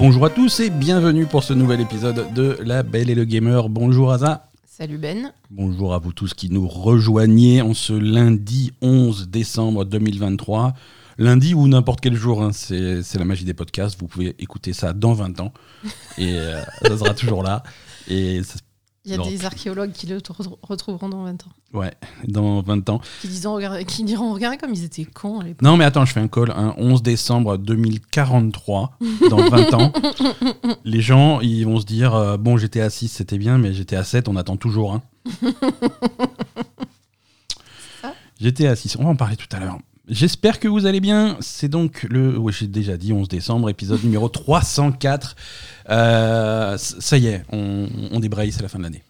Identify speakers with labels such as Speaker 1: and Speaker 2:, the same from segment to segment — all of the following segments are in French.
Speaker 1: Bonjour à tous et bienvenue pour ce nouvel épisode de La Belle et le Gamer. Bonjour Aza.
Speaker 2: Salut Ben.
Speaker 1: Bonjour à vous tous qui nous rejoignez en ce lundi 11 décembre 2023. Lundi ou n'importe quel jour, hein, c'est c'est la magie des podcasts. Vous pouvez écouter ça dans 20 ans et euh, ça sera toujours là. Et ça-
Speaker 2: Il y a des archéologues qui le re- retrouveront dans 20 ans.
Speaker 1: ouais, dans 20 ans.
Speaker 2: Qui, qui diront Regardez comme ils étaient cons à l'époque.
Speaker 1: Non mais attends, je fais un call. hein, 11 décembre 2043, dans 20 ans, les gens ils vont se dire euh, bon j'étais à 6 c'était bien, mais j'étais à 7 on attend toujours un.
Speaker 2: Ça?
Speaker 1: J'étais à 6, on va en parler tout à l'heure. J'espère que vous allez bien. C'est donc le, oui j'ai déjà dit 11 décembre, épisode numéro 304. Euh, ça y est, on, on débraye, c'est la fin de l'année.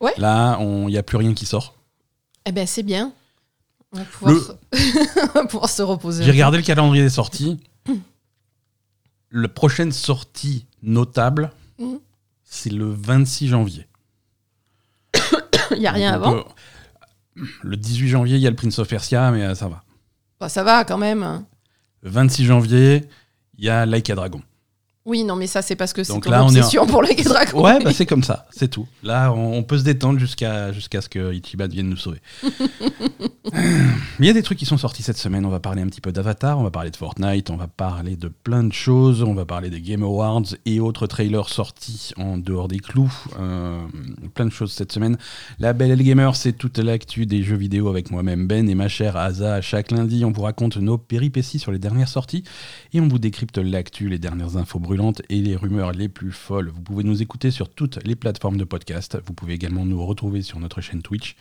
Speaker 2: Ouais.
Speaker 1: Là, il n'y a plus rien qui sort.
Speaker 2: Eh ben c'est bien. On va pouvoir,
Speaker 1: Le-
Speaker 2: se... on va pouvoir se reposer.
Speaker 1: J'ai regardé le calendrier des sorties. La prochaine sortie notable,
Speaker 2: Mhm.
Speaker 1: c'est le 26 janvier.
Speaker 2: Il n'y a rien
Speaker 1: Donc,
Speaker 2: avant.
Speaker 1: euh, le 18 janvier, il y a le Prince of Persia, mais euh, ça va.
Speaker 2: Bah, ça va quand même.
Speaker 1: Le 26 janvier, il y a Like a Dragon.
Speaker 2: Oui, non, mais ça c'est parce que c'est ton
Speaker 1: en-
Speaker 2: obsession pour les Dragon.
Speaker 1: Ouais, bah, c'est comme ça, c'est tout. Là, on, on peut se détendre jusqu'à jusqu'à ce que Ichiban vienne nous sauver. Il y a des trucs qui sont sortis cette semaine. On va parler un petit peu d'Avatar, on va parler de Fortnite, on va parler de plein de choses, on va parler des Game Awards et autres trailers sortis en dehors des clous. Euh, plein de choses cette semaine. La Belle et le Gamer, c'est toute l'actu des jeux vidéo avec moi-même Ben et ma chère Asa. Chaque lundi, on vous raconte nos péripéties sur les dernières sorties et on vous décrypte l'actu, les dernières infos brûlantes et les rumeurs les plus folles. Vous pouvez nous écouter sur toutes les plateformes de podcast. Vous pouvez également nous retrouver sur notre chaîne Twitch,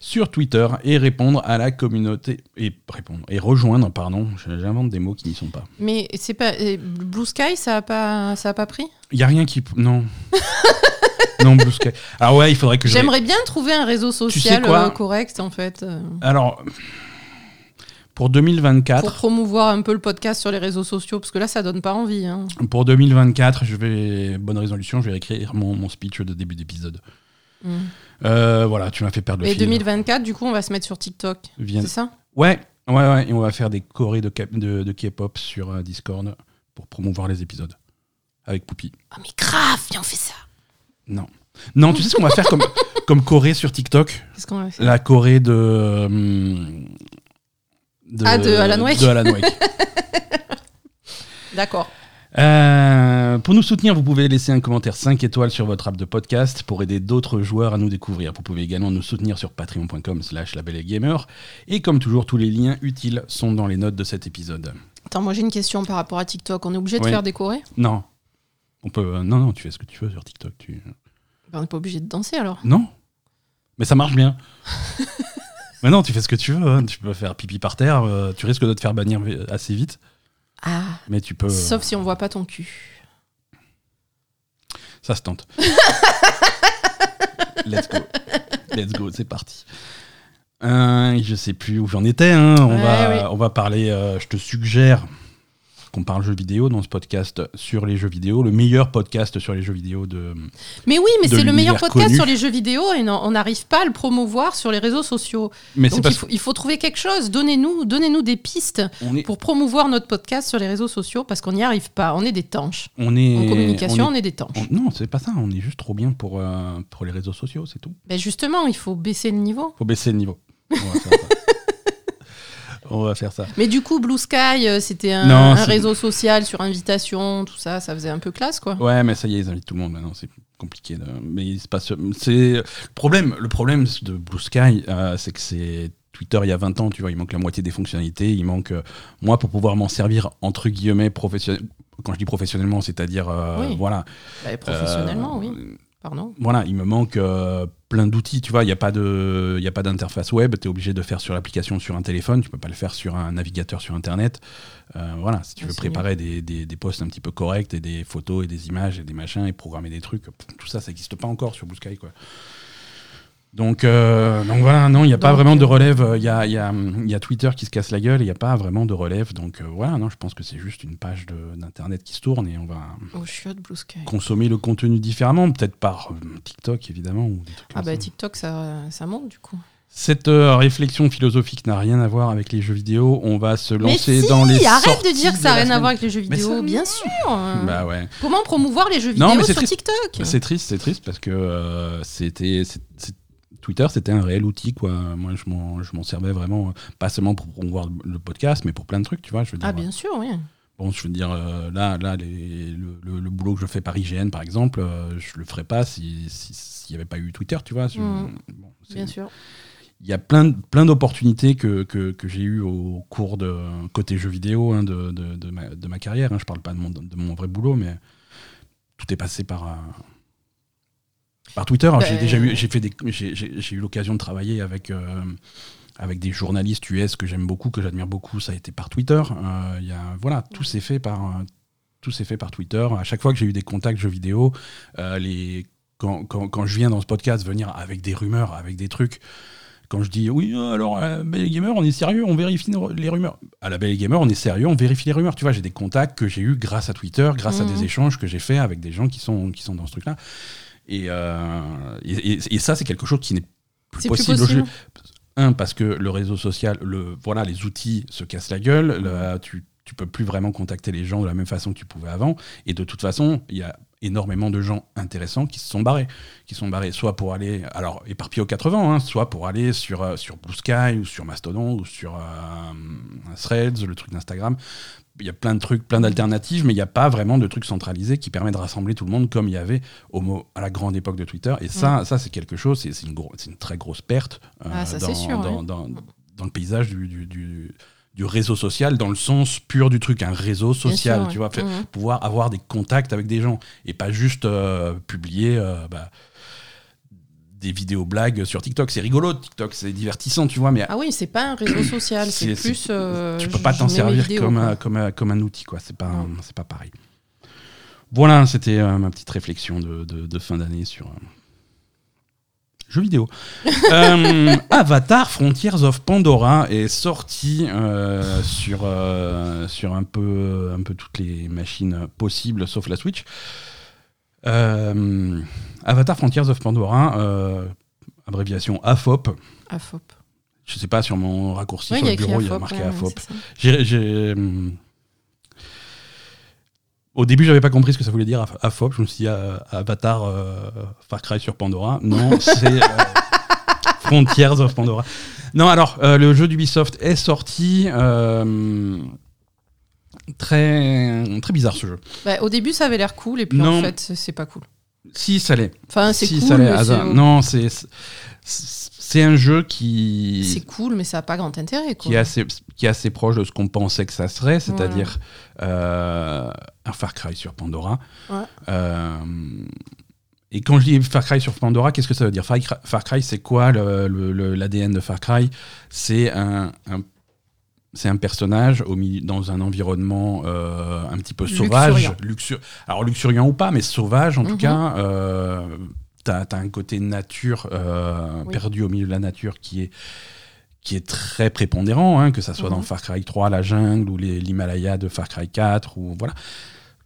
Speaker 1: sur Twitter et répondre à la communauté et répondre et rejoindre pardon, j'invente des mots qui n'y sont pas.
Speaker 2: Mais c'est pas euh, Blue Sky, ça a pas, ça a pas pris?
Speaker 1: Il y a rien qui non. non Blue Sky. Ah ouais, il faudrait que
Speaker 2: J'aimerais bien trouver un réseau social euh, correct en fait, euh,
Speaker 1: Alors pour
Speaker 2: pour
Speaker 1: 2024,
Speaker 2: promouvoir un peu le podcast sur les réseaux sociaux, parce que là ça donne pas envie. hein.
Speaker 1: pour 2024, je vais bonne résolution, je vais écrire mon, mon speech de début d'épisode.
Speaker 2: Mm.
Speaker 1: Euh, voilà, tu m'as fait perdre le
Speaker 2: Et
Speaker 1: fil.
Speaker 2: 2024, du coup, on va se mettre sur TikTok.
Speaker 1: Viens-
Speaker 2: C'est ça?
Speaker 1: Ouais, ouais, ouais. Et on va faire des chorés de, cap- de, de K-pop sur euh, Discord pour promouvoir les épisodes. Avec Poupie.
Speaker 2: Ah mais grave, viens, on fait ça.
Speaker 1: Non. Non, tu sais ce qu'on va faire comme, comme choré sur TikTok?
Speaker 2: Qu'est-ce qu'on va faire?
Speaker 1: La choré de. hum, de
Speaker 2: Ah, de Alan Wake
Speaker 1: De Alan Wake.
Speaker 2: D'accord.
Speaker 1: Euh, pour nous soutenir, vous pouvez laisser un commentaire 5 étoiles sur votre app de podcast pour aider d'autres joueurs à nous découvrir. Vous pouvez également nous soutenir sur patreon.com slash gamer. Et comme toujours, tous les liens utiles sont dans les notes de cet épisode.
Speaker 2: Attends, moi j'ai une question par rapport à TikTok. On est obligé de
Speaker 1: Oui.
Speaker 2: faire décorer
Speaker 1: Non. On peut. euh, non, non, tu fais ce que tu veux sur TikTok. Tu...
Speaker 2: Ben, On n'est pas obligé de danser alors.
Speaker 1: Non. Mais ça marche bien. Mais non, tu fais ce que tu veux. hein. Tu peux faire pipi par terre. euh, tu risques de te faire bannir assez vite.
Speaker 2: Ah.
Speaker 1: Mais tu peux.
Speaker 2: Sauf si on voit pas ton cul.
Speaker 1: Ça se tente. Let's go. Let's go, c'est parti. Euh, je sais plus où j'en étais. hein. On,
Speaker 2: Ouais,
Speaker 1: va,
Speaker 2: oui.
Speaker 1: on va parler. euh, je te suggère qu'on parle jeux vidéo dans ce podcast sur les jeux vidéo, le meilleur podcast sur les jeux vidéo de.
Speaker 2: Mais oui, mais c'est le meilleur podcast
Speaker 1: connu.
Speaker 2: sur les jeux vidéo et non- on n'arrive pas à le promouvoir sur les réseaux sociaux.
Speaker 1: Mais
Speaker 2: Donc il faut, il faut trouver quelque chose. Donnez-nous donnez des pistes
Speaker 1: est,
Speaker 2: pour promouvoir notre podcast sur les réseaux sociaux parce qu'on n'y arrive pas. On est des tanches.
Speaker 1: on est
Speaker 2: En communication,
Speaker 1: on
Speaker 2: on
Speaker 1: est-
Speaker 2: des tanches.
Speaker 1: on- non, c'est pas ça. On est juste trop bien pour euh, pour les réseaux sociaux, c'est tout.
Speaker 2: Ben justement, il faut baisser le niveau.
Speaker 1: Faut baisser le niveau. On va faire ça.
Speaker 2: Mais du coup, Blue Sky, euh, c'était un,
Speaker 1: Non,
Speaker 2: un
Speaker 1: c'est-
Speaker 2: réseau social sur invitation, tout ça, ça faisait un peu classe, quoi.
Speaker 1: Ouais, mais ça y est, ils invitent tout le monde maintenant. C'est compliqué. de- Mais il se passe. C'est le problème. Le problème de Blue Sky, euh, c'est que c'est Twitter il y a 20 ans. Tu vois, il manque la moitié des fonctionnalités. Il manque euh, moi pour pouvoir m'en servir entre guillemets professionnel. Quand je dis professionnellement, c'est-à-dire euh,
Speaker 2: Oui.
Speaker 1: voilà.
Speaker 2: Ben, professionnellement,
Speaker 1: Euh,
Speaker 2: oui. Pardon.
Speaker 1: Voilà, il me manque plein d'outils. Tu vois, il n'y a pas de, il y a pas d'interface web. Tu es obligé de faire sur l'application sur un téléphone. Tu peux pas le faire sur un navigateur sur Internet. Euh, voilà, si tu
Speaker 2: Ouais,
Speaker 1: veux préparer des, des, des posts un petit peu corrects et des photos et des images et des machins et programmer des trucs, tout ça, ça n'existe pas encore sur Blue Sky, quoi. Donc, euh, donc voilà, non, il n'y a pas vraiment de
Speaker 2: euh,
Speaker 1: relève. Il y a, y, a, il y a Twitter qui se casse la gueule, il n'y a pas vraiment de relève. Donc euh, voilà, non, je pense que c'est juste une page d'Internet qui se tourne et on va
Speaker 2: Oh, chiotte, Blue Sky.
Speaker 1: consommer le contenu différemment, peut-être par euh, TikTok évidemment. Ou des trucs
Speaker 2: Ah bah
Speaker 1: ça.
Speaker 2: TikTok, ça, ça monte du coup.
Speaker 1: Cette euh, réflexion philosophique n'a rien à voir avec les jeux vidéo. On va se
Speaker 2: Mais
Speaker 1: lancer
Speaker 2: si,
Speaker 1: dans les
Speaker 2: arrête de dire que ça n'a rien à voir avec les jeux vidéo,
Speaker 1: ça-
Speaker 2: bien sûr.
Speaker 1: Bah ouais.
Speaker 2: Comment promouvoir les jeux
Speaker 1: Non,
Speaker 2: vidéo sur
Speaker 1: triste.
Speaker 2: TikTok?
Speaker 1: C'est triste, c'est triste parce que euh, c'était Twitter, c'était un réel outil quoi. Moi, je m'en je m'en servais vraiment euh, pas seulement pour promouvoir le podcast, mais pour plein de trucs, tu vois. Je veux dire,
Speaker 2: Ah bien sûr, oui.
Speaker 1: Bon, je veux dire, euh, là, là les- le, le- le boulot que je fais par IGN, par exemple, euh, je le ferais pas si- si- s'il n'y avait pas eu Twitter, tu vois. Je- bon, c'est-
Speaker 2: Bien sûr.
Speaker 1: Il y a plein, plein d'opportunités que, que, que j'ai eues au cours de côté jeux vidéo hein, de, de, de ma, de ma carrière. Hein. Je parle pas de mon, de mon vrai boulot, mais tout est passé par, euh, par Twitter. Alors, J'ai
Speaker 2: Ben-
Speaker 1: déjà eu, j'ai fait des, j'ai, eu l'occasion de travailler avec, euh, avec des journalistes US que j'aime beaucoup, que j'admire beaucoup. Ça a été par Twitter. Euh, y a, voilà, tout s'est fait par, euh, tout s'est fait par Twitter. À chaque fois que j'ai eu des contacts jeux vidéo, euh, les, quand, quand, quand je viens dans ce podcast venir avec des rumeurs, avec des trucs, quand je dis oui, euh, alors euh, Belle Gamer, on est sérieux, on vérifie les rumeurs. À la Belle Gamer, on est sérieux, on vérifie les rumeurs. Tu vois, j'ai des contacts que j'ai eu grâce à Twitter, grâce à
Speaker 2: Mhm.
Speaker 1: des échanges que j'ai fait avec des gens qui sont, qui sont dans ce truc-là. Et, euh, et, et- et ça, c'est quelque chose qui n'est plus
Speaker 2: C'est plus
Speaker 1: possible.
Speaker 2: possible.
Speaker 1: Un, parce que le réseau social, le, voilà, les outils se cassent la gueule. le- tu, tu peux plus vraiment contacter les gens de la même façon que tu pouvais avant. Et de toute façon, il y a énormément de gens intéressants qui se sont barrés. Qui sont barrés soit pour aller, alors éparpillés aux 80, hein, soit pour aller sur, euh, sur Blue Sky ou sur Mastodon ou sur euh, Threads, le truc d'Instagram. Il y a plein de trucs, plein d'alternatives, mais il n'y a pas vraiment de truc centralisé qui permet de rassembler tout le monde comme il y avait au, à la grande époque de Twitter. Et ça, ça c'est quelque chose, c'est c'est une, une très grosse perte euh,
Speaker 2: Ah, ça,
Speaker 1: dans,
Speaker 2: sûr,
Speaker 1: dans,
Speaker 2: ouais.
Speaker 1: dans- dans le paysage du, du- du- du réseau social, dans le sens pur du truc, un réseau social,
Speaker 2: sûr,
Speaker 1: tu
Speaker 2: ouais.
Speaker 1: vois, fait-
Speaker 2: Mhm.
Speaker 1: pouvoir avoir des contacts avec des gens et pas juste euh, publier euh, bah, des vidéos blagues sur TikTok. C'est rigolo, TikTok, c'est divertissant, tu vois, mais
Speaker 2: Ah oui, c'est pas un réseau social, c'est plus. euh,
Speaker 1: tu peux pas t'en servir
Speaker 2: vidéos,
Speaker 1: comme, un, comme, un, comme un outil, quoi. C'est pas, c'est pas pareil. Voilà, c'était euh, ma petite réflexion de, de- de fin d'année sur euh, jeux vidéo. Euh, Avatar Frontiers of Pandora est sorti sur, sur un, peu, un peu toutes les machines possibles, sauf la Switch. Euh, Avatar Frontiers of Pandora, euh, abréviation AFOP.
Speaker 2: AFOP.
Speaker 1: Je sais pas, sur mon raccourci sur le bureau, il y a marqué
Speaker 2: ouais,
Speaker 1: AFOP. hum, Au début, j'avais pas compris ce que ça voulait dire Af- AFOP. Je me suis dit euh, Avatar euh, Far Cry sur Pandora. Non, c'est euh, Frontiers of Pandora. Non, alors, euh, le jeu d'Ubisoft est sorti. Très, très bizarre ce jeu.
Speaker 2: Bah, au début, ça avait l'air cool, et puis
Speaker 1: Non.
Speaker 2: en fait, c'est pas cool.
Speaker 1: Si, ça l'est.
Speaker 2: Enfin, c'est
Speaker 1: si,
Speaker 2: cool,
Speaker 1: ça
Speaker 2: mais
Speaker 1: Non, c'est. c'est- un jeu qui.
Speaker 2: c'est cool, mais ça n'a pas grand intérêt. Quoi.
Speaker 1: qui est assez, qui est assez proche de ce qu'on pensait que ça serait, c'est-à-dire euh, un Far Cry sur Pandora.
Speaker 2: Ouais.
Speaker 1: Euh, et quand je dis Far Cry sur Pandora, qu'est-ce que ça veut dire? Far Cry, Far Cry, c'est quoi l'ADN le, le- l'ADN de Far Cry? C'est un, un- c'est un personnage au milieu, dans un environnement euh, un petit peu sauvage,
Speaker 2: Luxuriant.
Speaker 1: luxur- alors luxuriant ou pas, mais sauvage en tout
Speaker 2: Mhm.
Speaker 1: cas. Euh, T'as as un côté nature euh,
Speaker 2: Oui.
Speaker 1: perdu au milieu de la nature qui est qui est très prépondérant, hein, que ça soit dans
Speaker 2: Mhm.
Speaker 1: Far Cry 3, la jungle, ou les- l'Himalaya de Far Cry 4, ou voilà.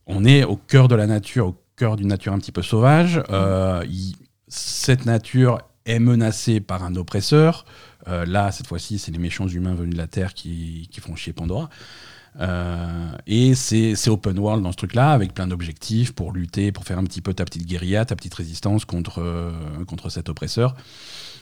Speaker 1: On est au cœur de la nature, au cœur d'une nature un petit peu sauvage. Euh, cette nature est menacée par un oppresseur. Euh, là, cette fois-ci, c'est les méchants humains venus de la Terre qui, qui font chier Pandora. Euh, et c'est c'est open world dans ce truc-là, avec plein d'objectifs pour lutter, pour faire un petit peu ta petite guérilla, ta petite résistance contre, euh, contre cet oppresseur,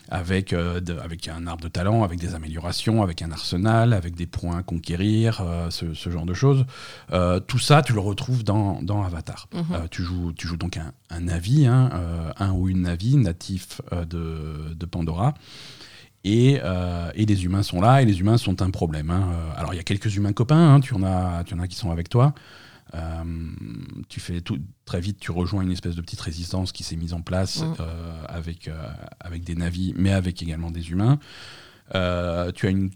Speaker 1: avec, euh, de- avec un arbre de talent, avec des améliorations, avec un arsenal, avec des points à conquérir, euh, ce, ce genre de choses. Euh, tout ça, tu le retrouves dans, dans Avatar.
Speaker 2: Mhm.
Speaker 1: Tu, joues, tu joues donc un, un Navi, hein, un ou une Navi natif de, de Pandora. Et, et les humains sont là, et les humains sont un problème. hein. Alors il y a quelques humains copains, hein, tu, en as, tu en as qui sont avec toi. Euh, tu fais tout très vite, tu rejoins une espèce de petite résistance qui s'est mise en place
Speaker 2: Mm.
Speaker 1: euh, avec, euh, avec des navis, mais avec également des humains. Tu as une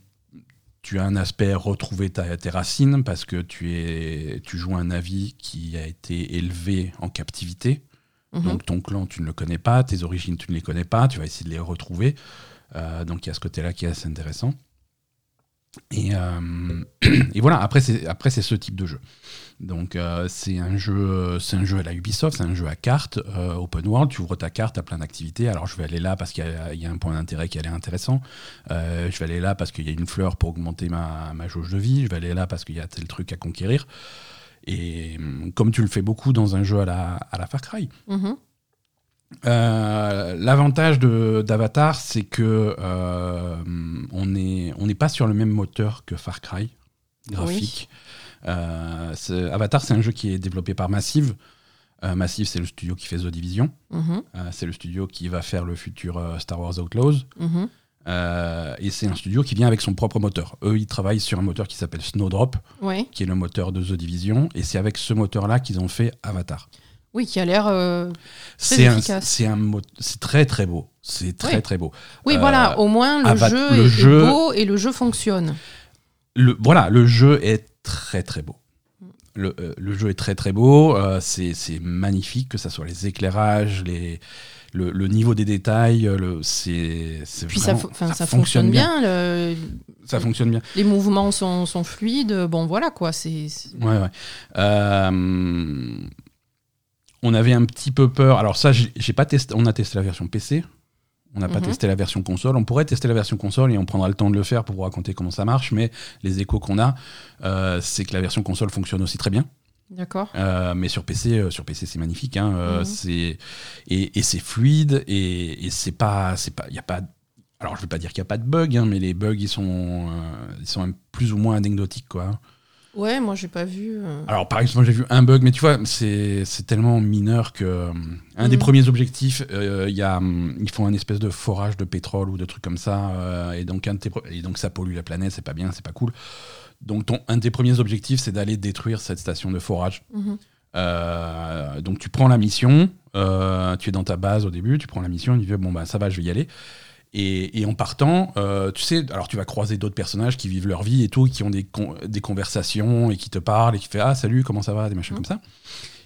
Speaker 1: tu as un aspect retrouver ta, tes racines parce que tu, es, tu joues un navi qui a été élevé en captivité.
Speaker 2: Mhm.
Speaker 1: Donc ton clan, tu ne le connais pas, tes origines, tu ne les connais pas, tu vas essayer de les retrouver. Donc il y a ce côté-là qui est assez intéressant. Et, euh, et voilà, après c'est, ce type de jeu. Donc euh, c'est un jeu, un jeu à la Ubisoft, c'est un jeu à cartes, euh, open world. Tu ouvres ta carte, tu as plein d'activités. Alors je vais aller là parce qu'il y a, un point d'intérêt qui a l'air intéressant. Euh, je vais aller là parce qu'il y a une fleur pour augmenter ma, ma jauge de vie. Je vais aller là parce qu'il y a tel truc à conquérir. Et comme tu le fais beaucoup dans un jeu à la, à la Far Cry.
Speaker 2: Mhm.
Speaker 1: Euh, L'avantage de- d'Avatar, c'est que euh, on n'est on n'est pas sur le même moteur que Far Cry graphique. Euh, Avatar, c'est un jeu qui est développé par Massive. Massive, c'est le studio qui fait The Division.
Speaker 2: Mhm.
Speaker 1: C'est le studio qui va faire le futur Star Wars Outlaws.
Speaker 2: Mhm.
Speaker 1: Euh, et c'est un studio qui vient avec son propre moteur. Eux, ils travaillent sur un moteur qui s'appelle Snowdrop,
Speaker 2: Ouais.
Speaker 1: qui est le moteur de The Division. Et c'est avec ce moteur-là qu'ils ont fait Avatar.
Speaker 2: Oui, qui a l'air. euh,
Speaker 1: C'est un,
Speaker 2: efficace.
Speaker 1: c'est un c'est très très beau. C'est très
Speaker 2: Oui.
Speaker 1: très beau.
Speaker 2: Oui,
Speaker 1: Euh,
Speaker 2: voilà, au moins le
Speaker 1: Ava-
Speaker 2: jeu
Speaker 1: le
Speaker 2: est, beau et le jeu fonctionne.
Speaker 1: Le, voilà, le jeu est très très beau. Le, euh, le jeu est très très beau. euh, c'est c'est magnifique, que ce soit les éclairages, les, le, le niveau des détails. euh, Le, c'est
Speaker 2: ça, ça, fonctionne bien. le-
Speaker 1: Ça fonctionne bien.
Speaker 2: les mouvements sont, sont fluides. Bon, voilà quoi. C'est. c'est-
Speaker 1: Ouais, ouais. Euh, on avait un petit peu peur. Alors ça, j'ai pas testé. On a testé la version PC. On n'a pas
Speaker 2: Mhm.
Speaker 1: testé la version console. On pourrait tester la version console et on prendra le temps de le faire pour vous raconter comment ça marche. Mais les échos qu'on a, euh, c'est que la version console fonctionne aussi très bien.
Speaker 2: D'accord.
Speaker 1: Euh, mais sur PC, euh, sur PC, c'est magnifique. Hein, euh,
Speaker 2: Mhm.
Speaker 1: c'est et, et c'est fluide et, et c'est pas, c'est pas, il y a pas. Alors je vais pas dire qu'il y a pas de bugs, hein, mais les bugs ils sont, ils sont plus ou moins anecdotiques quoi.
Speaker 2: Ouais, moi j'ai pas vu. euh,
Speaker 1: Alors, par exemple, j'ai vu un bug, mais tu vois, c'est tellement mineur que. euh, un des
Speaker 2: Mhm.
Speaker 1: premiers objectifs, euh, il y a, hum, ils font un espèce de forage de pétrole ou de trucs comme ça, euh, et, donc un de tes pre- et donc ça pollue la planète, c'est pas bien, c'est pas cool. Donc, ton, un de tes premiers objectifs, c'est d'aller détruire cette station de forage.
Speaker 2: mhm.
Speaker 1: Euh, donc, tu prends la mission, tu es dans ta base au début, tu prends la mission, tu dis, bon, bah, ça va, je vais y aller. Et, et en partant, euh, tu sais, alors tu vas croiser d'autres personnages qui vivent leur vie et tout, qui ont des, con- des conversations et qui te parlent et qui fait Ah, salut, comment ça va Des machins
Speaker 2: Mhm.
Speaker 1: comme ça.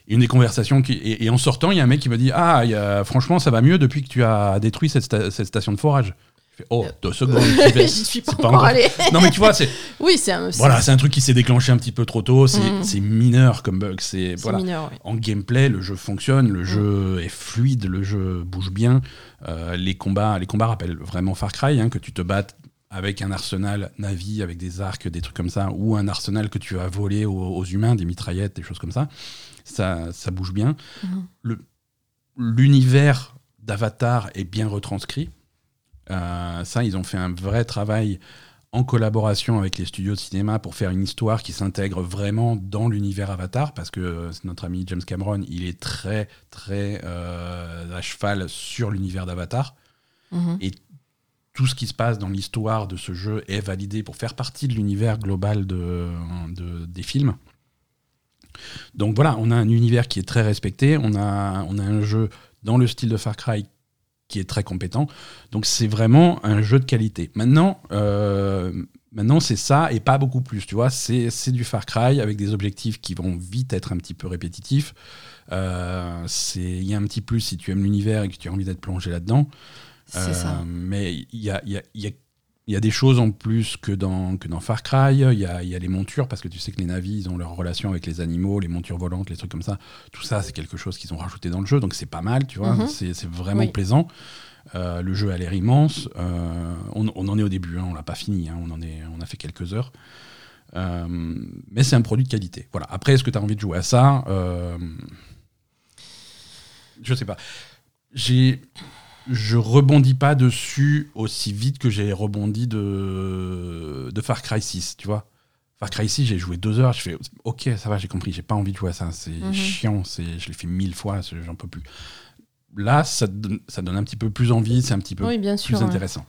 Speaker 1: Et une des conversations qui. Et, et en sortant, il y a un mec qui me dit Ah, il y a- franchement, ça va mieux depuis que tu as détruit cette, sta- cette station de forage. Fais Oh, deux secondes. j'y vais.
Speaker 2: Suis pas
Speaker 1: C'est
Speaker 2: encore
Speaker 1: non, mais tu vois, c'est
Speaker 2: oui, c'est un. c'est-
Speaker 1: voilà, c'est un truc qui s'est déclenché un petit peu trop tôt. C'est c'est mineur comme bug. C'est
Speaker 2: c'est
Speaker 1: voilà
Speaker 2: mineur, ouais.
Speaker 1: en gameplay, le jeu fonctionne, le jeu est fluide, le jeu bouge bien. Euh, les combats, les combats rappellent vraiment Far Cry, hein, que tu te battes avec un arsenal Navi, avec des arcs, des trucs comme ça, ou un arsenal que tu as volé aux, aux humains, des mitraillettes, des choses comme ça. Ça, ça bouge bien.
Speaker 2: Mhm.
Speaker 1: Le- L'univers d'Avatar est bien retranscrit. Euh, ça, ils ont fait un vrai travail en collaboration avec les studios de cinéma pour faire une histoire qui s'intègre vraiment dans l'univers Avatar, parce que euh, notre ami James Cameron, il est très, très euh, à cheval sur l'univers d'Avatar.
Speaker 2: Mhm.
Speaker 1: Tout ce qui se passe dans l'histoire de ce jeu est validé pour faire partie de l'univers global de, de- des films. Donc voilà, on a un univers qui est très respecté, on a, on a un jeu dans le style de Far Cry qui est très compétent. Donc c'est vraiment un jeu de qualité. Maintenant, euh, maintenant c'est ça et pas beaucoup plus. Tu vois, c'est c'est du Far Cry avec des objectifs qui vont vite être un petit peu répétitifs. Euh, c'est- Il y a un petit plus si tu aimes l'univers et que tu as envie d'être plongé là-dedans. Euh. Mais il y a, il y, a, y, a, il y a des choses en plus que dans, que dans Far Cry. Il y a, il y a les montures, parce que tu sais que les navis, ils ont leur relation avec les animaux, les montures volantes, les trucs comme ça. Tout ça, c'est quelque chose qu'ils ont rajouté dans le jeu, donc c'est pas mal, tu vois.
Speaker 2: Mhm.
Speaker 1: C'est c'est vraiment
Speaker 2: Oui.
Speaker 1: plaisant. Euh, le jeu a l'air immense. Euh, on, on en est au début, hein, on l'a pas fini, hein, on, en est, on a fait quelques heures. Euh, mais c'est un produit de qualité. Voilà. Après, est-ce que tu as envie de jouer à ça? Je sais pas. J'ai je rebondis pas dessus aussi vite que j'ai rebondi de, de Far Cry 6, tu vois. Far Cry 6, j'ai joué deux heures, je fais ok, ça va, j'ai compris, j'ai pas envie de jouer à ça, c'est
Speaker 2: Mhm.
Speaker 1: chiant, c'est, je l'ai fait mille fois, j'en peux plus. Là, ça, donne- ça donne un petit peu plus envie, c'est un petit peu
Speaker 2: Oui, bien
Speaker 1: plus
Speaker 2: sûr.
Speaker 1: intéressant.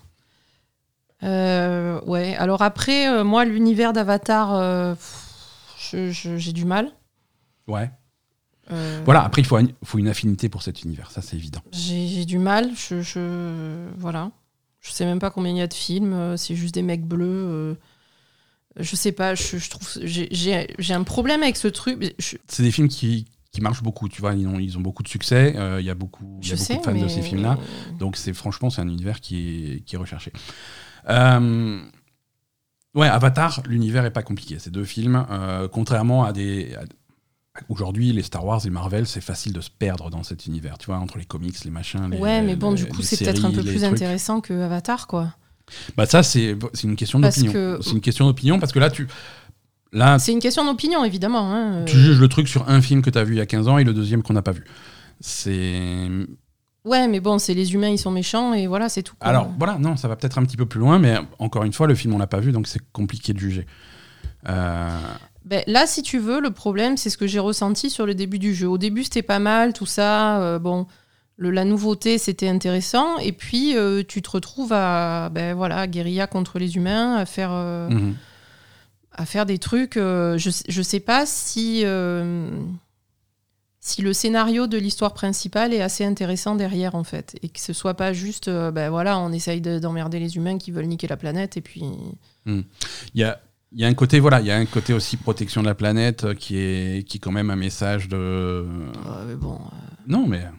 Speaker 2: Euh, ouais, alors après, euh, moi, l'univers d'Avatar, euh, j'ai du mal.
Speaker 1: Ouais.
Speaker 2: Euh,
Speaker 1: Voilà, après, il faut, un- faut une affinité pour cet univers, ça c'est évident.
Speaker 2: J'ai du mal. Je, je- voilà. Je sais même pas combien il y a de films. euh, C'est juste des mecs bleus. euh, je sais pas. Je, je trouve. j'ai- un problème avec ce truc. je-
Speaker 1: C'est des films qui, qui marchent beaucoup, tu vois, ils ont, ils ont beaucoup de succès, euh, il y a beaucoup, y a beaucoup
Speaker 2: sais,
Speaker 1: de fans de ces films-là. Donc c'est franchement c'est un univers qui est, qui est recherché. Ouais, Avatar, l'univers est pas compliqué. Ces deux films, euh, contrairement à des. Aujourd'hui, les Star Wars et Marvel, c'est facile de se perdre dans cet univers, tu vois, entre les comics, les machins. Les,
Speaker 2: ouais, mais bon,
Speaker 1: les-
Speaker 2: du coup, c'est peut-être un peu plus
Speaker 1: trucs.
Speaker 2: intéressant que Avatar, quoi.
Speaker 1: Bah, ça, c'est une question
Speaker 2: Parce
Speaker 1: d'opinion.
Speaker 2: que-
Speaker 1: C'est une question d'opinion parce que là, tu. Là,
Speaker 2: C'est une question d'opinion, évidemment. hein.
Speaker 1: tu juges le truc sur un film que tu as vu il y a 15 ans et le deuxième qu'on n'a pas vu. C'est.
Speaker 2: Ouais, mais bon, c'est les humains, ils sont méchants, et voilà, c'est tout. quoi.
Speaker 1: Alors voilà, non, ça va peut-être un petit peu plus loin, mais encore une fois, le film on l'a pas vu, donc c'est compliqué de juger. Euh,
Speaker 2: Ben, là, si tu veux, le problème, c'est ce que j'ai ressenti sur le début du jeu. Au début, c'était pas mal, tout ça. euh, bon, le, la nouveauté, c'était intéressant. Et puis, euh, tu te retrouves à, ben voilà, guérilla contre les humains, à faire, euh,
Speaker 1: mhm.
Speaker 2: à faire des trucs. je, sais- je sais pas si, si le scénario de l'histoire principale est assez intéressant derrière, en fait. Et que ce soit pas juste, ben voilà, on essaye de- d'emmerder les humains qui veulent niquer la planète, et puis.
Speaker 1: Il y a, il y a un côté voilà, il y a un côté aussi protection de la planète euh, qui est qui est quand même un message de.
Speaker 2: euh, mais bon,
Speaker 1: Non mais.
Speaker 2: euh,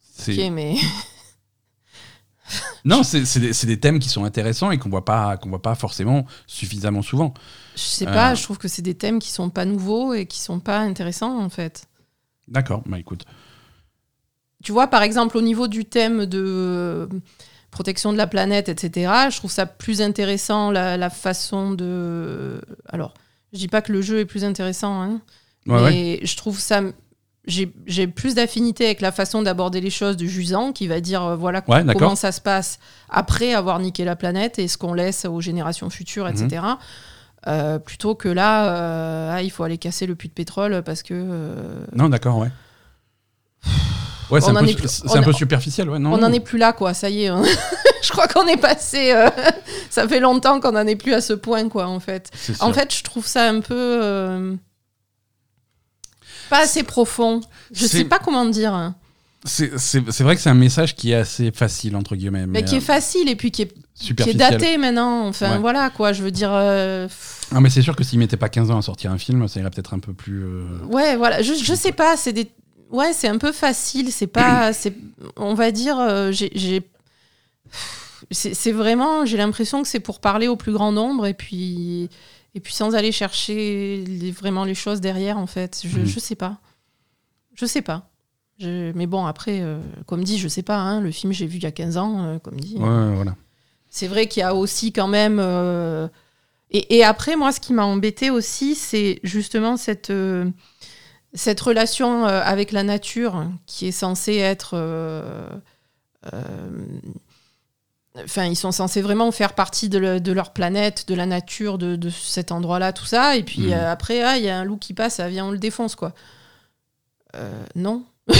Speaker 1: C'est
Speaker 2: mais.
Speaker 1: non, c'est des, des thèmes qui sont intéressants et qu'on voit pas qu'on voit pas forcément suffisamment souvent.
Speaker 2: Je sais pas,
Speaker 1: Euh.
Speaker 2: je trouve que c'est des thèmes qui sont pas nouveaux et qui sont pas intéressants en fait.
Speaker 1: D'accord, bah écoute.
Speaker 2: Tu vois, par exemple, au niveau du thème de euh, protection de la planète, etc., je trouve ça plus intéressant la, la façon de. Alors, je dis pas que le jeu est plus intéressant, hein,
Speaker 1: Ouais, ouais.
Speaker 2: mais je trouve ça. J'ai plus d'affinité avec la façon d'aborder les choses de Jusant, qui va dire euh, voilà
Speaker 1: Ouais,
Speaker 2: comment ça se passe après avoir niqué la planète et ce qu'on laisse aux générations futures,
Speaker 1: Mhm.
Speaker 2: etc. Euh, plutôt que là, euh, ah, il faut aller casser le puits de pétrole parce que.
Speaker 1: Non, d'accord, ouais. Ouais, c'est un,
Speaker 2: plus-
Speaker 1: un peu superficiel, ouais. Non,
Speaker 2: on
Speaker 1: non.
Speaker 2: n'en est plus là, quoi. Ça y est. hein. je crois qu'on est passé. euh, ça fait longtemps qu'on n'en est plus à ce point, quoi, en fait. En fait, je trouve ça un peu. euh, pas assez profond. Je sais pas comment dire. hein.
Speaker 1: C'est vrai que c'est un message qui est assez facile, entre guillemets.
Speaker 2: Mais,
Speaker 1: Mais,
Speaker 2: qui est
Speaker 1: euh,
Speaker 2: facile et puis qui est, qui est daté maintenant. Enfin,
Speaker 1: Ouais.
Speaker 2: voilà, quoi. Je veux dire. euh,
Speaker 1: Ah, mais c'est sûr que s'il mettait pas 15 ans à sortir un film, ça irait peut-être un peu plus. euh,
Speaker 2: Ouais, voilà, je, je sais pas, c'est des ouais, c'est un peu facile, c'est pas c'est on va dire euh, j'ai j'ai- c'est vraiment, j'ai l'impression que c'est pour parler au plus grand nombre et puis et puis sans aller chercher les- vraiment les choses derrière en fait. Je, je sais pas. Je sais pas. Je- mais bon, après, euh, comme dit, je sais pas, hein, le film j'ai vu il y a 15 ans, euh, comme dit.
Speaker 1: Ouais, voilà.
Speaker 2: C'est vrai qu'il y a aussi quand même. Et, et après, moi, ce qui m'a embêté aussi, c'est justement cette, cette relation euh, avec la nature qui est censée être. euh, euh, Enfin, ils sont censés vraiment faire partie de, le- de leur planète, de la nature, de, de cet endroit-là, tout ça. Et puis euh, après, ah, il y a un loup qui passe, ah, viens, on le défonce, quoi. Non.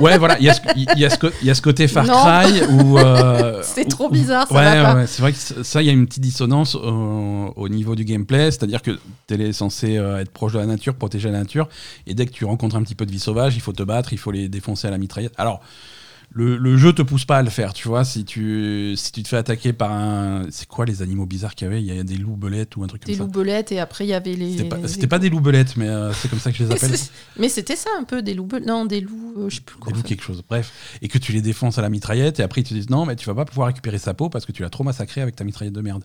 Speaker 1: Ouais, voilà, il y, a ce- il y a ce co- il y a ce côté Far. Cry où. euh,
Speaker 2: C'est trop bizarre, ça
Speaker 1: ouais, ouais, c'est vrai que ça, il y a une petite dissonance au, au niveau du gameplay, c'est-à-dire que tu es censé euh, être proche de la nature, protéger la nature, et dès que tu rencontres un petit peu de vie sauvage, il faut te battre, il faut les défoncer à la mitraillette. Alors. Le, le jeu te pousse pas à le faire, tu vois. Si tu, si tu te fais attaquer par un. C'est quoi les animaux bizarres qu'il y avait? Il y a des loups belettes ou un truc comme
Speaker 2: Des
Speaker 1: ça.
Speaker 2: loups-belettes, et après, il y avait les.
Speaker 1: C'était pas,
Speaker 2: les-
Speaker 1: c'était pas des loups belettes, mais euh, c'est comme ça que je les appelle.
Speaker 2: Mais c'était ça un peu, des loups. Non, des loups, euh, je sais plus quoi.
Speaker 1: Des loups quelque chose. Bref. Et que tu les défonces à la mitraillette, et après ils te disent non, mais tu vas pas pouvoir récupérer sa peau parce que tu l'as trop massacré avec ta mitraillette de merde.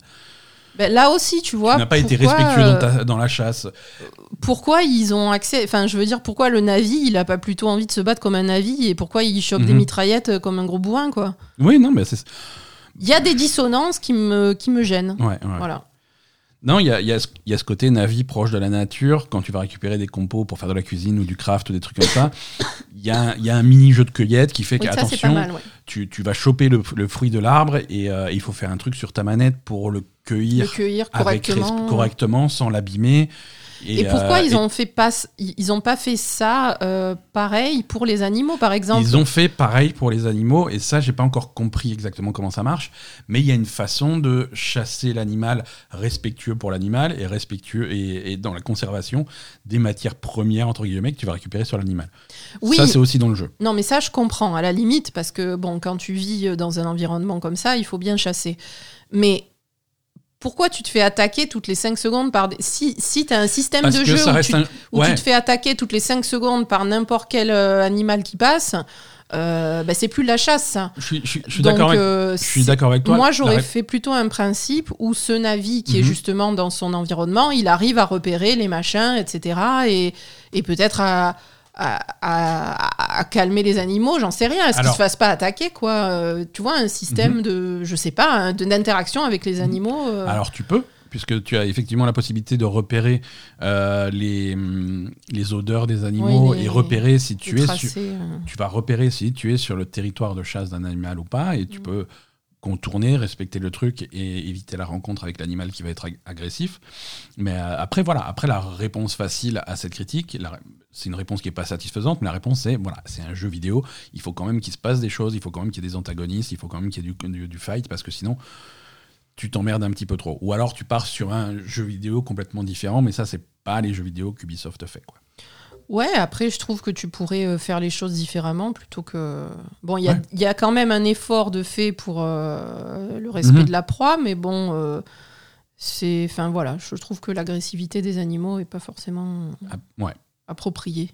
Speaker 2: Ben, là aussi, tu vois.
Speaker 1: tu n'as pas été respectueux
Speaker 2: euh,
Speaker 1: dans, ta- dans la chasse.
Speaker 2: Pourquoi ils ont accès. Enfin, je veux dire, pourquoi le Navi, il a pas plutôt envie de se battre comme un Navi et pourquoi il chope des
Speaker 1: Mhm.
Speaker 2: mitraillettes euh, comme un gros bourrin, quoi?
Speaker 1: Oui, non, mais c'est.
Speaker 2: Il y a des dissonances qui me, qui me gênent.
Speaker 1: Ouais, ouais.
Speaker 2: Voilà.
Speaker 1: Non, il y a, il y a ce- il y a ce côté Navi proche de la nature, quand tu vas récupérer des compos pour faire de la cuisine ou du craft ou des trucs comme ça. Il y a, il y a un mini jeu de cueillette qui fait
Speaker 2: Oui,
Speaker 1: qu'attention,
Speaker 2: ouais.
Speaker 1: tu, tu vas choper le, le fruit de l'arbre et euh, il faut faire un truc sur ta manette pour le
Speaker 2: Le
Speaker 1: cueillir avec
Speaker 2: correctement.
Speaker 1: correctement sans l'abîmer.
Speaker 2: Et pourquoi
Speaker 1: euh,
Speaker 2: ils
Speaker 1: et
Speaker 2: ont fait pas, ils ont pas fait ça euh, pareil pour les animaux, par exemple?
Speaker 1: Ils ont fait pareil pour les animaux, et ça, j'ai pas encore compris exactement comment ça marche, mais il y a une façon de chasser l'animal respectueux pour l'animal et respectueux et, et dans la conservation des matières premières, entre guillemets, que tu vas récupérer sur l'animal.
Speaker 2: Oui,
Speaker 1: Ça, c'est aussi dans le jeu.
Speaker 2: Non, mais ça, je comprends, à la limite, parce que, bon, quand tu vis dans un environnement comme ça, il faut bien chasser. Mais pourquoi tu te fais attaquer toutes les 5 secondes par des... Si, si tu as un système
Speaker 1: Parce
Speaker 2: de jeu où, tu,
Speaker 1: un.
Speaker 2: où
Speaker 1: Ouais.
Speaker 2: tu te fais attaquer toutes les 5 secondes par n'importe quel euh, animal qui passe, euh, bah, c'est plus de la chasse, ça.
Speaker 1: Je suis, je suis- je suis
Speaker 2: Donc,
Speaker 1: d'accord avec,
Speaker 2: euh,
Speaker 1: toi.
Speaker 2: Moi, j'aurais fait plutôt un principe où ce Navi qui est
Speaker 1: Mhm.
Speaker 2: justement dans son environnement, il arrive à repérer les machins, etc. Et, et peut-être à, à, à- à calmer les animaux, j'en sais rien. Est-ce qu'ils
Speaker 1: Alors-
Speaker 2: se fassent pas attaquer, quoi Euh, Tu vois, un système de, je sais pas, hein, d'interaction avec les animaux. euh,
Speaker 1: Mhm. Alors tu peux, puisque tu as effectivement la possibilité de repérer euh, les, hum, les odeurs des animaux
Speaker 2: Oui, les-
Speaker 1: et repérer si tu es sur, tu vas repérer si tu es sur le territoire de chasse d'un animal ou pas, et tu
Speaker 2: Mm.
Speaker 1: peux contourner, respecter le truc et éviter la rencontre avec l'animal qui va être ag- agressif. Mais euh, après, voilà, après la réponse facile à cette critique, c'est une réponse qui n'est pas satisfaisante, mais la réponse c'est, voilà, c'est un jeu vidéo, il faut quand même qu'il se passe des choses, il faut quand même qu'il y ait des antagonistes, il faut quand même qu'il y ait du fight, parce que sinon, tu t'emmerdes un petit peu trop. Ou alors tu pars sur un jeu vidéo complètement différent, mais ça, c'est pas les jeux vidéo qu'Ubisoft fait, quoi.
Speaker 2: Ouais, après, je trouve que tu pourrais euh, faire les choses différemment plutôt que. Bon, il y, a-
Speaker 1: Ouais.
Speaker 2: il y a quand même un effort de fait pour euh, le respect
Speaker 1: Mhm.
Speaker 2: de la proie, mais bon, euh, c'est. Enfin, voilà, je trouve que l'agressivité des animaux est pas forcément
Speaker 1: Ah, ouais.
Speaker 2: appropriée.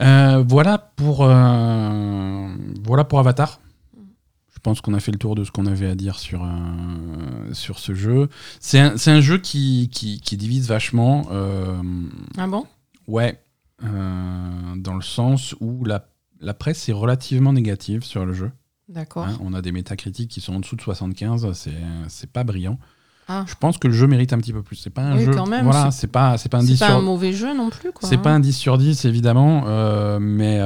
Speaker 1: Euh, voilà pour voilà pour Avatar. Je pense qu'on a fait le tour de ce qu'on avait à dire sur euh, sur ce jeu. C'est un, un jeu qui, qui, qui divise vachement. euh,
Speaker 2: Ah bon?
Speaker 1: Ouais, euh, dans le sens où la, la presse est relativement négative sur le jeu.
Speaker 2: D'accord.
Speaker 1: hein. on a des métacritiques qui sont en dessous de 75. C'est pas brillant.
Speaker 2: Ah.
Speaker 1: Je pense que le jeu mérite un petit peu plus. C'est pas un
Speaker 2: Oui,
Speaker 1: jeu.
Speaker 2: quand même,
Speaker 1: voilà, c'est pas c'est pas un
Speaker 2: C'est
Speaker 1: 10
Speaker 2: pas
Speaker 1: sur
Speaker 2: un mauvais jeu non plus,
Speaker 1: c'est
Speaker 2: hein.
Speaker 1: pas un 10 sur 10, évidemment, mais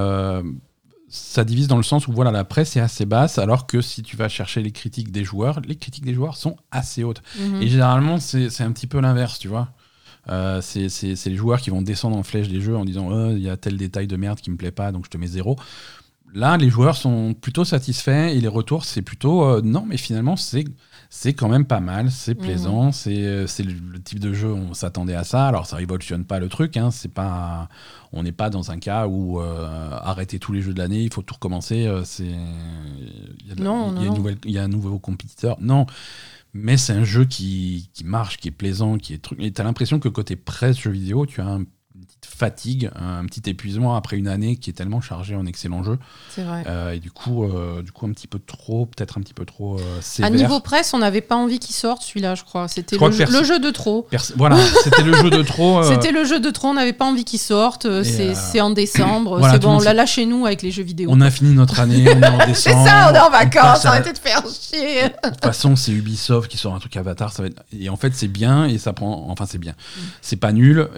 Speaker 1: ça divise dans le sens où voilà, la presse est assez basse, alors que si tu vas chercher les critiques des joueurs, les critiques des joueurs sont assez hautes.
Speaker 2: Mhm.
Speaker 1: Et généralement, c'est un petit peu l'inverse, tu vois. Euh, c'est les joueurs qui vont descendre en flèche des jeux en disant Oh, il y a tel détail de merde qui me plaît pas, donc je te mets zéro. Là, les joueurs sont plutôt satisfaits et les retours, c'est plutôt euh, non, mais finalement, c'est c'est quand même pas mal, c'est plaisant, c'est euh, c'est le, type de jeu, on s'attendait à ça. Alors, ça révolutionne pas le truc, hein, c'est pas, on n'est pas dans un cas où euh, arrêter tous les jeux de l'année, il faut tout recommencer. euh, c'est il
Speaker 2: Non,
Speaker 1: il y y a un nouveau compétiteur. Non, mais c'est un jeu qui, qui marche, qui est plaisant, qui est truc. Et t'as l'impression que côté presse jeux vidéo, tu as un- fatigue, un petit épuisement après une année qui est tellement chargée en excellents jeux.
Speaker 2: C'est vrai.
Speaker 1: Euh, et du coup, euh, du coup, un petit peu trop, peut-être un petit peu trop euh,
Speaker 2: À niveau presse, on n'avait pas envie qu'il sorte celui-là, je crois. C'était le, jeu-
Speaker 1: perso-
Speaker 2: le jeu de trop.
Speaker 1: Voilà, c'était le jeu de trop.
Speaker 2: C'était le jeu de trop, on n'avait pas envie qu'il sorte. C'est en décembre.
Speaker 1: voilà,
Speaker 2: c'est bon,
Speaker 1: monde
Speaker 2: là,
Speaker 1: s'est-
Speaker 2: lâchez-nous avec les jeux vidéo.
Speaker 1: on a fini notre année, on est en décembre.
Speaker 2: C'est ça, on est en vacances,
Speaker 1: à-
Speaker 2: arrêtez de faire chier.
Speaker 1: De toute façon, c'est Ubisoft qui sort un truc Avatar. Ça va être... Et en fait, c'est bien et ça prend. Enfin, c'est bien.
Speaker 2: Mm.
Speaker 1: C'est pas nul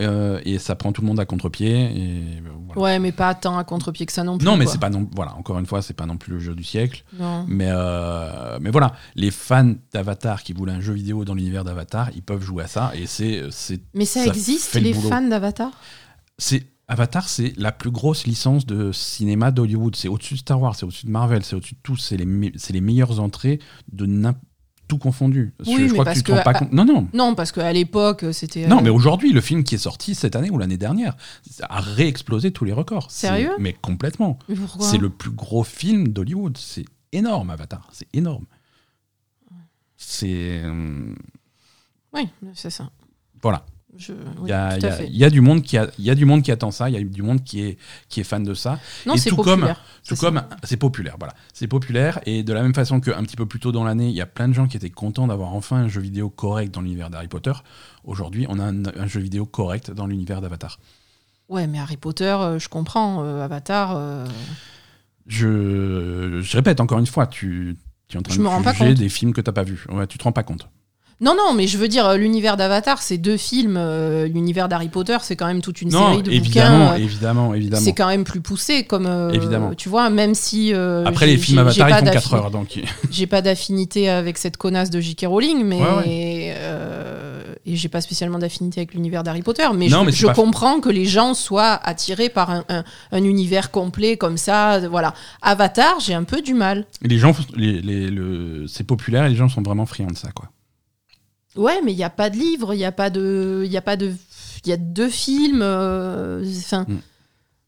Speaker 1: et ça prend tout le monde à contre-pied. Et euh, voilà.
Speaker 2: Ouais, mais pas tant à contre-pied que ça non plus.
Speaker 1: non, mais c'est pas non. Voilà, encore une fois, c'est pas non plus le jeu du siècle.
Speaker 2: Non.
Speaker 1: Mais, euh, mais voilà, les fans d'Avatar qui voulaient un jeu vidéo dans l'univers d'Avatar, ils peuvent jouer à ça et c'est. c'est
Speaker 2: Mais ça,
Speaker 1: Ça
Speaker 2: existe,
Speaker 1: le
Speaker 2: les
Speaker 1: boulot.
Speaker 2: fans d'Avatar?
Speaker 1: C'est Avatar, c'est la plus grosse licence de cinéma d'Hollywood. C'est au-dessus de Star Wars, c'est au-dessus de Marvel, c'est au-dessus de tout. C'est les, me- les meilleures entrées de n'im- tout confondu.
Speaker 2: Oui,
Speaker 1: je crois
Speaker 2: parce
Speaker 1: que tu te rends
Speaker 2: que-
Speaker 1: pas compte. Non, non.
Speaker 2: Non, parce qu'à l'époque, c'était.
Speaker 1: Non,
Speaker 2: euh,
Speaker 1: mais aujourd'hui, le film qui est sorti cette année ou l'année dernière a réexplosé tous les records.
Speaker 2: Sérieux?
Speaker 1: Mais complètement. C'est le plus gros film d'Hollywood. C'est énorme, Avatar. C'est énorme. C'est. euh,
Speaker 2: Oui, c'est ça.
Speaker 1: Voilà. Il
Speaker 2: oui,
Speaker 1: y, a, y y du monde qui a, il y a du monde qui attend ça. Il y a du monde qui est, qui est fan de ça.
Speaker 2: Non, c'est
Speaker 1: tout comme-
Speaker 2: populaire.
Speaker 1: Tout
Speaker 2: c'est
Speaker 1: comme c'est populaire, voilà. C'est populaire et de la même façon qu'un petit peu plus tôt dans l'année, il y a plein de gens qui étaient contents d'avoir enfin un jeu vidéo correct dans l'univers d'Harry Potter. Aujourd'hui, on a un, un jeu vidéo correct dans l'univers d'Avatar.
Speaker 2: Ouais, mais Harry Potter, euh, je comprends. euh, Avatar. euh,
Speaker 1: Je, je répète encore une fois, tu, tu es en train
Speaker 2: Je
Speaker 1: de juger des films que t'as pas vus. Ouais, tu te rends pas compte.
Speaker 2: Non, non, mais je veux dire, euh, l'univers d'Avatar, c'est deux films. euh, l'univers d'Harry Potter, c'est quand même toute une
Speaker 1: non,
Speaker 2: série de
Speaker 1: évidemment,
Speaker 2: bouquins. euh,
Speaker 1: évidemment, évidemment.
Speaker 2: c'est quand même plus poussé, comme. euh,
Speaker 1: Évidemment.
Speaker 2: Tu vois, même si. euh,
Speaker 1: Après, les films Avatar, ils font 4
Speaker 2: d'affi-
Speaker 1: heures, donc
Speaker 2: J'ai pas d'affinité avec cette connasse de J.K. Rowling, mais.
Speaker 1: Ouais,
Speaker 2: euh, et j'ai pas spécialement d'affinité avec l'univers d'Harry Potter. Mais
Speaker 1: Non,
Speaker 2: je,
Speaker 1: mais
Speaker 2: comprends que les gens soient attirés par un, un- un univers complet comme ça. Voilà. Avatar, j'ai un peu du mal.
Speaker 1: les gens, les, les- le, c'est populaire et les gens sont vraiment friands de ça, quoi.
Speaker 2: Ouais, mais il n'y a pas de livre, il n'y a pas de. Il y a pas de. Il y a deux films. euh, Enfin.
Speaker 1: Mm.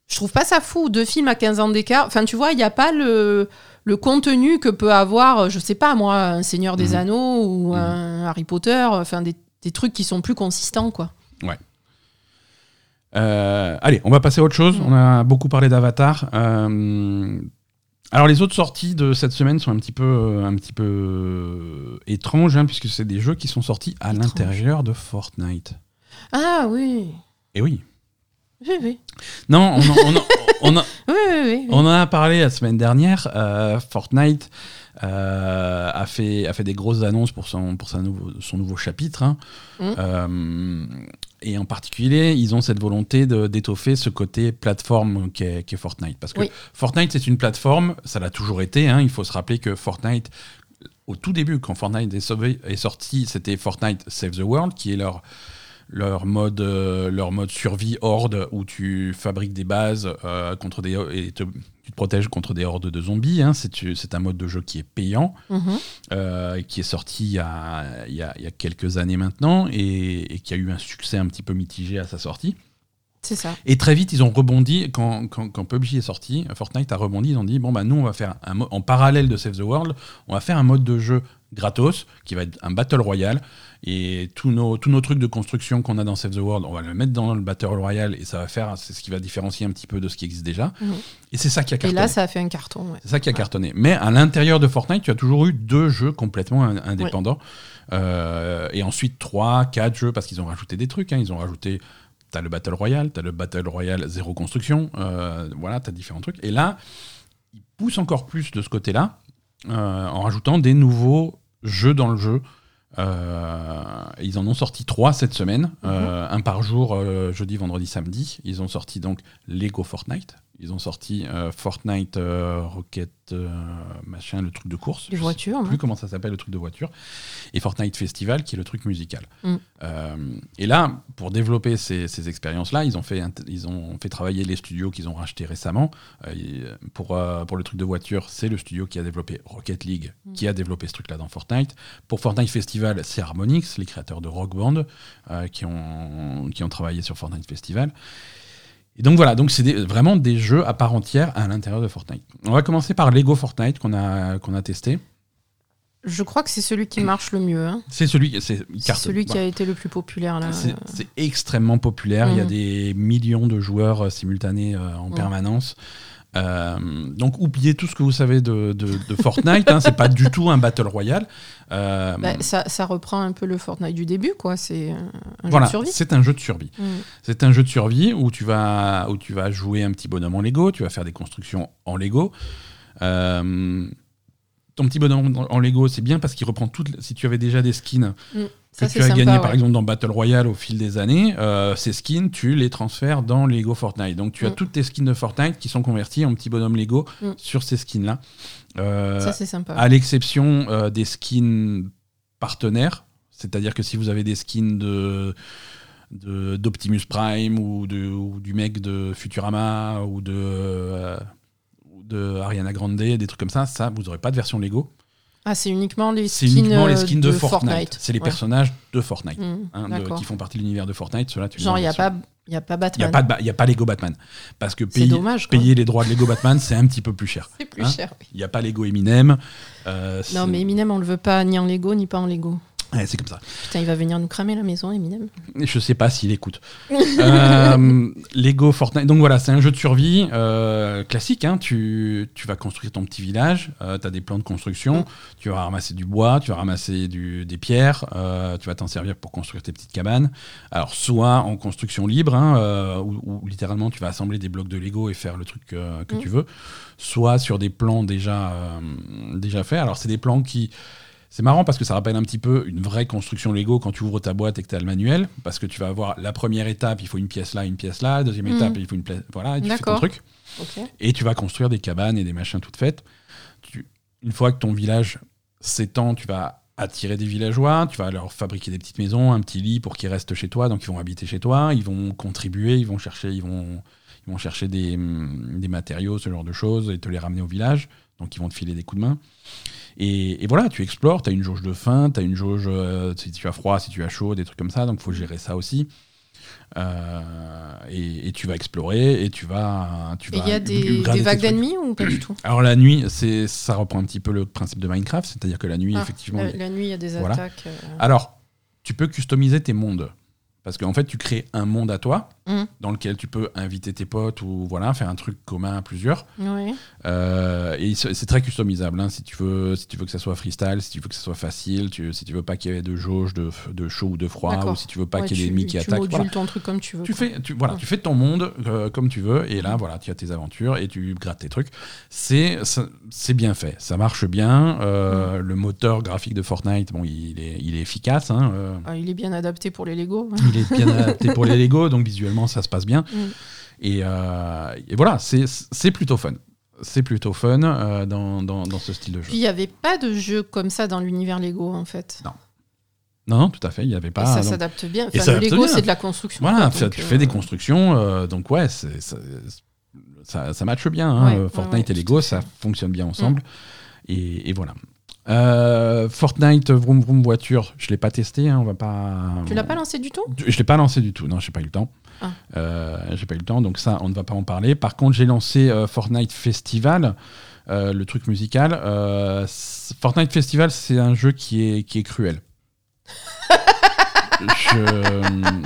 Speaker 2: Je trouve pas ça fou, deux films à 15 ans d'écart. Enfin, tu vois, il n'y a pas le, le contenu que peut avoir, je sais pas moi, un Seigneur des
Speaker 1: Mhm.
Speaker 2: Anneaux ou
Speaker 1: Mhm.
Speaker 2: un Harry Potter, enfin des, des trucs qui sont plus consistants, quoi.
Speaker 1: Euh, allez, on va passer à autre chose.
Speaker 2: Mm.
Speaker 1: On a beaucoup parlé d'Avatar. Euh, alors les autres sorties de cette semaine sont un petit peu, euh, un petit peu euh, étranges, hein, puisque c'est des jeux qui sont sortis à l'intérieur de Fortnite.
Speaker 2: Ah oui.
Speaker 1: Et oui.
Speaker 2: Oui, oui.
Speaker 1: Non, on en, on en- on en-
Speaker 2: Oui, oui, oui.
Speaker 1: on en a parlé la semaine dernière. euh, Fortnite euh, a, fait, a fait des grosses annonces pour son, pour nouveau, son nouveau chapitre. hein.
Speaker 2: Mm.
Speaker 1: Euh, et en particulier, ils ont cette volonté d'étoffer ce côté plateforme qu'est Fortnite. Parce que
Speaker 2: Oui.
Speaker 1: Fortnite, c'est une plateforme, ça l'a toujours été. hein. Il faut se rappeler que Fortnite, au tout début, quand Fortnite est, sorti, c'était Fortnite Save the World, qui est leur, leur, mode, euh, leur mode survie horde, où tu fabriques des bases euh, contre des, et te- tu te protèges contre des hordes de zombies. hein. C'est un mode de jeu qui est payant
Speaker 2: Mhm.
Speaker 1: euh, qui est sorti il y, a, il y a- il y a quelques années maintenant et, et qui a eu un succès un petit peu mitigé à sa sortie.
Speaker 2: C'est ça.
Speaker 1: Et très vite, ils ont rebondi, quand, quand, quand PUBG est sorti, Fortnite a rebondi, ils ont dit, bon, bah nous, on va faire, un en parallèle de Save the World, on va faire un mode de jeu gratos, qui va être un Battle Royale, et tous nos, tous nos trucs de construction qu'on a dans Save the World, on va le mettre dans le Battle Royale, et ça va faire, c'est ce qui va différencier un petit peu de ce qui existe déjà.
Speaker 2: Mhm.
Speaker 1: Et c'est ça qui a
Speaker 2: Et
Speaker 1: cartonné.
Speaker 2: là, ça a fait un carton. Ouais.
Speaker 1: C'est ça qui a cartonné. Mais à l'intérieur de Fortnite, tu as toujours eu deux jeux complètement in- indépendants. Euh, et ensuite, trois, quatre jeux, parce qu'ils ont rajouté des trucs. hein. Ils ont rajouté. Tu as le Battle Royale, tu as le Battle Royale zéro construction. euh, voilà, tu as différents trucs. Et là, ils poussent encore plus de ce côté-là, euh, en rajoutant des nouveaux jeux dans le jeu. Euh, ils en ont sorti trois cette semaine, euh, un par jour, euh, jeudi, vendredi, samedi. Ils ont sorti donc Lego Fortnite. Ils ont sorti euh, Fortnite euh, Rocket euh, machin, le truc de course.
Speaker 2: Les
Speaker 1: Je
Speaker 2: voitures,
Speaker 1: sais plus comment ça s'appelle le truc de voiture. Et Fortnite Festival qui est le truc musical.
Speaker 2: Mm.
Speaker 1: Et là, pour développer ces, ces expériences-là, ils ont fait ils ont fait travailler les studios qu'ils ont rachetés récemment. Pour pour le truc de voiture, c'est le studio qui a développé Rocket League
Speaker 2: Mm.
Speaker 1: qui a développé ce truc-là dans Fortnite. Pour Fortnite Festival, c'est Harmonix, les créateurs de Rock Band, qui ont qui ont travaillé sur Fortnite Festival. Et donc voilà, donc c'est des- vraiment des jeux à part entière à l'intérieur de Fortnite. On va commencer par Lego Fortnite qu'on a, qu'on a testé.
Speaker 2: Je crois que c'est celui qui marche le mieux. hein.
Speaker 1: C'est celui, c'est
Speaker 2: C'est qui a été le plus populaire là.
Speaker 1: C'est c'est extrêmement populaire. Il y a
Speaker 2: Mhm.
Speaker 1: des millions de joueurs euh, simultanés euh, en
Speaker 2: Mhm.
Speaker 1: permanence. Euh, donc oubliez tout ce que vous savez de, de- de Fortnite. hein, c'est pas du tout un battle royale. Euh,
Speaker 2: Bah, ça, ça reprend un peu le Fortnite du début, quoi. C'est un un
Speaker 1: voilà,
Speaker 2: jeu de survie.
Speaker 1: c'est un jeu de survie.
Speaker 2: Mm.
Speaker 1: C'est un jeu de survie où tu vas où tu vas jouer un petit bonhomme en Lego, tu vas faire des constructions en Lego. Euh, ton petit bonhomme en Lego, c'est bien parce qu'il reprend toutes. Si tu avais déjà des skins
Speaker 2: Mm.
Speaker 1: que tu as
Speaker 2: sympa,
Speaker 1: gagné par exemple dans Battle Royale au fil des années, euh, ces skins, tu les transfères dans Lego Fortnite. Donc tu as
Speaker 2: Mm.
Speaker 1: toutes tes skins de Fortnite qui sont convertis en petits bonhommes Lego
Speaker 2: Mm.
Speaker 1: sur ces skins-là. Euh,
Speaker 2: Ça, c'est sympa.
Speaker 1: à l'exception euh, des skins partenaires, c'est-à-dire que si vous avez des skins de d'Optimus Prime ou, de, ou du mec de Futurama ou de, de Ariana Grande, des trucs comme ça, ça, vous n'aurez pas de version Lego.
Speaker 2: Ah, c'est uniquement les skins,
Speaker 1: uniquement les
Speaker 2: euh,
Speaker 1: skins de, Fortnite. C'est les
Speaker 2: Ouais.
Speaker 1: personnages de Fortnite
Speaker 2: Mm,
Speaker 1: hein, de- qui font partie de l'univers de Fortnite. Ceux-là, tu
Speaker 2: Genre,
Speaker 1: en
Speaker 2: il n'y a, pas- y a pas
Speaker 1: Il n'y
Speaker 2: Batman.
Speaker 1: a, a pas Lego Batman. Parce que payer,
Speaker 2: dommage. quoi.
Speaker 1: payer les droits de Lego Batman, c'est un petit peu plus cher.
Speaker 2: C'est plus
Speaker 1: Hein
Speaker 2: cher. oui.
Speaker 1: Il n'y a pas Lego Eminem. euh,
Speaker 2: Non, mais Eminem, on le veut pas ni en Lego ni pas en Lego.
Speaker 1: Ouais, c'est comme ça.
Speaker 2: Putain, il va venir nous cramer la maison, Eminem.
Speaker 1: Je sais pas s'il écoute. Euh, Lego Fortnite. Donc voilà, c'est un jeu de survie euh, classique. hein. Tu, tu vas construire ton petit village. tu as des plans de construction. Tu vas ramasser du bois. Tu vas ramasser du- des pierres. euh, tu vas t'en servir pour construire tes petites cabanes. Alors, soit en construction libre, hein, euh, où, où littéralement tu vas assembler des blocs de Lego et faire le truc euh, que
Speaker 2: Mm.
Speaker 1: tu veux. Soit sur des plans déjà, euh, déjà faits. Alors, c'est des plans qui. C'est marrant parce que ça rappelle un petit peu une vraie construction Lego quand tu ouvres ta boîte et que tu as le manuel. Parce que tu vas avoir la première étape, il faut une pièce là, une pièce là. Deuxième
Speaker 2: Mhm.
Speaker 1: étape, il faut une pièce. Voilà, et tu fais ton truc. Et tu vas construire des cabanes et des machins toutes faites. Tu- une fois que ton village s'étend, tu vas attirer des villageois, tu vas leur fabriquer des petites maisons, un petit lit pour qu'ils restent chez toi, donc ils vont habiter chez toi, ils vont contribuer, ils vont chercher, ils vont, ils vont chercher des, hum, des matériaux, ce genre de choses, et te les ramener au village, donc ils vont te filer des coups de main. Et, et voilà, tu explores, tu as une jauge de faim, tu as une jauge euh, si tu as froid, si tu as chaud, des trucs comme ça, donc il faut gérer ça aussi. Euh, et, et tu vas explorer et tu vas. Tu
Speaker 2: il y a des, vagues d'ennemis ou pas du tout?
Speaker 1: Alors la nuit, c'est ça reprend un petit peu le principe de Minecraft, c'est-à-dire que la nuit,
Speaker 2: Ah,
Speaker 1: effectivement.
Speaker 2: la, nuit, il y a des
Speaker 1: Voilà.
Speaker 2: attaques. euh,
Speaker 1: Alors, tu peux customiser tes mondes. Parce qu'en fait, tu crées un monde à toi,
Speaker 2: Mhm.
Speaker 1: dans lequel tu peux inviter tes potes ou voilà faire un truc commun à plusieurs. Euh, et c'est très customisable. hein, si tu veux, si tu veux que ça soit freestyle, si tu veux que ça soit facile, tu- si tu veux pas qu'il y ait de jauge de, de chaud ou de froid, ou si tu veux pas
Speaker 2: Ouais,
Speaker 1: qu'il y ait
Speaker 2: tu-
Speaker 1: d'ennemis qui
Speaker 2: tu
Speaker 1: attaquent.
Speaker 2: modules
Speaker 1: voilà.
Speaker 2: ton truc comme tu veux.
Speaker 1: Tu
Speaker 2: quoi.
Speaker 1: fais, tu, voilà,
Speaker 2: Ouais.
Speaker 1: tu fais ton monde euh, comme tu veux, et là, voilà, tu as tes aventures et tu grattes tes trucs. C'est, bien fait, ça marche bien. euh, Le moteur graphique de Fortnite, bon, il est, il est efficace. hein,
Speaker 2: Ah, il est bien adapté pour les Lego.
Speaker 1: il est bien adapté pour les Lego, donc visuellement, ça se passe bien.
Speaker 2: Mm.
Speaker 1: Et, euh, et voilà, c'est, plutôt fun. C'est plutôt fun euh, dans, dans, dans ce style de jeu.
Speaker 2: Puis il n'y avait pas de jeu comme ça dans l'univers Lego en fait.
Speaker 1: Non, non, tout à fait, il n'y avait pas.
Speaker 2: et ça s'adapte bien.
Speaker 1: Et
Speaker 2: Enfin,
Speaker 1: ça
Speaker 2: le Lego, c'est de la construction.
Speaker 1: Voilà,
Speaker 2: quoi,
Speaker 1: ça-
Speaker 2: donc,
Speaker 1: tu fais des constructions, euh, donc ouais, c'est- ça, ça, ça matche bien. hein,
Speaker 2: Ouais,
Speaker 1: Fortnite
Speaker 2: ouais,
Speaker 1: et Lego.
Speaker 2: Mm.
Speaker 1: ça fonctionne bien ensemble. Et, et voilà. Euh, Fortnite Vroom Vroom voiture, je l'ai pas testé, hein, on va pas.
Speaker 2: Tu l'as pas lancé du tout?
Speaker 1: Je l'ai pas lancé du tout, non, j'ai pas eu le temps.
Speaker 2: Ah.
Speaker 1: Euh, j'ai pas eu le temps, donc ça, on ne va pas en parler. Par contre, j'ai lancé euh, Fortnite Festival, euh, le truc musical. Fortnite Festival, c'est un jeu qui est, qui est cruel. Je-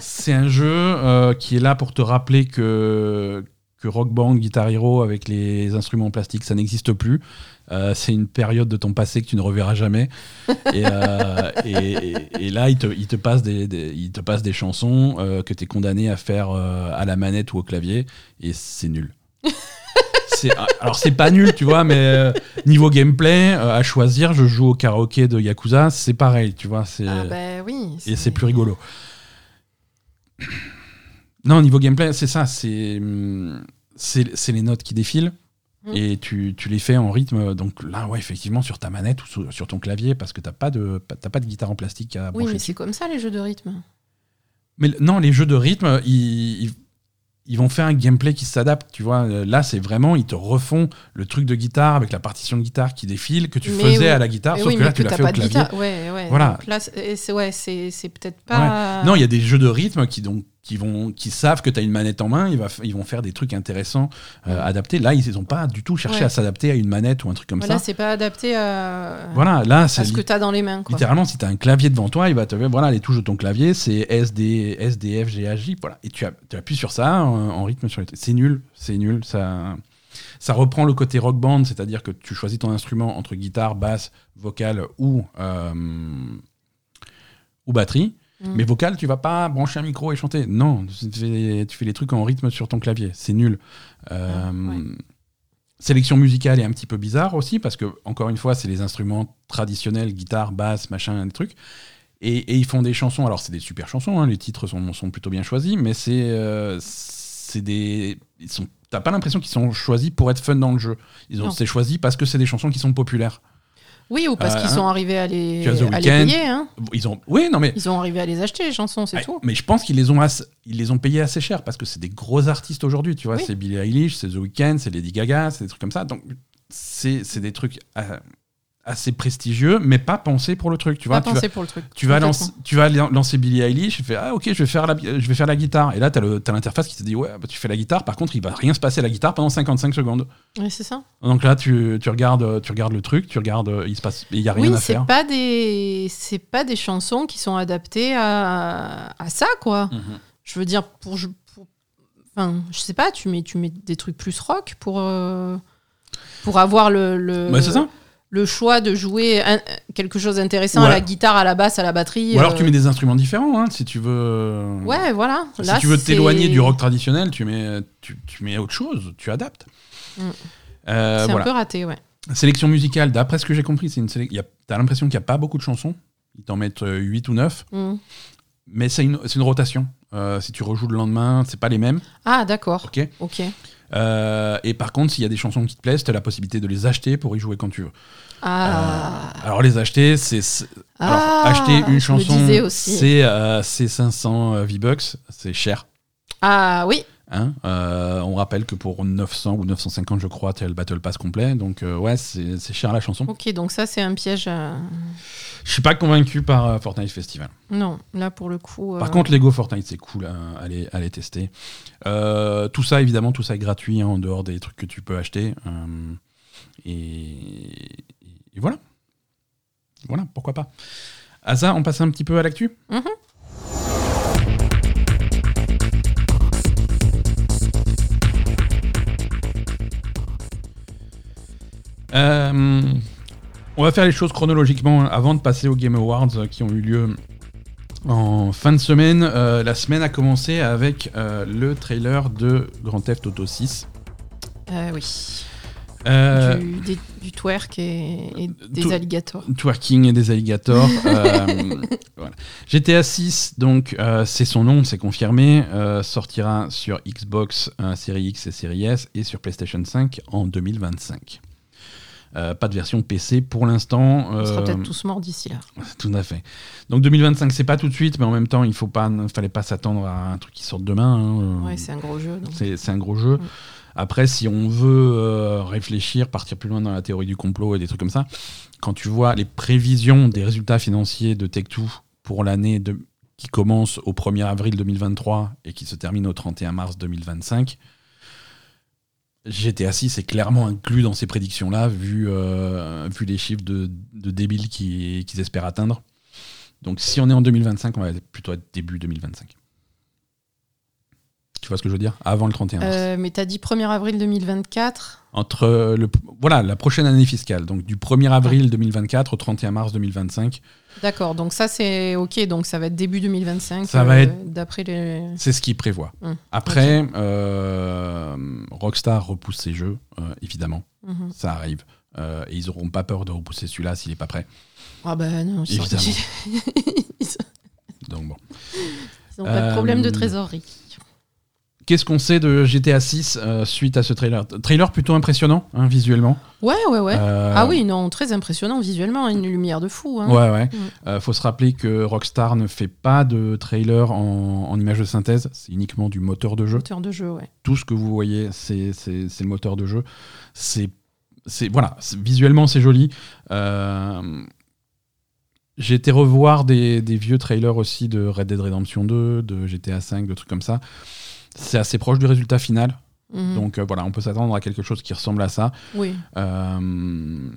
Speaker 1: C'est un jeu qui est là pour te rappeler que, que Rock Band, Guitar Hero avec les instruments en plastique, ça n'existe plus. Euh, c'est une période de ton passé que tu ne reverras jamais. Et, euh, et, et- et là, il te, il te passe des, des- il te passe des chansons euh, que tu es condamné à faire à la manette ou au clavier, et c'est nul. C'est- alors c'est pas nul, tu vois, mais niveau gameplay, à choisir, je joue au karaoké de Yakuza, c'est pareil, tu vois,
Speaker 2: Ah bah oui.
Speaker 1: et c'est plus rigolo. Non, niveau gameplay, c'est ça, c'est c'est c'est les notes qui défilent
Speaker 2: Mm.
Speaker 1: et tu, tu les fais en rythme. Donc là, ouais, effectivement, sur ta manette ou sur, sur ton clavier, parce que t'as pas de pas de guitare en plastique à
Speaker 2: Oui, mais c'est comme ça les jeux de rythme.
Speaker 1: Mais non, les jeux de rythme, ils, ils, ils vont faire un gameplay qui s'adapte, tu vois. Euh, Là, c'est vraiment, ils te refont le truc de guitare avec la partition de guitare qui défile, que tu
Speaker 2: Mais
Speaker 1: faisais
Speaker 2: oui.
Speaker 1: à la guitare,
Speaker 2: Mais
Speaker 1: sauf
Speaker 2: oui,
Speaker 1: que là, tu l'as fait au
Speaker 2: de
Speaker 1: clavier.
Speaker 2: guitare. Ouais, ouais.
Speaker 1: Voilà.
Speaker 2: Donc là, c'est c'est- ouais, c'est c'est peut-être pas.
Speaker 1: Non, il y a des jeux de rythme qui, donc, qui, vont, qui savent que tu as une manette en main, ils, va, ils vont faire des trucs intéressants, euh, adaptés. Là, ils n'ont pas du tout cherché
Speaker 2: Ouais.
Speaker 1: à s'adapter à une manette ou un truc comme
Speaker 2: Voilà,
Speaker 1: ça.
Speaker 2: c'est pas adapté à,
Speaker 1: Voilà, là,
Speaker 2: à
Speaker 1: c'est
Speaker 2: ce que tu as dans les mains. Quoi.
Speaker 1: littéralement, si tu as un clavier devant toi, il va te voilà, les touches de ton clavier, c'est S, D, S, D, F, G, H, J, voilà. Et tu, appuies sur ça en, en rythme sur les C'est nul, c'est nul, ça... Ça reprend le côté rock band, c'est-à-dire que tu choisis ton instrument entre guitare, basse, vocale ou, euh, ou batterie.
Speaker 2: Mm.
Speaker 1: Mais vocal, tu vas pas brancher un micro et chanter. Non, tu fais, tu fais les trucs en rythme sur ton clavier. C'est nul. Euh,
Speaker 2: Ah, ouais.
Speaker 1: Sélection musicale est un petit peu bizarre aussi parce que, encore une fois, c'est les instruments traditionnels, guitare, basse, machin, des trucs. Et, et ils font des chansons. Alors, c'est des super chansons, hein, les titres sont, sont plutôt bien choisis, mais c'est euh, c'est des. Ils sont. T'as pas l'impression qu'ils sont choisis pour être fun dans le jeu. Ils ont c'est choisi parce que c'est des chansons qui sont populaires.
Speaker 2: Oui, ou parce
Speaker 1: Euh,
Speaker 2: qu'ils
Speaker 1: hein.
Speaker 2: sont arrivés à les, à les payer. Hein.
Speaker 1: Ils ont. Oui, non mais.
Speaker 2: Ils ont arrivé à les acheter, les chansons, c'est
Speaker 1: Ouais,
Speaker 2: tout.
Speaker 1: Mais je pense qu'ils les ont ils les ont payés assez cher parce que c'est des gros artistes aujourd'hui, tu vois.
Speaker 2: Oui.
Speaker 1: C'est Billie Eilish, c'est The Weeknd, c'est Lady Gaga, c'est des trucs comme ça. Donc c'est c'est des trucs euh, assez prestigieux, mais pas pensés pour le truc, tu vois.
Speaker 2: Pas
Speaker 1: Tu vas,
Speaker 2: pensé pour le truc.
Speaker 1: tu vas lancer, tu vas lan- lancer Billie Eilish, tu fais ah ok je vais faire la je vais faire la guitare et là le t'as l'interface qui te dit ouais bah, tu fais la guitare par contre il va rien se passer à la guitare pendant 55 secondes
Speaker 2: Ouais, c'est ça.
Speaker 1: donc là tu, tu regardes tu regardes le truc tu regardes euh, il se passe il y a rien
Speaker 2: Oui,
Speaker 1: à faire
Speaker 2: pas des c'est pas des chansons qui sont adaptées à, à ça quoi.
Speaker 1: Mhm.
Speaker 2: Je veux dire pour, je- pour- enfin je sais pas, tu mets tu mets des trucs plus rock pour euh, pour avoir le le,
Speaker 1: c'est ça
Speaker 2: le choix de jouer un- quelque chose d'intéressant
Speaker 1: Ouais.
Speaker 2: à la guitare, à la basse, à la batterie.
Speaker 1: ou alors tu
Speaker 2: euh,
Speaker 1: mets des instruments différents hein, si tu veux
Speaker 2: Ouais, voilà.
Speaker 1: Si
Speaker 2: Là,
Speaker 1: tu veux t'éloigner du rock traditionnel, tu mets, tu, tu mets autre chose, tu adaptes.
Speaker 2: Mm.
Speaker 1: Euh,
Speaker 2: c'est un peu raté, ouais.
Speaker 1: Sélection musicale, d'après ce que j'ai compris, c'est une y a- t'as l'impression qu'il n'y a pas beaucoup de chansons. Ils t'en mettent 8 ou 9,
Speaker 2: Mm.
Speaker 1: mais c'est une, une rotation. Euh, si tu rejoues le lendemain, c'est pas les mêmes.
Speaker 2: Ah, d'accord.
Speaker 1: ok
Speaker 2: Ok.
Speaker 1: Euh, et par contre, s'il y a des chansons qui te plaisent, tu as la possibilité de les acheter pour y jouer quand tu veux.
Speaker 2: Ah.
Speaker 1: Euh, alors, les acheter, c'est.
Speaker 2: Ah,
Speaker 1: acheter une
Speaker 2: je
Speaker 1: chanson, c'est euh, c'est 500 euh, V-Bucks, c'est cher.
Speaker 2: Ah oui.
Speaker 1: Hein Euh, on rappelle que pour 900 ou 950, je crois, tu as le Battle Pass complet. Donc, euh, ouais, c'est c'est cher la chanson.
Speaker 2: Ok, donc ça c'est un piège. à-
Speaker 1: je suis pas convaincu par euh, Fortnite Festival.
Speaker 2: Non, là pour le coup.
Speaker 1: Par
Speaker 2: euh,
Speaker 1: contre, Lego Fortnite, c'est cool hein, à, à, tester. Euh, tout ça, évidemment, tout ça est gratuit hein, en dehors des trucs que tu peux acheter. Et, voilà. Voilà, pourquoi pas. À ça, on passe un petit peu à l'actu?
Speaker 2: Mhm
Speaker 1: on va faire les choses chronologiquement avant de passer aux Game Awards qui ont eu lieu en fin de semaine. Euh, la semaine a commencé avec euh, le trailer de Grand Theft Auto 6.
Speaker 2: Euh, oui.
Speaker 1: Euh,
Speaker 2: Du, des- du twerk et, et des alligators.
Speaker 1: Twerking et des alligators. voilà. GTA 6, donc c'est son nom, c'est confirmé, sortira sur Xbox Series X et Series S et sur PlayStation 5 en 2025. Euh, pas de version PC pour l'instant.
Speaker 2: On sera
Speaker 1: euh,
Speaker 2: peut-être tous morts d'ici là.
Speaker 1: Tout à fait. Donc 2025, c'est pas tout de suite, mais en même temps, il faut pas, fallait pas s'attendre à un truc qui sorte demain. hein.
Speaker 2: Ouais, c'est un gros jeu.
Speaker 1: C'est un gros jeu.
Speaker 2: Mm.
Speaker 1: Après, si on veut euh, réfléchir, partir plus loin dans la théorie du complot et des trucs comme ça, quand tu vois les prévisions des résultats financiers de Tech2 pour l'année qui commence au 1er avril 2023 et qui se termine au 31 mars 2025, GTA 6 est clairement inclus dans ces prédictions-là, vu, euh, vu les chiffres de, de débiles qui- qu'ils espèrent atteindre. Donc si on est en 2025, on va plutôt être début 2025. Tu vois ce que je veux dire? Avant le 31 mars.
Speaker 2: Euh, mais t'as dit 1er avril 2024.
Speaker 1: Entre le, voilà, la prochaine année fiscale, donc du 1er avril 2024 au 31 mars 2025,
Speaker 2: D'accord, donc ça c'est ok, donc ça va être début 2025.
Speaker 1: Ça va être-
Speaker 2: D'après les.
Speaker 1: c'est ce qu'ils prévoient.
Speaker 2: Hum,
Speaker 1: Après, euh, Rockstar repousse ses jeux, euh, évidemment,
Speaker 2: Mhm.
Speaker 1: ça arrive. Euh, et ils n'auront pas peur de repousser celui-là s'il n'est pas prêt.
Speaker 2: Ah bah non, ils
Speaker 1: Évidemment.
Speaker 2: ils
Speaker 1: Donc bon.
Speaker 2: ont pas de problème de
Speaker 1: Euh,
Speaker 2: trésorerie.
Speaker 1: Qu'est-ce qu'on sait de GTA 6 euh, suite à ce trailer? Trailer plutôt impressionnant, hein, visuellement.
Speaker 2: Ouais, ouais, ouais.
Speaker 1: Euh,
Speaker 2: Ah oui, non, très impressionnant visuellement, une lumière de fou. Hein.
Speaker 1: Ouais, ouais.
Speaker 2: Mm.
Speaker 1: Euh, faut se rappeler que Rockstar ne fait pas de trailer en, en image de synthèse, c'est uniquement du moteur de jeu.
Speaker 2: Moteur de jeu, ouais.
Speaker 1: Tout ce que vous voyez, c'est le moteur de jeu. C'est voilà, visuellement c'est joli. Euh, J'ai été revoir des, des vieux trailers aussi de Red Dead Redemption 2, de GTA 5, de trucs comme ça. C'est assez proche du résultat final.
Speaker 2: Mhm.
Speaker 1: Donc euh, voilà, on peut s'attendre à quelque chose qui ressemble à ça.
Speaker 2: oui.
Speaker 1: Euh,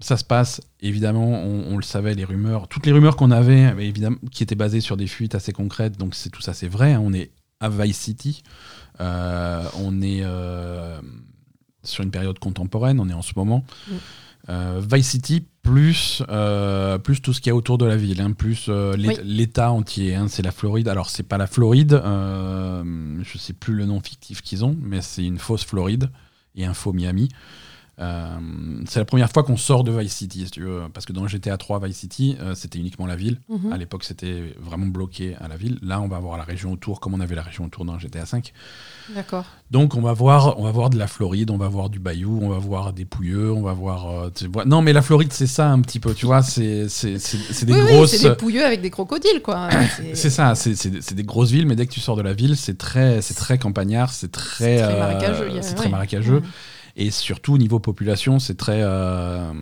Speaker 1: ça se passe, évidemment, on, on le savait, les rumeurs, toutes les rumeurs qu'on avait, mais évidemment, qui étaient basées sur des fuites assez concrètes, donc c'est tout ça, c'est vrai. hein, on est à Vice City, euh, on est sur une période contemporaine, on est en ce moment. Euh, Vice City plus, euh, plus tout ce qu'il y a autour de la ville, hein, plus euh,
Speaker 2: Oui.
Speaker 1: l'État entier. hein, c'est la Floride. Alors c'est pas la Floride, je sais plus le nom fictif qu'ils ont, mais c'est une fausse Floride et un faux Miami. Euh, c'est la première fois qu'on sort de Vice City, si tu veux, parce que dans GTA 3 Vice City, euh, c'était uniquement la ville.
Speaker 2: Mhm.
Speaker 1: À l'époque, c'était vraiment bloqué à la ville. Là, on va avoir la région autour, comme on avait la région autour dans GTA 5.
Speaker 2: D'accord.
Speaker 1: Donc, on va voir, on va voir de la Floride, on va voir du Bayou, on va voir des Pouilleux, on va voir. euh, tu vois- non, mais la Floride, c'est ça un petit peu, tu vois. C'est c'est- c'est- c'est des
Speaker 2: oui, oui,
Speaker 1: grosses.
Speaker 2: c'est des pouilleux avec des crocodiles, quoi.
Speaker 1: C'est ça, c'est des grosses villes, mais dès que tu sors de la ville, c'est très, c'est très campagnard, c'est très,
Speaker 2: C'est très marécageux, a-
Speaker 1: très. Et surtout, au niveau population, c'est très. euh,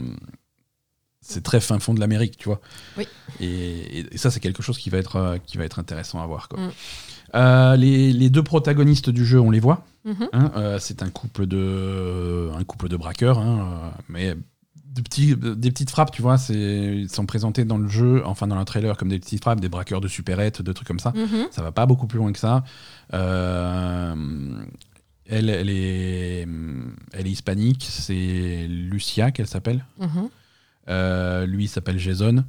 Speaker 1: c'est très fin fond de l'Amérique, tu vois.
Speaker 2: Oui.
Speaker 1: Et, et ça, c'est quelque chose qui va être, euh, qui va être intéressant à voir. Quoi.
Speaker 2: Mm.
Speaker 1: Euh, les, les deux protagonistes du jeu, on les voit.
Speaker 2: Mhm.
Speaker 1: hein, euh, c'est un couple de, un couple de braqueurs, hein, mais de petits, des petites frappes, tu vois. Ils sont présentés dans le jeu, enfin dans le trailer, comme des petites frappes, des braqueurs de supérettes, de trucs comme ça.
Speaker 2: Mhm.
Speaker 1: Ça va pas beaucoup plus loin que ça. Elle, elle, est, elle est hispanique, c'est Lucia qu'elle s'appelle.
Speaker 2: Mhm.
Speaker 1: Euh, lui il s'appelle Jason.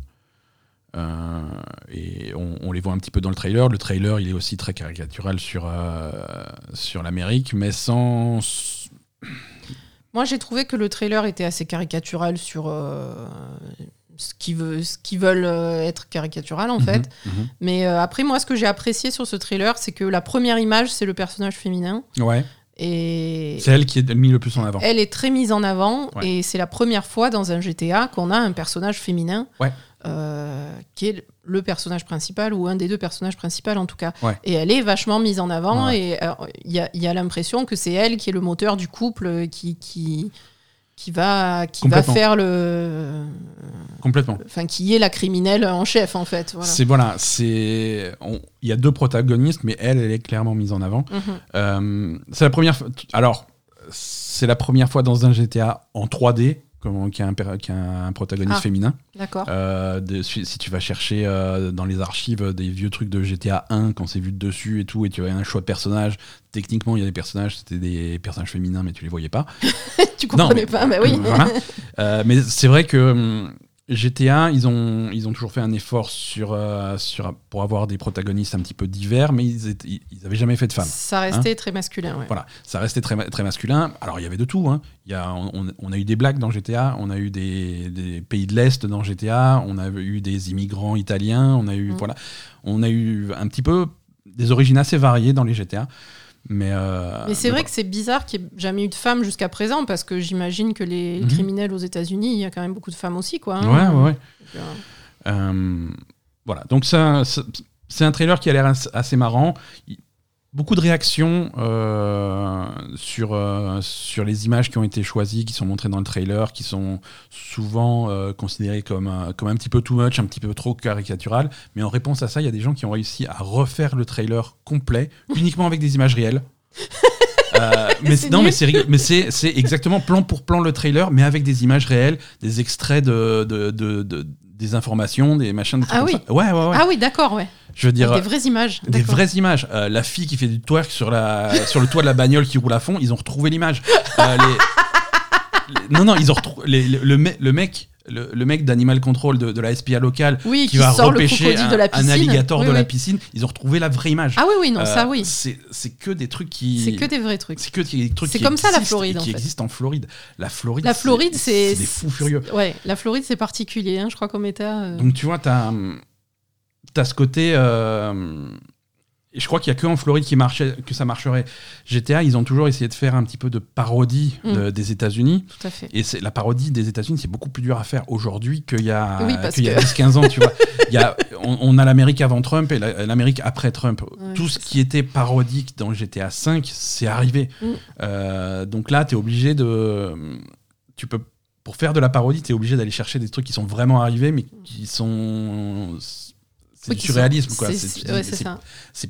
Speaker 1: Euh, et on, on les voit un petit peu dans le trailer. Le trailer, il est aussi très caricatural sur, euh, sur l'Amérique, mais sans.
Speaker 2: Moi, j'ai trouvé que le trailer était assez caricatural sur euh, ce qu'ils veut- veulent être caricatural, en fait.
Speaker 1: Mhm, mhm.
Speaker 2: Mais après, moi, ce que j'ai apprécié sur ce trailer, c'est que la première image, c'est le personnage féminin.
Speaker 1: Ouais,
Speaker 2: Et
Speaker 1: c'est elle qui est mise le plus en avant.
Speaker 2: elle est très mise en avant.
Speaker 1: Ouais.
Speaker 2: Et c'est la première fois dans un GTA qu'on a un personnage féminin.
Speaker 1: Ouais.
Speaker 2: euh, qui est le personnage principal ou un des deux personnages principaux en tout cas.
Speaker 1: Ouais.
Speaker 2: Et elle est vachement mise en avant et euh, il y a, l'impression que c'est elle qui est le moteur du couple qui, qui, qui va, qui va faire le...
Speaker 1: Complètement.
Speaker 2: Enfin, qui est la criminelle en chef en fait. Voilà.
Speaker 1: C'est voilà, c'est il y a deux protagonistes, mais elle, elle est clairement mise en avant.
Speaker 2: Mhm.
Speaker 1: Euh, c'est la première. Alors, c'est la première fois dans un GTA en 3D comment, qui, a un, per- qui a un protagoniste
Speaker 2: Ah.
Speaker 1: féminin.
Speaker 2: D'accord.
Speaker 1: Euh, de- si, tu vas chercher euh, dans les archives des vieux trucs de GTA 1 quand c'est vu de dessus et tout, et tu as un choix de personnages, techniquement il y a des personnages, c'était des personnages féminins, mais tu les voyais pas.
Speaker 2: tu comprenais
Speaker 1: mais-
Speaker 2: pas, bah oui.
Speaker 1: Voilà. Euh, mais c'est vrai que hum, GTA, ils ont, ils ont toujours fait un effort sur, euh, sur, pour avoir des protagonistes un petit peu divers, mais ils, étaient- ils, ils avaient jamais fait de femmes.
Speaker 2: Ça restait très masculin, ouais.
Speaker 1: Voilà, ça restait très, très masculin. Alors il y avait de tout. Hein. Il y a, on, on a eu des blacks dans GTA, on a eu des, des pays de l'Est dans GTA, on a eu des immigrants italiens, on a eu,
Speaker 2: Mm.
Speaker 1: voilà, on a eu un petit peu des origines assez variées dans les GTA. Mais, euh,
Speaker 2: Mais c'est vrai que c'est bizarre qu'il n'y ait jamais eu de femmes jusqu'à présent, parce que j'imagine que les
Speaker 1: Mhm.
Speaker 2: criminels aux États-Unis, il y a quand même beaucoup de femmes aussi, quoi. hein.
Speaker 1: Ouais, ouais, ouais.
Speaker 2: Donc, euh,
Speaker 1: Euh, voilà, donc ça, c'est un trailer qui a l'air as- assez marrant. Beaucoup de réactions euh, sur, euh, sur les images qui ont été choisies, qui sont montrées dans le trailer, qui sont souvent euh, considérées comme, un- comme un petit peu too much, un petit peu trop caricatural. Mais en réponse à ça, il y a des gens qui ont réussi à refaire le trailer complet, uniquement avec des images réelles. Mais
Speaker 2: C'est
Speaker 1: non, mais c'est mais c'est c'est exactement plan pour plan le trailer, mais avec des images réelles, des extraits de, de, de- de- des informations, des machins. Des trucs
Speaker 2: Ah
Speaker 1: comme
Speaker 2: oui.
Speaker 1: ça. Ouais, ouais, ouais.
Speaker 2: Ah oui, d'accord, ouais.
Speaker 1: Je veux dire,
Speaker 2: Avec des vraies images.
Speaker 1: des vraies images. Euh, la fille qui fait du twerk sur, la, sur le toit de la bagnole qui roule à fond, ils ont retrouvé l'image. Euh, les- les- non, non, ils ont retrouvé les- le, le me- le mec. Le, le mec d'Animal Control de, de la SPA locale
Speaker 2: Oui,
Speaker 1: qui,
Speaker 2: qui,
Speaker 1: va repêcher un,
Speaker 2: de la
Speaker 1: un
Speaker 2: piscine.
Speaker 1: alligator
Speaker 2: Oui,
Speaker 1: de la piscine, ils ont retrouvé la vraie image.
Speaker 2: Ah oui, oui, non, ça
Speaker 1: Euh,
Speaker 2: oui.
Speaker 1: C'est que des trucs qui.
Speaker 2: C'est que des vrais trucs.
Speaker 1: C'est que des trucs
Speaker 2: C'est
Speaker 1: qui
Speaker 2: comme ça, la Floride,
Speaker 1: et
Speaker 2: en
Speaker 1: Qui
Speaker 2: fait.
Speaker 1: existent en Floride. La Floride,
Speaker 2: La Floride, c'est.
Speaker 1: des fous furieux.
Speaker 2: Ouais, la Floride, c'est particulier, hein, je crois, comme état. euh.
Speaker 1: Donc tu vois, t'as as ce côté. euh, et je crois qu'il y a que en Floride qui marchait, que ça marcherait. GTA, ils ont toujours essayé de faire un petit peu de parodie
Speaker 2: Mm.
Speaker 1: de- des États-Unis.
Speaker 2: Tout à fait.
Speaker 1: Et c'est la parodie des États-Unis, c'est beaucoup plus dur à faire aujourd'hui qu'il y a,
Speaker 2: Oui,
Speaker 1: y a
Speaker 2: que-
Speaker 1: 10-15 ans. Tu vois. Il y a, on, on a l'Amérique avant Trump et la- l'Amérique après Trump.
Speaker 2: Ouais,
Speaker 1: Tout ce qui était parodique dans GTA V, c'est arrivé.
Speaker 2: Mm.
Speaker 1: Euh, donc là, tu es obligé de. Tu peux. Pour faire de la parodie, tu es obligé d'aller chercher des trucs qui sont vraiment arrivés, mais qui sont. C'est
Speaker 2: Oui,
Speaker 1: du
Speaker 2: sont-
Speaker 1: surréalisme, quoi.
Speaker 2: c'est- ouais,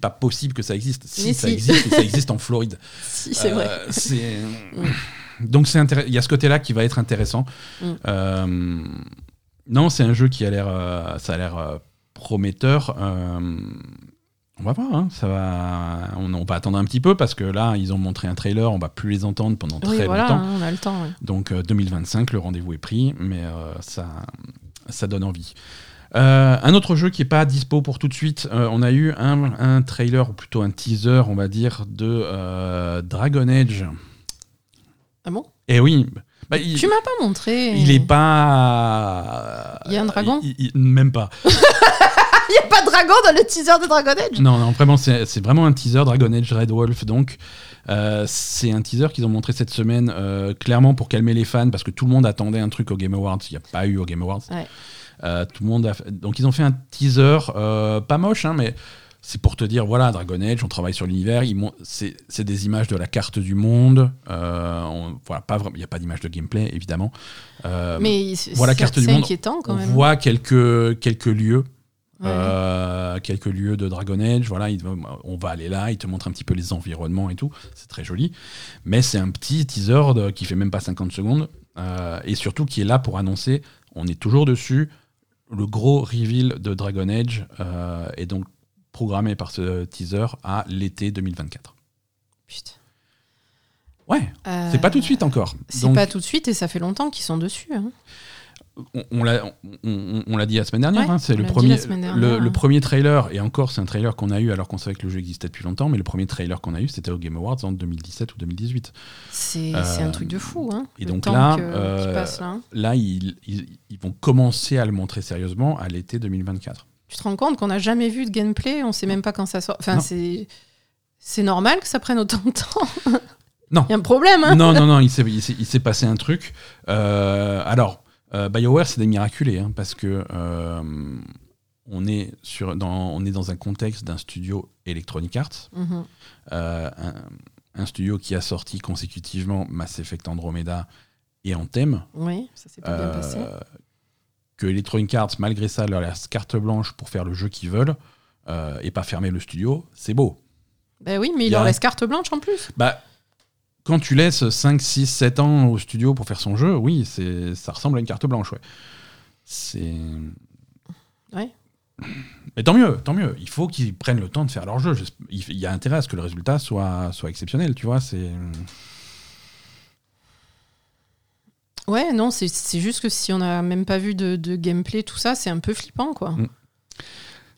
Speaker 1: pas possible que ça existe. Si, ça existe, ça existe en Floride.
Speaker 2: Si, c'est vrai.
Speaker 1: Euh, c'est- Donc il y a ce côté-là qui va être intéressant.
Speaker 2: Mm.
Speaker 1: Euh, Non, c'est un jeu qui a l'air, euh, ça a l'air euh, prometteur. On va voir, hein, ça va. On, on va attendre un petit peu parce que là, ils ont montré un trailer, on va plus les entendre pendant très
Speaker 2: voilà,
Speaker 1: longtemps.
Speaker 2: hein, on a le temps. ouais.
Speaker 1: Donc euh, 2025, le rendez-vous est pris, mais ça, ça donne envie. Euh, un autre jeu qui n'est pas dispo pour tout de suite, euh, on a eu un, un trailer, ou plutôt un teaser, on va dire, de euh, Dragon Age.
Speaker 2: Ah bon?
Speaker 1: Et oui, bah, il,
Speaker 2: Tu m'as pas montré.
Speaker 1: il est pas.
Speaker 2: Il y a un dragon?
Speaker 1: Il- il- Même pas.
Speaker 2: Il n'y a pas de dragon dans le teaser de Dragon Age?
Speaker 1: Non, non, vraiment, c'est c'est vraiment un teaser Dragon Age Red Wolf. Donc, euh, c'est un teaser qu'ils ont montré cette semaine, euh, clairement pour calmer les fans, parce que tout le monde attendait un truc au Game Awards. Il n'y a pas eu au Game Awards.
Speaker 2: Ouais.
Speaker 1: Euh, tout le monde a fait- Donc, ils ont fait un teaser, euh, pas moche, hein, mais c'est pour te dire voilà, Dragon Age, on travaille sur l'univers. C'est des images de la carte du monde. Euh, on- voilà, pas il n'y a pas d'image de gameplay, évidemment.
Speaker 2: Mais c'est
Speaker 1: voilà, carte
Speaker 2: c'est
Speaker 1: du monde.
Speaker 2: inquiétant quand
Speaker 1: on
Speaker 2: même.
Speaker 1: voit quelques, quelques lieux.
Speaker 2: Ouais.
Speaker 1: Euh, quelques lieux de Dragon Age, voilà, il- on va aller là, il te montre un petit peu les environnements et tout, c'est très joli, mais c'est un petit teaser de- qui fait même pas 50 secondes, euh, et surtout qui est là pour annoncer, on est toujours dessus, le gros reveal de Dragon Age euh, est donc programmé par ce teaser à l'été 2024.
Speaker 2: Putain.
Speaker 1: Ouais,
Speaker 2: Euh,
Speaker 1: c'est pas tout de suite encore.
Speaker 2: C'est
Speaker 1: Donc,
Speaker 2: pas tout de suite et ça fait longtemps qu'ils sont dessus. hein.
Speaker 1: On, l'a on- on- on l'a dit la semaine dernière,
Speaker 2: Ouais,
Speaker 1: hein, c'est le premier, le, premier trailer, et encore c'est un trailer qu'on a eu alors qu'on savait que le jeu existait depuis longtemps, mais le premier trailer qu'on a eu c'était au Game Awards en 2017 ou 2018.
Speaker 2: C'est
Speaker 1: Euh,
Speaker 2: c'est un truc de fou. Hein,
Speaker 1: et donc
Speaker 2: temps
Speaker 1: là,
Speaker 2: que-
Speaker 1: euh,
Speaker 2: passe, là.
Speaker 1: Là, ils, ils- ils vont commencer à le montrer sérieusement à l'été 2024.
Speaker 2: Tu te rends compte qu'on n'a jamais vu de gameplay, on sait même pas quand ça sort. Enfin, c'est normal que ça prenne autant de temps.
Speaker 1: Non.
Speaker 2: Il y a un problème. Hein
Speaker 1: non, non, non, il s'est passé un truc. Euh, alors, euh, BioWare, c'est des miraculés, hein, parce que euh, on, est sur, dans, on est dans un contexte d'un studio Electronic Arts.
Speaker 2: Mhm.
Speaker 1: Euh, un, un studio qui a sorti consécutivement Mass Effect Andromeda et Anthem,
Speaker 2: Oui, ça s'est pas bien passé.
Speaker 1: que Electronic Arts, malgré ça, leur laisse carte blanche pour faire le jeu qu'ils veulent et pas fermer le studio, c'est beau.
Speaker 2: Ben oui, mais il leur laisse carte blanche en plus.
Speaker 1: Bah, quand tu laisses 5, 6, 7 ans au studio pour faire son jeu, oui, c'est, ça ressemble à une carte blanche, ouais. C'est.
Speaker 2: Ouais.
Speaker 1: Mais tant mieux, tant mieux. Il faut qu'ils prennent le temps de faire leur jeu. Il y a intérêt à ce que le résultat soit, soit exceptionnel, tu vois. C'est.
Speaker 2: Ouais, non, c'est juste que si on n'a même pas vu de, gameplay, tout ça, c'est un peu flippant, quoi. Mm.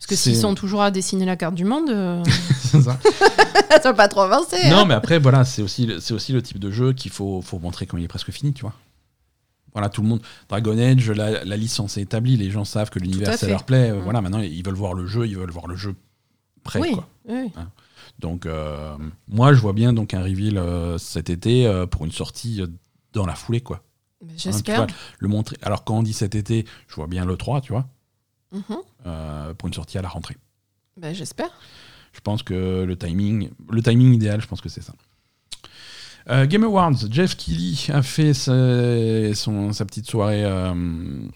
Speaker 2: Parce que s'ils sont toujours à dessiner la carte du monde, euh... ça. ça va pas trop avancer.
Speaker 1: Non, hein. mais après, voilà, c'est aussi, aussi le type de jeu qu'il faut, faut montrer quand il est presque fini, tu vois. Voilà, tout le monde. Dragon Age, la, licence est établie, les gens savent que l'univers ça leur plaît. Euh, voilà, maintenant ils veulent voir le jeu, ils veulent voir le jeu prêt. Oui, quoi. oui. Hein. donc, euh, moi, je vois bien donc un reveal euh, cet été pour une sortie dans la foulée, quoi.
Speaker 2: J'espère. Hein,
Speaker 1: le montrer. Alors, quand on dit cet été, je vois bien le 3, tu vois, mhm. pour une sortie à la rentrée.
Speaker 2: Ben, J'espère.
Speaker 1: Je pense que le timing, le timing idéal, je pense que c'est ça. Euh, Game Awards, Jeff Keighley a fait sa, son, sa petite soirée, euh,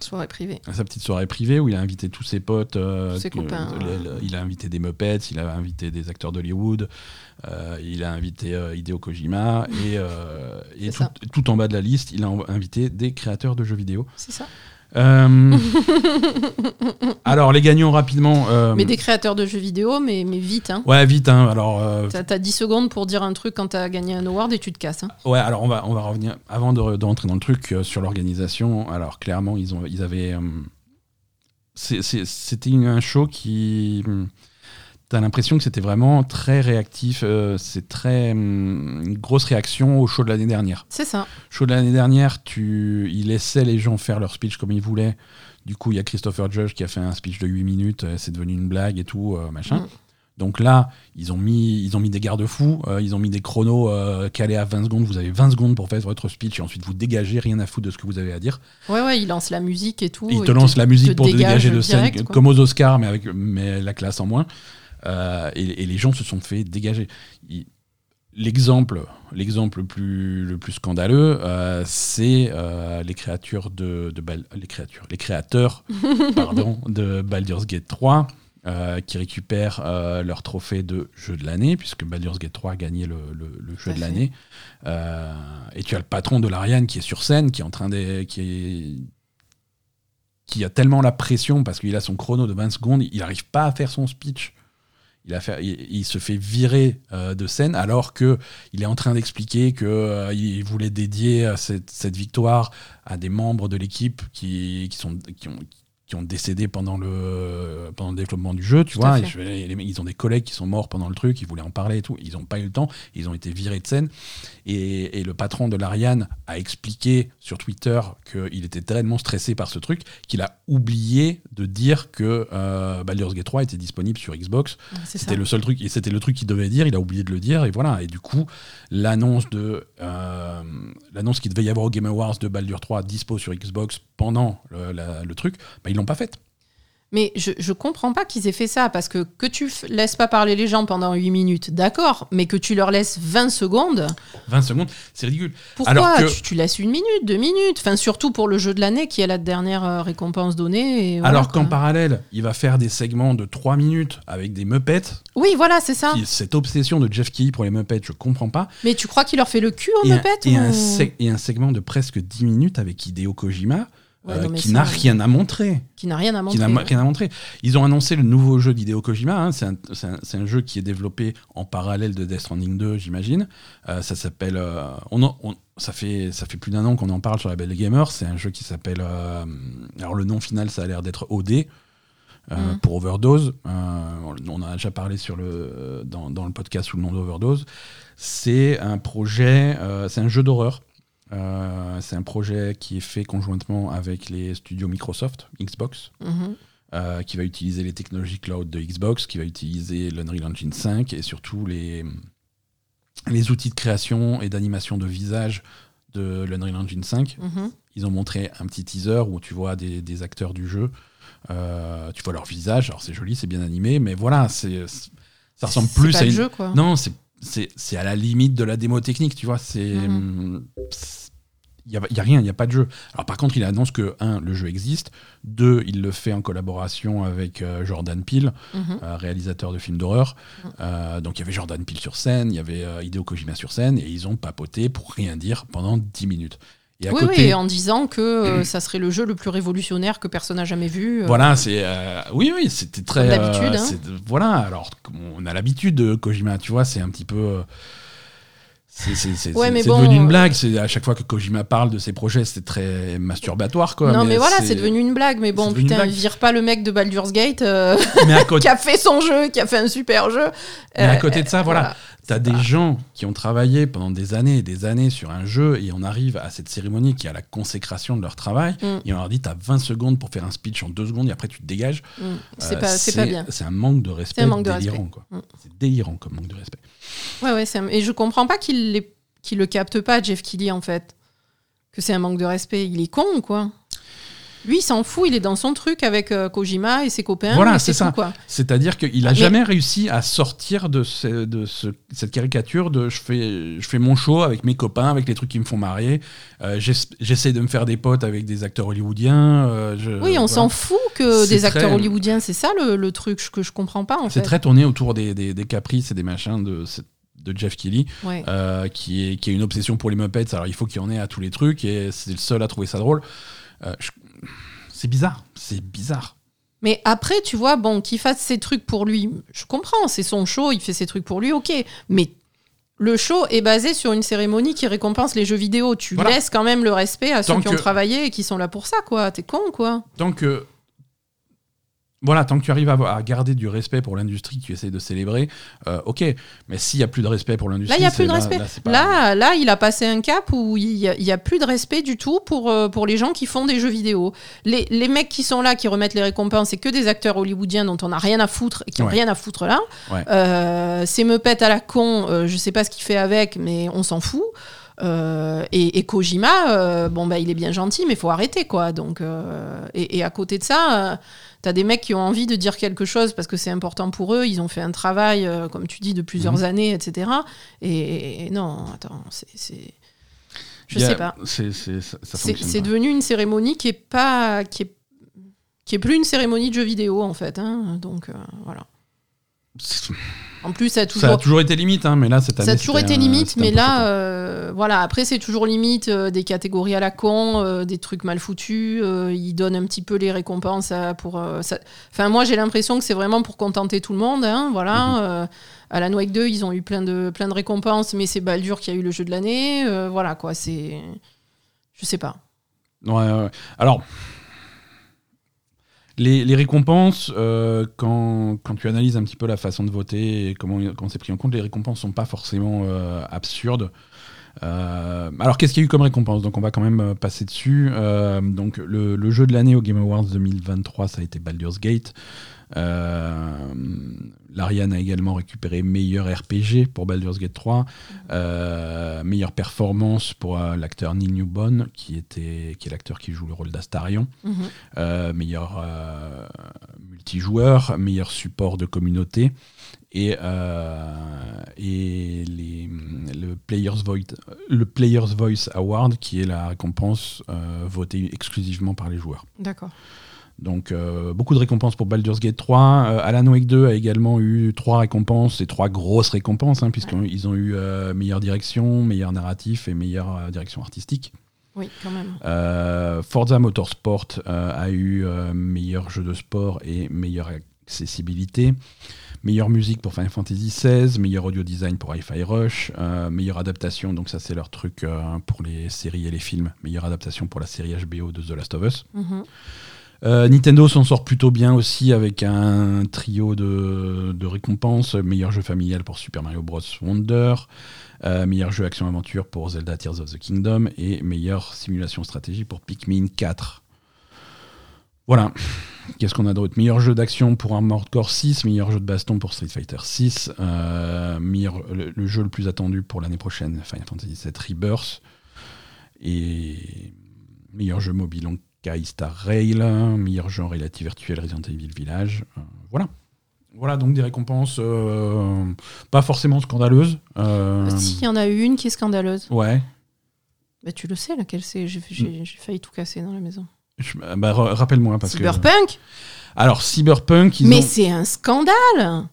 Speaker 2: soirée privée.
Speaker 1: Sa petite soirée privée où il a invité tous ses potes.
Speaker 2: Euh, ses copains.
Speaker 1: il a invité des Muppets, il a invité des acteurs d'Hollywood, il a invité Hideo Kojima et, et tout, tout, en bas de la liste, il a invité des créateurs de jeux vidéo.
Speaker 2: C'est ça.
Speaker 1: Euh, alors, les gagnants rapidement. Euh,
Speaker 2: mais des créateurs de jeux vidéo, mais, mais vite. Hein.
Speaker 1: Ouais, vite. Hein, alors, euh,
Speaker 2: T'as 10 secondes pour dire un truc quand t'as gagné un award et tu te casses. Hein.
Speaker 1: Ouais, alors on va, on va revenir. Avant de, de rentrer dans le truc sur l'organisation, alors clairement, ils, ont, ils avaient. C'était un show qui T'as l'impression que c'était vraiment très réactif. Euh, c'est très hum, une grosse réaction au show de l'année dernière.
Speaker 2: C'est ça.
Speaker 1: Show de l'année dernière, tu, il laissait les gens faire leur speech comme ils voulaient. Du coup, il y a Christopher Judge qui a fait un speech de 8 minutes. Euh, c'est devenu une blague et tout, euh, machin. Mm. Donc là, ils ont mis, ils ont mis des garde-fous, ils ont mis des chronos calés à 20 secondes. Vous avez 20 secondes pour faire votre speech et ensuite vous dégagez, rien à foutre de ce que vous avez à dire.
Speaker 2: Ouais, ouais, il lance la musique et tout.
Speaker 1: Il te lance la musique pour te dégager de scène, comme aux Oscars, mais avec mais la classe en moins. Euh, et, les gens se sont fait dégager. L'exemple, l'exemple plus, le plus scandaleux, euh, c'est euh, les créatures de, les créatures, les créateurs, pardon, de Baldur's Gate 3. qui récupèrent leur trophée de jeu de l'année, puisque Baldur's Gate 3 a gagné le, jeu de l'année. et tu as le patron de l'Ariane qui est sur scène, qui est en train de. Qui, est, qui a tellement la pression parce qu'il a son chrono de 20 secondes, il n'arrive pas à faire son speech il, se fait virer euh, de scène alors que il est en train d'expliquer qu'il euh, voulait dédier cette, victoire à des membres de l'équipe qui, sont, qui, ont, qui ont décédé pendant le, pendant le développement du jeu, tu vois. ils ont des collègues qui sont morts pendant le truc, ils voulaient en parler et tout. Ils n'ont pas eu le temps, ils ont été virés de scène. Et, le patron de l'Ariane a expliqué sur Twitter qu'il était tellement stressé par ce truc qu'il a oublié de dire que euh, Baldur's Gate 3 était disponible sur Xbox. C'était le seul truc, et c'était le truc qu'il devait dire, il a oublié de le dire, et voilà. Et du coup, l'annonce de euh, l'annonce qu'il devait y avoir au Game Awards de Baldur 3 dispo sur Xbox pendant le, truc, bah, ils l'ont pas faite.
Speaker 2: Mais je, je comprends pas qu'ils aient fait ça, parce que que tu laisses pas parler les gens pendant 8 minutes, d'accord, mais que tu leur laisses 20 secondes.
Speaker 1: 20 secondes, c'est ridicule.
Speaker 2: Pourquoi tu, laisses une minute, deux minutes Enfin, surtout pour le jeu de l'année qui est la dernière euh, récompense donnée.
Speaker 1: Alors qu'en parallèle, il va faire des segments de 3 minutes avec des Muppets.
Speaker 2: Oui, voilà, c'est ça.
Speaker 1: cette obsession de Jeff Key pour les Muppets, je comprends pas.
Speaker 2: Mais tu crois qu'il leur fait le cul aux Muppets
Speaker 1: et, un, et un segment de presque 10 minutes avec Hideo Kojima euh, qui n'a rien à montrer.
Speaker 2: Qui n'a rien à montrer.
Speaker 1: rien à montrer. Ils ont annoncé le nouveau jeu d'Hideo Kojima. Hein. c'est un, jeu qui est développé en parallèle de Death Stranding 2, j'imagine. Euh, ça s'appelle. Euh, on, ça fait ça fait plus d'un an qu'on en parle sur la Belle Gamer. C'est un jeu qui s'appelle. alors le nom final, ça a l'air d'être OD. Mm. Pour Overdose, on a déjà parlé sur le, dans, dans le podcast sous le nom d'Overdose. C'est un projet, c'est un jeu d'horreur euh, c'est un projet qui est fait conjointement avec les studios Microsoft, Xbox, mhm. euh, qui va utiliser les technologies cloud de Xbox, qui va utiliser l'Unreal Engine 5 et surtout les, les outils de création et d'animation de visage de l'Unreal Engine 5. Mhm. Ils ont montré un petit teaser où tu vois des, acteurs du jeu, euh, tu vois leur visage, alors c'est joli, c'est bien animé, mais voilà, c'est ça ressemble plus
Speaker 2: à une... jeu, quoi.
Speaker 1: Non, c'est c'est à la limite de la démo technique, tu vois. C'est. Mhm il n'y a, y a rien, il n'y a pas de jeu. Alors par contre, il annonce que, un, le jeu existe, deux, il le fait en collaboration avec euh, Jordan Peele,
Speaker 2: Mhm.
Speaker 1: euh, réalisateur de films d'horreur.
Speaker 2: Mhm.
Speaker 1: Euh, donc il y avait Jordan Peele sur scène, il y avait Hideo Kojima sur scène, et ils ont papoté pour rien dire pendant 10 minutes. Et à
Speaker 2: Oui,
Speaker 1: côté,
Speaker 2: oui, en disant que euh, ça serait le jeu le plus révolutionnaire que personne n'a jamais vu. euh.
Speaker 1: Voilà, c'est euh, oui, oui, c'était très
Speaker 2: Comme d'habitude,
Speaker 1: euh,
Speaker 2: hein.
Speaker 1: Voilà, alors on a l'habitude de Kojima, tu vois, c'est un petit peu. euh, c'est
Speaker 2: Ouais, bon,
Speaker 1: devenu une
Speaker 2: euh,
Speaker 1: blague. C'est à chaque fois que Kojima parle de ses projets, c'est très masturbatoire, quoi.
Speaker 2: non, mais, voilà, c'est devenu une blague. Mais bon, putain, vire pas le mec de Baldur's Gate euh,
Speaker 1: Mais à côté,
Speaker 2: qui a fait son jeu, qui a fait un super jeu.
Speaker 1: mais à
Speaker 2: Euh,
Speaker 1: côté de ça, voilà, t'as des gens qui ont travaillé pendant des années et des années sur un jeu et on arrive à cette cérémonie qui a la consécration de leur travail
Speaker 2: Mm.
Speaker 1: et on leur dit t'as 20 secondes pour faire un speech en deux secondes et après tu te dégages.
Speaker 2: Mm, C'est
Speaker 1: Euh,
Speaker 2: pas, c'est pas bien.
Speaker 1: C'est un manque de respect
Speaker 2: manque de
Speaker 1: délirant,
Speaker 2: respect.
Speaker 1: quoi.
Speaker 2: Mm.
Speaker 1: C'est délirant comme manque de respect.
Speaker 2: Ouais, ouais, c'est un- et je comprends pas qu'il les- qu'il le capte pas, Jeff Kelly, en fait. Que c'est un manque de respect. Il est con, quoi? Lui, il s'en fout, il est dans son truc avec euh, Kojima et ses copains.
Speaker 1: Voilà, c'est ça.
Speaker 2: quoi.
Speaker 1: C'est-à-dire qu'il a
Speaker 2: mais-
Speaker 1: jamais réussi à sortir de, ce- de ce- cette caricature de je fais, je fais mon show avec mes copains, avec les trucs qui me font marrer. euh, j'ess- J'essaie de me faire des potes avec des acteurs hollywoodiens. euh, je-
Speaker 2: Oui, on
Speaker 1: voilà.
Speaker 2: s'en fout que des acteurs hollywoodiens, c'est ça le, le truc que je comprends pas,
Speaker 1: C'est très tourné autour des, des- des caprices et des machins de, Jeff Kelly,
Speaker 2: Ouais.
Speaker 1: euh, qui, est, qui une obsession pour les Muppets. Alors il faut qu'il y en ait à tous les trucs et c'est le seul à trouver ça drôle. Euh, je- C'est bizarre, c'est bizarre.
Speaker 2: Mais après, tu vois, bon, qu'il fasse ses trucs pour lui, je comprends, c'est son show, il fait ses trucs pour lui, ok. Mais le show est basé sur une cérémonie qui récompense les jeux vidéo. Tu
Speaker 1: Voilà.
Speaker 2: laisses quand même le respect à ceux qui ont travaillé et qui sont là pour ça, quoi. T'es con, quoi.
Speaker 1: tant que voilà, tant que tu arrives à, à garder du respect pour l'industrie que tu essayes de célébrer, euh, ok. Mais s'il y a plus de respect pour l'industrie,
Speaker 2: Là, il a
Speaker 1: c'est-
Speaker 2: plus de respect.
Speaker 1: c'est pas-
Speaker 2: Là, là, il a passé un cap où il y a, il plus de respect du tout pour, euh, pour les gens qui font des jeux vidéo. Les, les mecs qui sont là, qui remettent les récompenses, c'est que des acteurs hollywoodiens dont on n'a rien à foutre et qui n'ont
Speaker 1: Ouais.
Speaker 2: rien à foutre là.
Speaker 1: Ouais.
Speaker 2: Euh, ces meupettes à la con, euh, je sais pas ce qu'il fait avec, mais on s'en fout. Euh, et, et Kojima, euh, bon bah il est bien gentil, mais faut arrêter quoi. Donc euh, et, et à côté de ça, euh, t'as des mecs qui ont envie de dire quelque chose parce que c'est important pour eux. Ils ont fait un travail, euh, comme tu dis, de plusieurs
Speaker 1: Mhm.
Speaker 2: années, etc. Et, et non, attends, c'est, je sais pas.
Speaker 1: c'est-
Speaker 2: devenu une cérémonie qui est pas, qui est, qui est plus une cérémonie de jeux vidéo en fait. hein. Donc euh, voilà. En plus, ça a
Speaker 1: Ça
Speaker 2: toujours
Speaker 1: a toujours été limite, hein, mais là cette année.
Speaker 2: ça a toujours été limite, mais là, euh, voilà, après c'est toujours limite euh, des catégories à la con, euh, des trucs mal foutus. ils donnent un petit peu les récompenses à- pour. ça- Enfin, moi j'ai l'impression que c'est vraiment pour contenter tout le monde. hein, voilà.
Speaker 1: Mhm.
Speaker 2: à la Wake 2, ils ont eu plein de, plein de récompenses, mais c'est Baldur qui a eu le jeu de l'année. voilà quoi, c'est. Je sais pas.
Speaker 1: Ouais, ouais. Alors, les, récompenses, euh, quand, tu analyses un petit peu la façon de voter et comment, c'est pris en compte, les récompenses sont pas forcément euh, absurdes. Euh, alors, qu'est-ce qu'il y a eu comme récompense? Donc, on va quand même passer dessus. Donc, le, le jeu de l'année au Game Awards 2023, ça a été Baldur's Gate. Euh, Larian a également récupéré meilleur RPG pour Baldur's Gate 3, euh, meilleure performance pour euh, l'acteur Neil Newbon, qui, était, qui est l'acteur qui joue le rôle d'Astarion,
Speaker 2: Mhm.
Speaker 1: euh, meilleur multijoueur, meilleur support de communauté, et, et les, le, Player's Voice, le Player's Voice Award, qui est la récompense votée exclusivement par les joueurs.
Speaker 2: D'accord.
Speaker 1: Donc euh, beaucoup de récompenses pour Baldur's Gate 3. Euh, Alan Wake 2 a également eu trois récompenses, et trois grosses récompenses, hein, puisqu'ils ont eu euh, meilleure direction, meilleur narratif et meilleure direction artistique.
Speaker 2: Oui, quand même.
Speaker 1: Forza Motorsport a eu meilleur jeu de sport et meilleure accessibilité. Meilleure musique pour Final Fantasy XVI, meilleur audio design pour Hi-Fi Rush, meilleure adaptation, donc ça c'est leur truc pour les séries et les films, meilleure adaptation pour la série HBO de The Last of Us.
Speaker 2: Mhm.
Speaker 1: Euh, Nintendo s'en sort plutôt bien aussi avec un trio de, récompenses. Meilleur jeu familial pour Super Mario Bros. Wonder, euh, meilleur jeu action-aventure pour Zelda Tears of the Kingdom et meilleure simulation stratégie pour Pikmin 4. Voilà. Qu'est-ce qu'on a d'autre? Meilleur jeu d'action pour Armored Core 6, meilleur jeu de baston pour Street Fighter 6, euh, le, jeu le plus attendu pour l'année prochaine, Final Fantasy VII Rebirth, et meilleur jeu mobile donc Sky Star Rail, meilleur jeu en réalité virtuelle Resident Evil Village. Euh, voilà. Voilà donc des récompenses euh, pas forcément scandaleuses. Euh,
Speaker 2: Si, il y en a une qui est scandaleuse.
Speaker 1: Ouais.
Speaker 2: Bah, tu le sais, laquelle c'est? J'ai failli tout casser dans la maison.
Speaker 1: Bah, ra- Rappelle-moi parce que.
Speaker 2: Cyberpunk?
Speaker 1: Alors Cyberpunk, ils
Speaker 2: Mais
Speaker 1: ont-
Speaker 2: c'est un scandale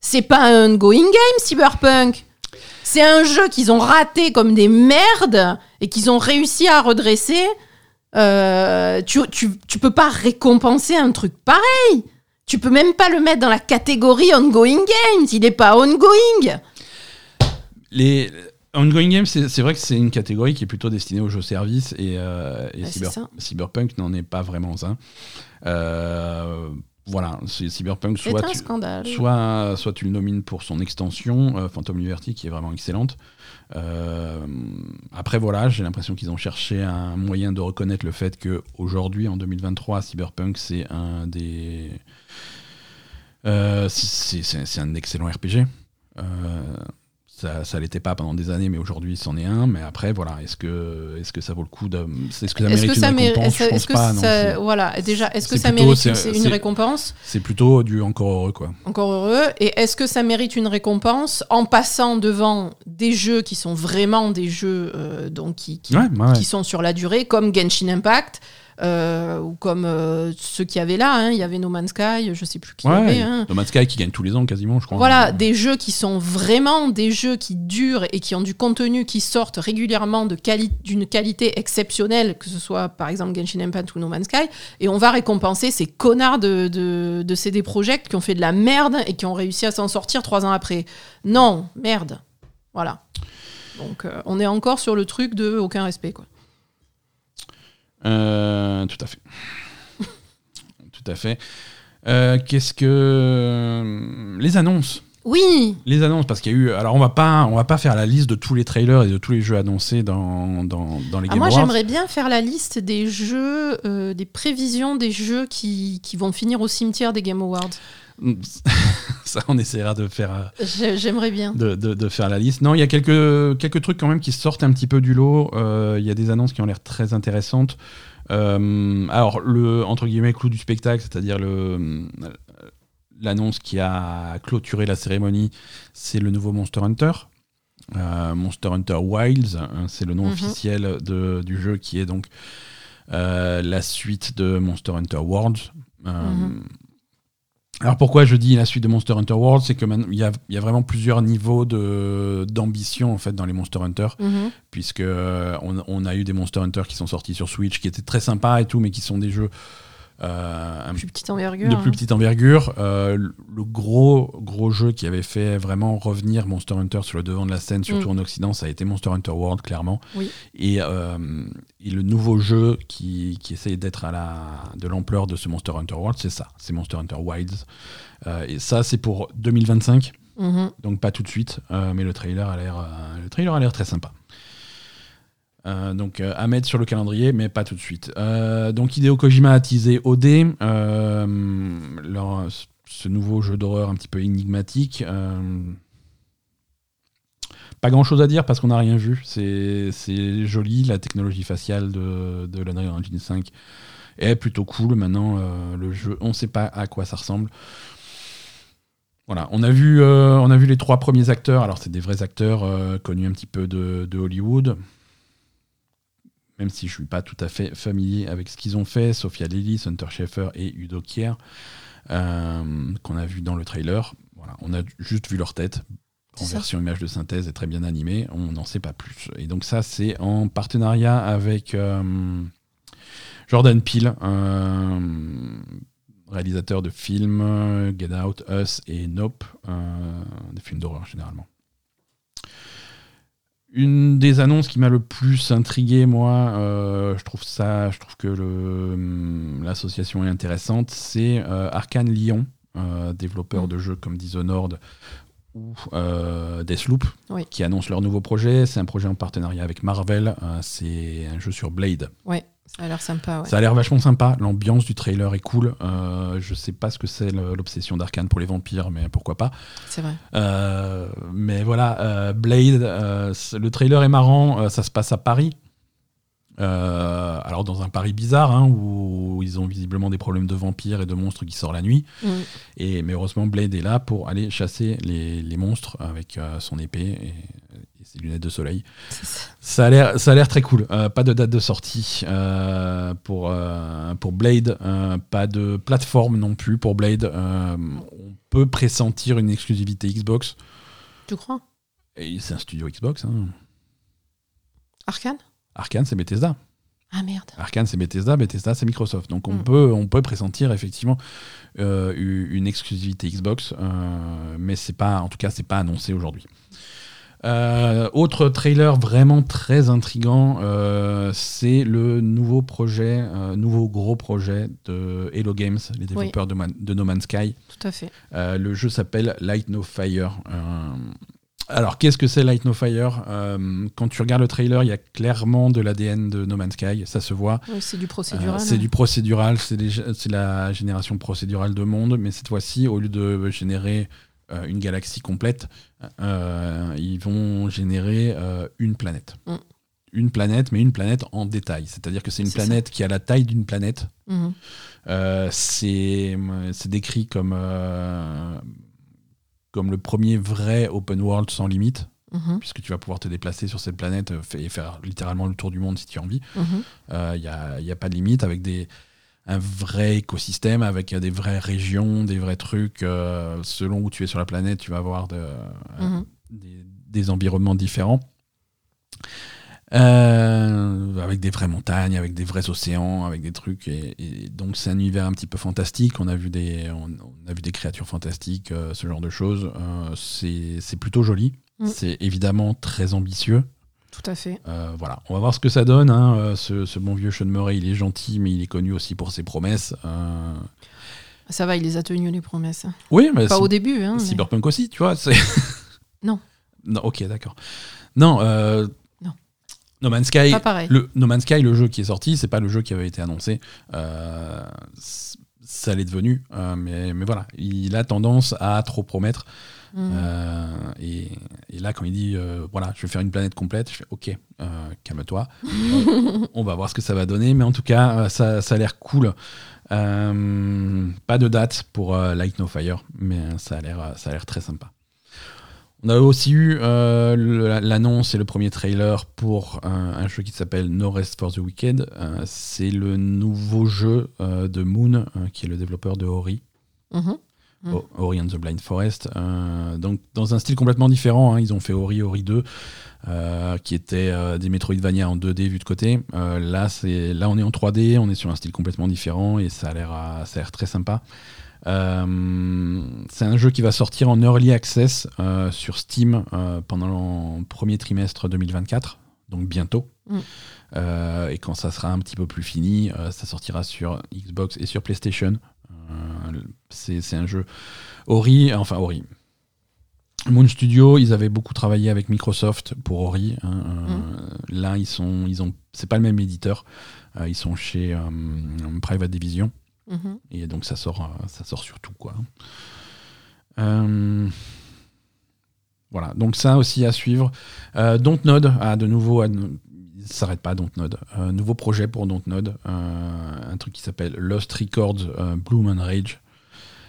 Speaker 2: C'est pas un going game, Cyberpunk C'est un jeu qu'ils ont raté comme des merdes et qu'ils ont réussi à redresser. Euh, tu, tu, tu peux pas récompenser un truc pareil Tu peux même pas le mettre dans la catégorie ongoing games, il est pas ongoing
Speaker 1: les ongoing games, c'est vrai que c'est une catégorie qui est plutôt destinée aux jeux services et, euh, et
Speaker 2: Bah,
Speaker 1: Cyber-. Cyberpunk n'en est pas vraiment un. Euh, voilà, Cyberpunk soit
Speaker 2: un
Speaker 1: tu,
Speaker 2: scandale.
Speaker 1: soit, soit tu le nomines pour son extension, euh, Phantom Liberty, qui est vraiment excellente. Euh, après, voilà, j'ai l'impression qu'ils ont cherché un moyen de reconnaître le fait que aujourd'hui, en 2023, Cyberpunk, c'est un des. euh, c'est- un excellent RPG. Euh, ça, ça l'était pas pendant des années, mais aujourd'hui, c'en est un. Mais après, voilà, est-ce que, est-ce que ça vaut le coup de. Est-ce que ça
Speaker 2: Est-ce
Speaker 1: mérite
Speaker 2: que
Speaker 1: une
Speaker 2: ça mérite
Speaker 1: récompense Je
Speaker 2: est-ce
Speaker 1: pense
Speaker 2: que
Speaker 1: pas. non,
Speaker 2: ça-
Speaker 1: c'est-
Speaker 2: voilà, déjà, est-ce que ça
Speaker 1: plutôt-
Speaker 2: mérite une récompense
Speaker 1: c'est plutôt du encore heureux, quoi.
Speaker 2: Encore heureux. Et est-ce que ça mérite une récompense en passant devant des jeux qui sont vraiment des jeux euh, donc qui, qui,
Speaker 1: Ouais, ouais, ouais.
Speaker 2: qui sont sur la durée, comme Genshin Impact euh, ou comme euh, ceux qu'il y avait là. hein. Il y avait No Man's Sky, je sais plus qui y
Speaker 1: Ouais,
Speaker 2: avait. hein.
Speaker 1: No Man's Sky qui gagne tous les ans quasiment, je crois.
Speaker 2: Voilà, des jeux qui sont vraiment des jeux qui durent et qui ont du contenu qui sortent régulièrement quali- d'une qualité exceptionnelle, que ce soit par exemple Genshin Impact ou No Man's Sky, et on va récompenser ces connards de, de, de CD Projekt qui ont fait de la merde et qui ont réussi à s'en sortir trois ans après. Non, merde. Voilà. Donc euh, on est encore sur le truc de aucun respect, quoi.
Speaker 1: Euh, tout à fait. tout à fait. Euh, Qu'est-ce que les annonces
Speaker 2: Oui,
Speaker 1: Les annonces parce qu'il y a eu. Alors on va pas, on va pas faire la liste de tous les trailers et de tous les jeux annoncés dans dans, dans les
Speaker 2: Ah,
Speaker 1: Game
Speaker 2: moi j'aimerais bien faire la liste des jeux, euh, des prévisions des jeux qui, qui vont finir au cimetière des Game Awards.
Speaker 1: Ça, on essaiera de faire. euh,
Speaker 2: J'ai- J'aimerais bien.
Speaker 1: de, de- de faire la liste. Non, il y a quelques, quelques trucs quand même qui sortent un petit peu du lot. Euh, Il y a des annonces qui ont l'air très intéressantes. Euh, alors, le entre guillemets clou du spectacle, c'est-à-dire le l'annonce qui a clôturé la cérémonie, c'est le nouveau Monster Hunter. Euh, Monster Hunter Wilds, hein, c'est le nom
Speaker 2: Mhm.
Speaker 1: officiel de- du jeu qui est donc la suite de Monster Hunter Worlds. Euh,
Speaker 2: Mhm.
Speaker 1: Alors pourquoi je dis la suite de Monster Hunter World, c'est que il y a, il y a vraiment plusieurs niveaux de d'ambition en fait dans les Monster Hunter,
Speaker 2: Mhm.
Speaker 1: puisque euh, on, on a eu des Monster Hunter qui sont sortis sur Switch, qui étaient très sympas et tout, mais qui sont des jeux euh, un
Speaker 2: Plus petite envergure.
Speaker 1: de
Speaker 2: hein.
Speaker 1: plus petite envergure. Euh, le gros gros jeu qui avait fait vraiment revenir Monster Hunter sur le devant de la scène, surtout en Occident, ça a été Monster Hunter World, clairement.
Speaker 2: Oui.
Speaker 1: Et, euh, et le nouveau jeu qui, qui essaye d'être à la de l'ampleur de ce Monster Hunter World, c'est ça, c'est Monster Hunter Wilds. Et ça, c'est pour 2025,
Speaker 2: Mhm.
Speaker 1: donc pas tout de suite, mais le trailer a l'air le trailer a l'air très sympa. Euh, donc euh, à mettre sur le calendrier, mais pas tout de suite. Euh, donc Hideo Kojima a teasé OD, euh, ce nouveau jeu d'horreur un petit peu énigmatique. euh, pas grand chose à dire parce qu'on n'a rien vu. C'est joli, la technologie faciale de, de l'Unreal Engine 5 est plutôt cool. Maintenant, euh, le jeu, on ne sait pas à quoi ça ressemble. Voilà, on a vu, euh, les trois premiers acteurs. Alors, c'est des vrais acteurs euh, connus un petit peu de Hollywood. Même si je suis pas tout à fait familier avec ce qu'ils ont fait, Sophia Lillis, Hunter Schaeffer et Udo Kier, euh, qu'on a vu dans le trailer. Voilà, on a juste vu leur tête en
Speaker 2: ça.
Speaker 1: version image de synthèse et très bien animée. On n'en sait pas plus. Et donc ça, c'est en partenariat avec euh, Jordan Peele, réalisateur de films, Get Out, Us et Nope, euh, des films d'horreur généralement. Une des annonces qui m'a le plus intrigué, moi, euh, je trouve ça, je trouve que le, hum, l'association est intéressante, c'est euh, Arkane Lyon, euh, développeur
Speaker 2: Mm.
Speaker 1: de jeux comme Dishonored ou euh, Deathloop,
Speaker 2: Oui.
Speaker 1: qui annoncent leur nouveau projet. C'est un projet en partenariat avec Marvel. c'est un jeu sur Blade.
Speaker 2: Ouais, ça a l'air sympa. Ouais.
Speaker 1: Ça a l'air vachement sympa. L'ambiance du trailer est cool. Euh, je sais pas ce que c'est l'obsession d'Arkane pour les vampires, mais pourquoi pas.
Speaker 2: C'est vrai.
Speaker 1: Euh, mais voilà, euh, Blade, euh, le trailer est marrant. ça se passe à Paris. Alors dans un Paris bizarre hein, où ils ont visiblement des problèmes de vampires et de monstres qui sortent la nuit.
Speaker 2: Mm.
Speaker 1: Et mais heureusement Blade est là pour aller chasser les, les monstres avec son épée. Et, lunettes de soleil. Ça a l'air, ça a l'air très cool. Euh, pas de date de sortie euh, pour, euh, pour Blade, pas de plateforme non plus pour Blade. on peut pressentir une exclusivité Xbox.
Speaker 2: Tu crois?
Speaker 1: Et c'est un studio Xbox. Hein.
Speaker 2: Arkane?
Speaker 1: Arkane, c'est Bethesda.
Speaker 2: Ah merde.
Speaker 1: Arkane, c'est Bethesda, Bethesda, c'est Microsoft. Donc on, hmm. peut, on peut pressentir effectivement une exclusivité Xbox, mais c'est pas, en tout cas, c'est pas annoncé aujourd'hui. Euh, autre trailer vraiment très intrigant, euh, c'est le nouveau projet, euh, nouveau gros projet de Hello Games, les développeurs de, No Man's Sky.
Speaker 2: Tout à fait.
Speaker 1: le jeu s'appelle Light No Fire. alors, qu'est-ce que c'est Light No Fire? Quand tu regardes le trailer, il y a clairement de l'ADN de No Man's Sky, ça se voit.
Speaker 2: c'est du procédural.
Speaker 1: c'est du procédural, c'est la génération procédurale de monde, mais cette fois-ci, au lieu de générer une galaxie complète, euh, ils vont générer euh, une planète. Mm. Une planète, mais une planète en détail. C'est-à-dire que c'est une planète qui a la taille d'une planète. Mm-hmm. Euh, c'est décrit comme, comme le premier vrai open world sans limite. Mm-hmm. puisque tu vas pouvoir te déplacer sur cette planète et faire littéralement le tour du monde si tu as envie. Il mm-hmm. n'y a, pas de limite avec des, un vrai écosystème avec des vraies régions, des vrais trucs. Euh, selon où tu es sur la planète, tu vas avoir de, euh, mhm. des, environnements différents. Euh, avec des vraies montagnes, avec des vrais océans, avec des trucs. Et, donc c'est un univers un petit peu fantastique. On a vu des, on, a vu des créatures fantastiques, ce genre de choses. c'est plutôt joli. Mm. C'est évidemment très ambitieux.
Speaker 2: Tout à fait.
Speaker 1: Euh, voilà, on va voir ce que ça donne. Hein. Euh, ce, bon vieux Sean Murray, il est gentil, mais il est connu aussi pour ses promesses. Euh.
Speaker 2: Ça va, il les a tenues les promesses.
Speaker 1: Oui, mais
Speaker 2: pas au début. Hein,
Speaker 1: Cyberpunk aussi, tu vois.
Speaker 2: non.
Speaker 1: Non, ok, d'accord. Non. non. No Man's Sky, le No Man's Sky, le jeu qui est sorti, c'est pas le jeu qui avait été annoncé. ça l'est devenu, mais, mais voilà, il a tendance à trop promettre. Mm. Euh, et, là, quand il dit, euh, voilà, je vais faire une planète complète, je fais, ok, euh, calme-toi. on va voir ce que ça va donner, mais en tout cas, ça, ça a l'air cool. pas de date pour Light No Fire, mais ça a l'air, ça a l'air très sympa. On a aussi eu l'annonce et le premier trailer pour un jeu qui s'appelle No Rest for the Wicked. c'est le nouveau jeu de Moon, qui est le développeur de Ori. Mm-hmm. Mm. Ori and the Blind Forest. Euh, donc, dans un style complètement différent. Hein. ils ont fait Ori, Ori 2, euh, qui était euh, des Metroidvania en 2D vu de côté. là, c'est, là, on est en 3D, on est sur un style complètement différent et ça a l'air, ça a l'air très sympa. c'est un jeu qui va sortir en early access sur Steam pendant le premier trimestre 2024, donc bientôt. Mm. et quand ça sera un petit peu plus fini, ça sortira sur Xbox et sur PlayStation. C'est un jeu Ori, enfin Ori. Moon Studio, ils avaient beaucoup travaillé avec Microsoft pour Ori. Hein, euh, mm. Là, ils sont, ils ont, c'est pas le même éditeur. Euh, ils sont chez euh, Private Division. Mm-hmm. Et donc ça sort, ça sort sur tout quoi. voilà, donc ça aussi à suivre. Dontnod a de nouveau, s'arrête pas Dontnod. nouveau projet pour Dontnod, un truc qui s'appelle Lost Records Bloom and Rage.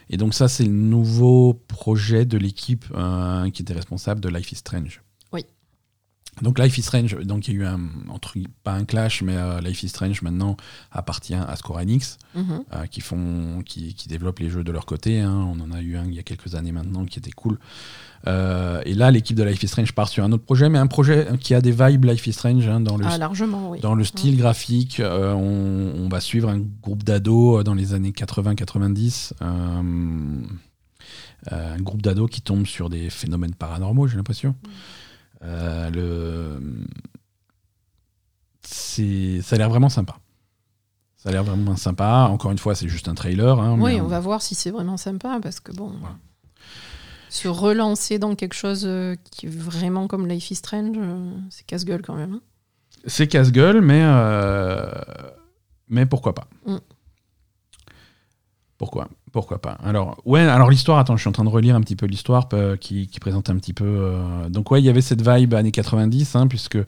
Speaker 1: Et donc ça, c'est le nouveau projet de l'équipe euh, qui était responsable de Life is Strange.
Speaker 2: Oui.
Speaker 1: Donc Life is Strange, donc il y a eu un, entre, pas un clash, mais euh, Life is Strange maintenant appartient à Square Enix, mhm. euh, qui, font, qui, qui, développent les jeux de leur côté. Hein. On en a eu un il y a quelques années maintenant qui était cool. Euh, et là, l'équipe de Life is Strange part sur un autre projet, mais un projet qui a des vibes Life is Strange hein, dans, le,
Speaker 2: ah, largement,
Speaker 1: dans le style graphique. On, va suivre un groupe d'ados dans les années 80-90. un groupe d'ados qui tombe sur des phénomènes paranormaux, j'ai l'impression. Le... Ça a l'air vraiment sympa. Ça a l'air vraiment sympa. Encore une fois, c'est juste un trailer. Hein,
Speaker 2: oui, on va voir si c'est vraiment sympa, parce que bon se relancer dans quelque chose euh, qui est vraiment comme Life is Strange, euh, c'est casse-gueule quand même. Hein.
Speaker 1: C'est casse-gueule, mais, euh, mais pourquoi pas mm. Pourquoi? Pourquoi pas Alors, ouais, alors l'histoire, attends, je suis en train de relire un petit peu l'histoire qui, présente un petit peu. donc, ouais, il y avait cette vibe années 90, hein, puisque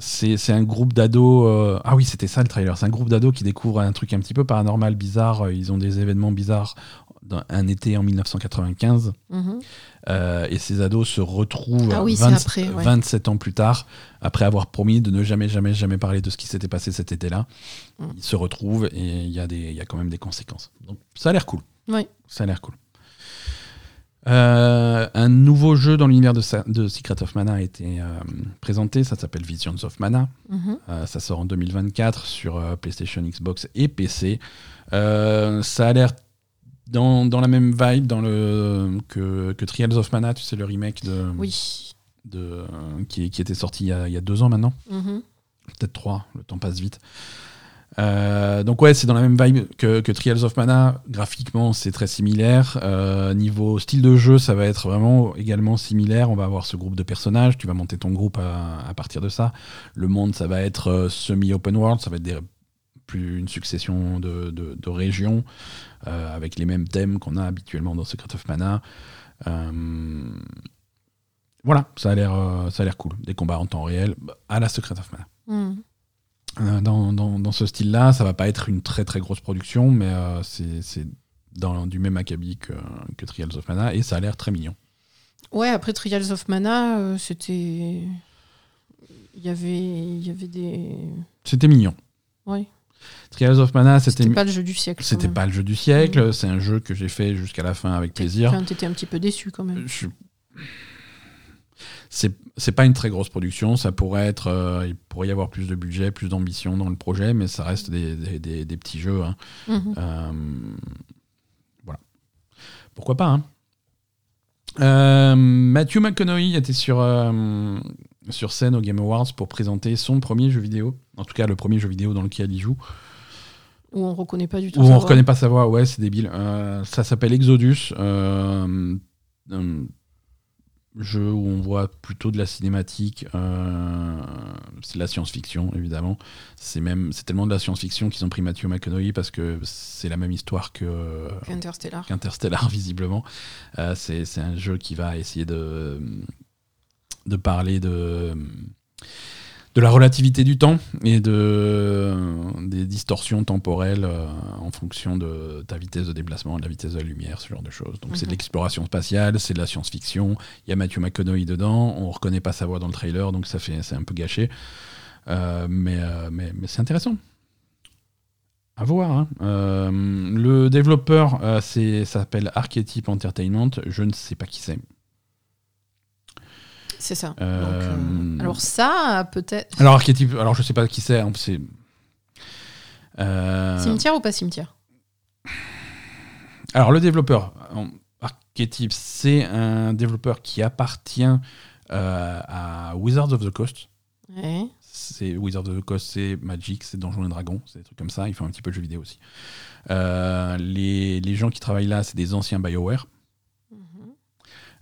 Speaker 1: c'est un groupe d'ados. ah oui, c'était ça le trailer. C'est un groupe d'ados qui découvre un truc un petit peu paranormal, bizarre. Ils ont des événements bizarres un été en 1995.
Speaker 2: Mhm.
Speaker 1: Euh, et ces ados se retrouvent
Speaker 2: Ah oui, c'est
Speaker 1: 20
Speaker 2: après, ouais.
Speaker 1: 27 ans plus tard, après avoir promis de ne jamais, jamais, jamais parler de ce qui s'était passé cet été-là.
Speaker 2: Mm.
Speaker 1: Ils se retrouvent et il y, a des- y a quand même des conséquences. Donc ça a l'air cool.
Speaker 2: Oui.
Speaker 1: Ça a l'air cool. Euh, un nouveau jeu dans l'univers de, Secret of Mana a été euh, présenté. Ça s'appelle Visions of Mana.
Speaker 2: Mhm.
Speaker 1: Euh, ça sort en 2024 sur PlayStation, Xbox et PC. Ça a l'air dans, dans la même vibe dans le, que, que Trials of Mana, tu sais, le remake de,
Speaker 2: Oui.
Speaker 1: de, qui, qui était sorti il y, a, il y a deux ans maintenant.
Speaker 2: Mhm.
Speaker 1: Peut-être trois, le temps passe vite. Euh, donc ouais, c'est dans la même vibe que, que Trials of Mana. Graphiquement, c'est très similaire. Euh, niveau style de jeu, ça va être vraiment également similaire. On va avoir ce groupe de personnages. Tu vas monter ton groupe à, à partir de ça. Le monde, ça va être euh, semi-open world. Ça va être des- plus une succession de, de- de régions euh, avec les mêmes thèmes qu'on a habituellement dans Secret of Mana. Euh, voilà, ça a l'air euh, ça a l'air cool. Des combats en temps réel bah, à la Secret of Mana. Euh, dans, dans- dans ce style-là. Ça va pas être une très très grosse production, mais c'est dans du même acabit que, que Trials of Mana et ça a l'air très mignon.
Speaker 2: Ouais, après Trials of Mana, euh, c'était. Il y avait, il y avait des.
Speaker 1: C'était mignon.
Speaker 2: Ouais.
Speaker 1: Trials of Mana, c'était
Speaker 2: C'était pas le jeu du siècle.
Speaker 1: c'était pas le jeu du siècle. C'est un jeu que j'ai fait jusqu'à la fin avec plaisir.
Speaker 2: Enfin, t'étais un petit peu déçu quand même.
Speaker 1: Je- C'est pas une très grosse production. Ça pourrait être, euh, il pourrait y avoir plus de budget, plus d'ambition dans le projet, mais ça reste des, des- des- des petits jeux. hein.
Speaker 2: Mhm.
Speaker 1: Euh, voilà. Pourquoi pas hein. Euh, Matthew McConaughey était sur, euh, sur scène au Game Awards pour présenter son premier jeu vidéo. En tout cas, le premier jeu vidéo dans lequel il joue.
Speaker 2: Où on reconnaît pas du tout.
Speaker 1: Où
Speaker 2: sa
Speaker 1: on
Speaker 2: voix.
Speaker 1: reconnaît pas sa voix, ouais, c'est débile. Euh, ça s'appelle Exodus. euh, un jeu où on voit plutôt de la cinématique. euh, c'est de la science-fiction, évidemment. C'est même, c'est tellement de la science-fiction qu'ils ont pris Matthew McConaughey parce que c'est la même histoire que
Speaker 2: Interstellar.
Speaker 1: qu'Interstellar, visiblement. Euh, c'est c'est un jeu qui va essayer de, de parler de, de la relativité du temps et de, des distorsions temporelles euh, en fonction de ta vitesse de déplacement, de la vitesse de la lumière, ce genre de choses. Donc c'est de
Speaker 2: Mhm.
Speaker 1: l'exploration spatiale, c'est de la science-fiction. Il y a Matthew McConaughey dedans, on reconnaît pas sa voix dans le trailer, donc ça fait c'est un peu gâché. Euh, mais euh, mais, mais c'est intéressant. À voir. hein. Euh, le développeur, euh, s'appelle Archetype Entertainment. Je ne sais pas qui c'est.
Speaker 2: C'est ça.
Speaker 1: Euh,
Speaker 2: Donc, euh, alors ça, peut-être.
Speaker 1: Alors Archetype, alors je sais pas qui c'est. hein, c'est euh,
Speaker 2: Cimetière ou pas cimetière?
Speaker 1: Alors le développeur, Archetype, c'est un développeur qui appartient à Wizards of the Coast.
Speaker 2: Ouais.
Speaker 1: C'est Wizards of the Coast, c'est Magic, c'est Donjons et Dragons, c'est des trucs comme ça. Ils font un petit peu de jeux vidéo aussi. Euh, les, les gens qui travaillent là, c'est des anciens BioWare.
Speaker 2: Mhm.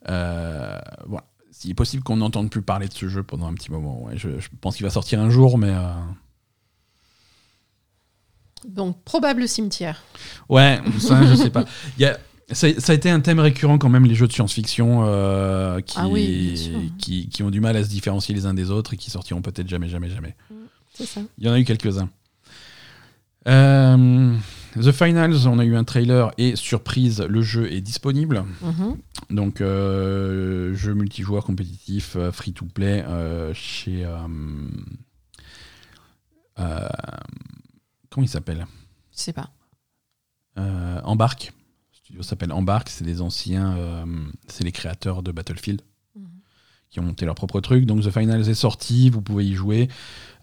Speaker 1: Euh, voilà. Il est possible qu'on n'entende plus parler de ce jeu pendant un petit moment. ouais. Je, je pense qu'il va sortir un jour, mais euh,
Speaker 2: Donc, probable cimetière.
Speaker 1: ouais, ça, je sais pas. Il y a- ça, ça a été un thème récurrent quand même les jeux de science-fiction euh, qui,
Speaker 2: Ah oui,
Speaker 1: qui, qui ont du mal à se différencier les uns des autres et qui sortiront peut-être jamais, jamais, jamais.
Speaker 2: C'est ça.
Speaker 1: Il y en a eu quelques-uns. Euh, The Finals, on a eu un trailer et surprise, le jeu est disponible.
Speaker 2: Mhm.
Speaker 1: Donc, euh, jeu multijoueur compétitif, euh, free-to-play, euh, chez. euh, euh, comment il s'appelle?
Speaker 2: Je sais pas.
Speaker 1: Embark. Le studio s'appelle Embark, c'est des anciens. c'est les créateurs de Battlefield. Qui ont monté leur propre truc. Donc, The Finals est sorti, vous pouvez y jouer.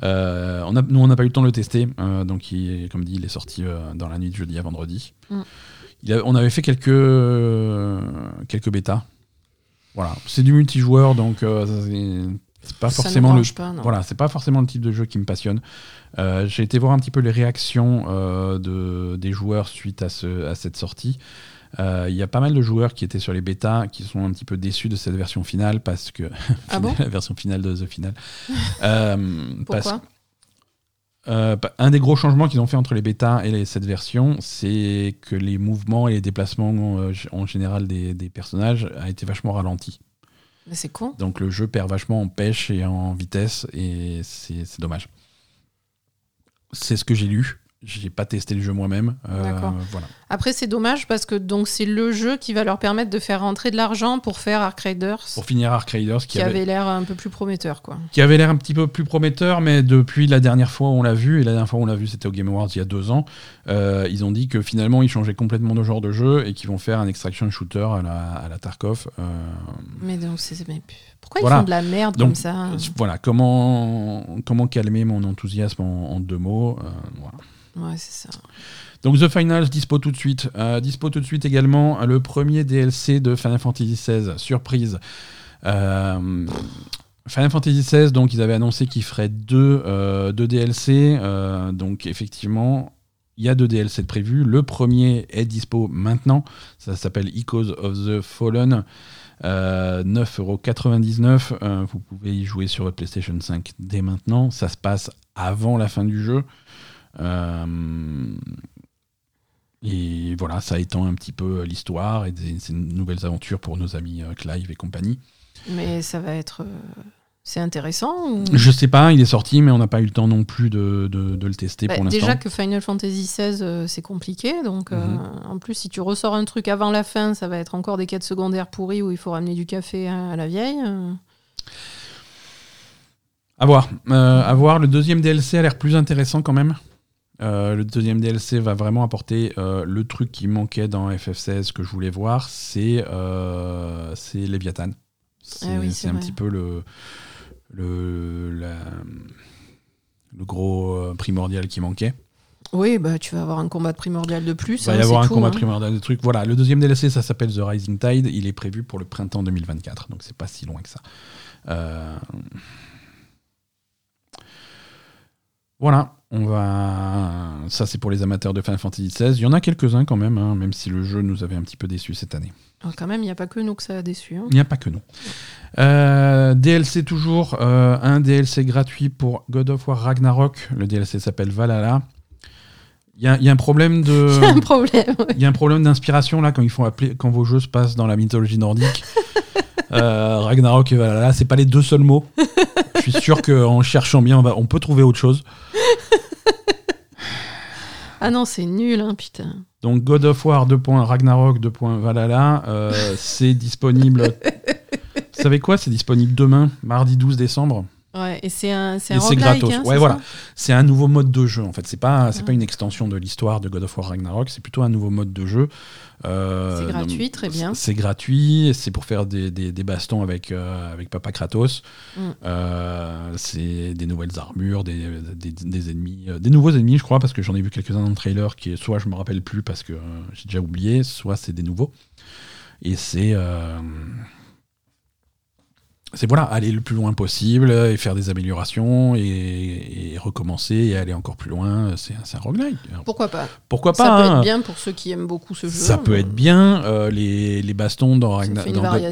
Speaker 1: Euh, on a, nous, on n'a pas eu le temps de le tester. euh, donc, il comme dit, il est sorti euh, dans la nuit de jeudi à vendredi.
Speaker 2: Mm.
Speaker 1: Il a- on avait fait quelques, quelques bêtas. Voilà, c'est du multijoueur, donc c'est- pas
Speaker 2: Ça
Speaker 1: forcément le,
Speaker 2: pas,
Speaker 1: voilà, c'est pas forcément le type de jeu qui me passionne. J'ai été voir un petit peu les réactions de, des joueurs suite à, ce, à cette sortie. Euh, Il y a pas mal de joueurs qui étaient sur les bêtas qui sont un petit peu déçus de cette version finale parce que
Speaker 2: Ah bon
Speaker 1: la version finale de The Final. Euh,
Speaker 2: Pourquoi
Speaker 1: euh, un des gros changements qu'ils ont fait entre les bêtas et les- cette version, c'est que les mouvements et les déplacements euh, en général des, des personnages a été vachement ralenti.
Speaker 2: Mais c'est con.
Speaker 1: Donc le jeu perd vachement en pêche et en vitesse et c'est dommage. C'est ce que j'ai lu. J'ai pas testé le jeu moi-même. Euh, voilà.
Speaker 2: Après, c'est dommage parce que donc c'est le jeu qui va leur permettre de faire rentrer de l'argent pour faire Ark Raiders,
Speaker 1: Pour finir, Ark Raiders, qui,
Speaker 2: qui
Speaker 1: avait,
Speaker 2: l'air un peu plus prometteur, quoi.
Speaker 1: qui avait l'air un petit peu plus prometteur, mais depuis la dernière fois où on l'a vu, et la dernière fois où on l'a vu, c'était au Game Awards il y a deux ans, euh, ils ont dit que finalement, ils changeaient complètement de genre de jeu et qu'ils vont faire un extraction shooter à la, à la Tarkov. euh,
Speaker 2: Mais donc, c'est. Pourquoi
Speaker 1: Voilà.
Speaker 2: ils font de la merde
Speaker 1: Donc,
Speaker 2: comme ça
Speaker 1: Voilà, comment, comment calmer mon enthousiasme en, en deux mots. euh, voilà.
Speaker 2: Ouais, c'est ça.
Speaker 1: Donc The Finals, dispo tout de suite. Euh, dispo tout de suite également le premier DLC de Final Fantasy XVI. Surprise. Euh, Final Fantasy XVI, donc ils avaient annoncé qu'ils feraient deux, euh, deux DLC. euh, donc effectivement, il y a deux DLC prévus. Le premier est dispo maintenant. Ça s'appelle Echoes of the Fallen. Euh, 9,99€. Euh, vous pouvez y jouer sur votre PlayStation 5 dès maintenant. Ça se passe avant la fin du jeu. Euh, et voilà, ça étend un petit peu l'histoire et des, ces nouvelles aventures pour nos amis euh, Clive et compagnie.
Speaker 2: Mais ça va être. euh, C'est intéressant ou...
Speaker 1: Je sais pas, il est sorti, mais on n'a pas eu le temps non plus de, de- de le tester
Speaker 2: Bah,
Speaker 1: pour l'instant.
Speaker 2: déjà que Final Fantasy XVI, euh, c'est compliqué. Donc, euh,
Speaker 1: Mhm.
Speaker 2: en plus, si tu ressors un truc avant la fin, ça va être encore des quêtes secondaires pourries où il faut ramener du café à, à la vieille. euh.
Speaker 1: À voir. À voir. Le deuxième DLC a l'air plus intéressant quand même. Euh, le deuxième DLC va vraiment apporter euh, le truc qui manquait dans FF16 que je voulais voir, c'est euh, c'est Léviathan. C'est
Speaker 2: Ah oui,
Speaker 1: un petit peu le, le, la- le gros euh, primordial qui manquait.
Speaker 2: Oui, bah, tu vas avoir un combat primordial de plus.
Speaker 1: Il va y
Speaker 2: hein,
Speaker 1: avoir un
Speaker 2: tout,
Speaker 1: combat
Speaker 2: hein.
Speaker 1: primordial de trucs. Voilà, le deuxième DLC, ça s'appelle The Rising Tide. Il est prévu pour le printemps 2024, donc c'est pas si loin que ça. Euh, Voilà, on va. Ça, c'est pour les amateurs de Final Fantasy XVI. Il y en a quelques-uns quand même, hein, même si le jeu nous avait un petit peu déçus cette année.
Speaker 2: Ah, quand même, il n'y a pas que nous que ça a déçu. hein.
Speaker 1: Il n'y a pas que nous. Euh, DLC toujours, euh, un DLC gratuit pour God of War Ragnarok. Le DLC s'appelle Valhalla. Il y a, il y a un problème de.
Speaker 2: Un problème. ouais.
Speaker 1: Il y a un problème d'inspiration là quand ils font appeler quand vos jeux se passent dans la mythologie nordique. Euh, Ragnarok et Valhalla, c'est pas les deux seuls mots. Je suis sûr qu'en cherchant bien, on, va- on peut trouver autre chose.
Speaker 2: Ah non, c'est nul, hein, putain.
Speaker 1: Donc God of War 2. Ragnarok 2. Valhalla, euh, c'est disponible. Vous savez quoi C'est disponible demain, mardi 12 décembre?
Speaker 2: Ouais, et c'est un, c'est
Speaker 1: gratos.
Speaker 2: hein,
Speaker 1: ouais, voilà. C'est un nouveau mode de jeu en fait. C'est pas, c'est pas une extension de l'histoire de God of War Ragnarok. C'est plutôt un nouveau mode de jeu. Euh,
Speaker 2: C'est gratuit, très bien.
Speaker 1: C'est gratuit. C'est pour faire des, des- des bastons avec, euh, avec Papa Kratos.
Speaker 2: Mm.
Speaker 1: Euh, c'est des nouvelles armures, des, des, des ennemis, des nouveaux ennemis, je crois, parce que j'en ai vu quelques-uns dans le trailer qui, soit je me rappelle plus parce que j'ai déjà oublié, soit c'est des nouveaux. Et c'est. C'est voilà, aller le plus loin possible et faire des améliorations et, et recommencer et aller encore plus loin. C'est un roguelike.
Speaker 2: Pourquoi pas?
Speaker 1: Pourquoi
Speaker 2: Ça
Speaker 1: pas
Speaker 2: peut
Speaker 1: hein.
Speaker 2: être bien pour ceux qui aiment beaucoup ce jeu.
Speaker 1: Ça peut être bien. euh, les, les bastons dans,
Speaker 2: Ça
Speaker 1: Ragna- God-
Speaker 2: voilà.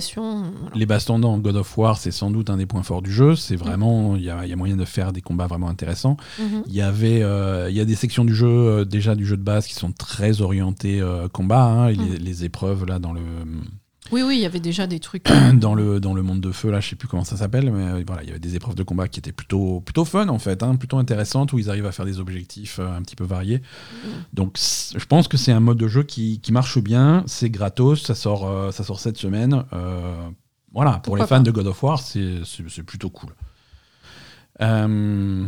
Speaker 1: les bastons dans God of War, c'est sans doute un des points forts du jeu. C'est vraiment, il y a, il y a moyen de faire des combats vraiment intéressants.
Speaker 2: Mhm.
Speaker 1: Il y avait, euh, il y a des sections du jeu euh, déjà du jeu de base qui sont très orientées combat. hein, et les,
Speaker 2: Mhm.
Speaker 1: les épreuves là dans le
Speaker 2: Oui, oui, il y avait déjà des trucs.
Speaker 1: dans le dans le monde de feu là, je sais plus comment ça s'appelle, mais euh, voilà, il y avait des épreuves de combat qui étaient plutôt plutôt fun en fait, hein, plutôt intéressantes où ils arrivent à faire des objectifs euh, un petit peu variés. Donc c- je pense que c'est un mode de jeu qui, qui marche bien, c'est gratos, ça sort euh, ça sort cette semaine. euh, voilà, pour les fans
Speaker 2: pas.
Speaker 1: de God of War, c'est plutôt cool. Euh,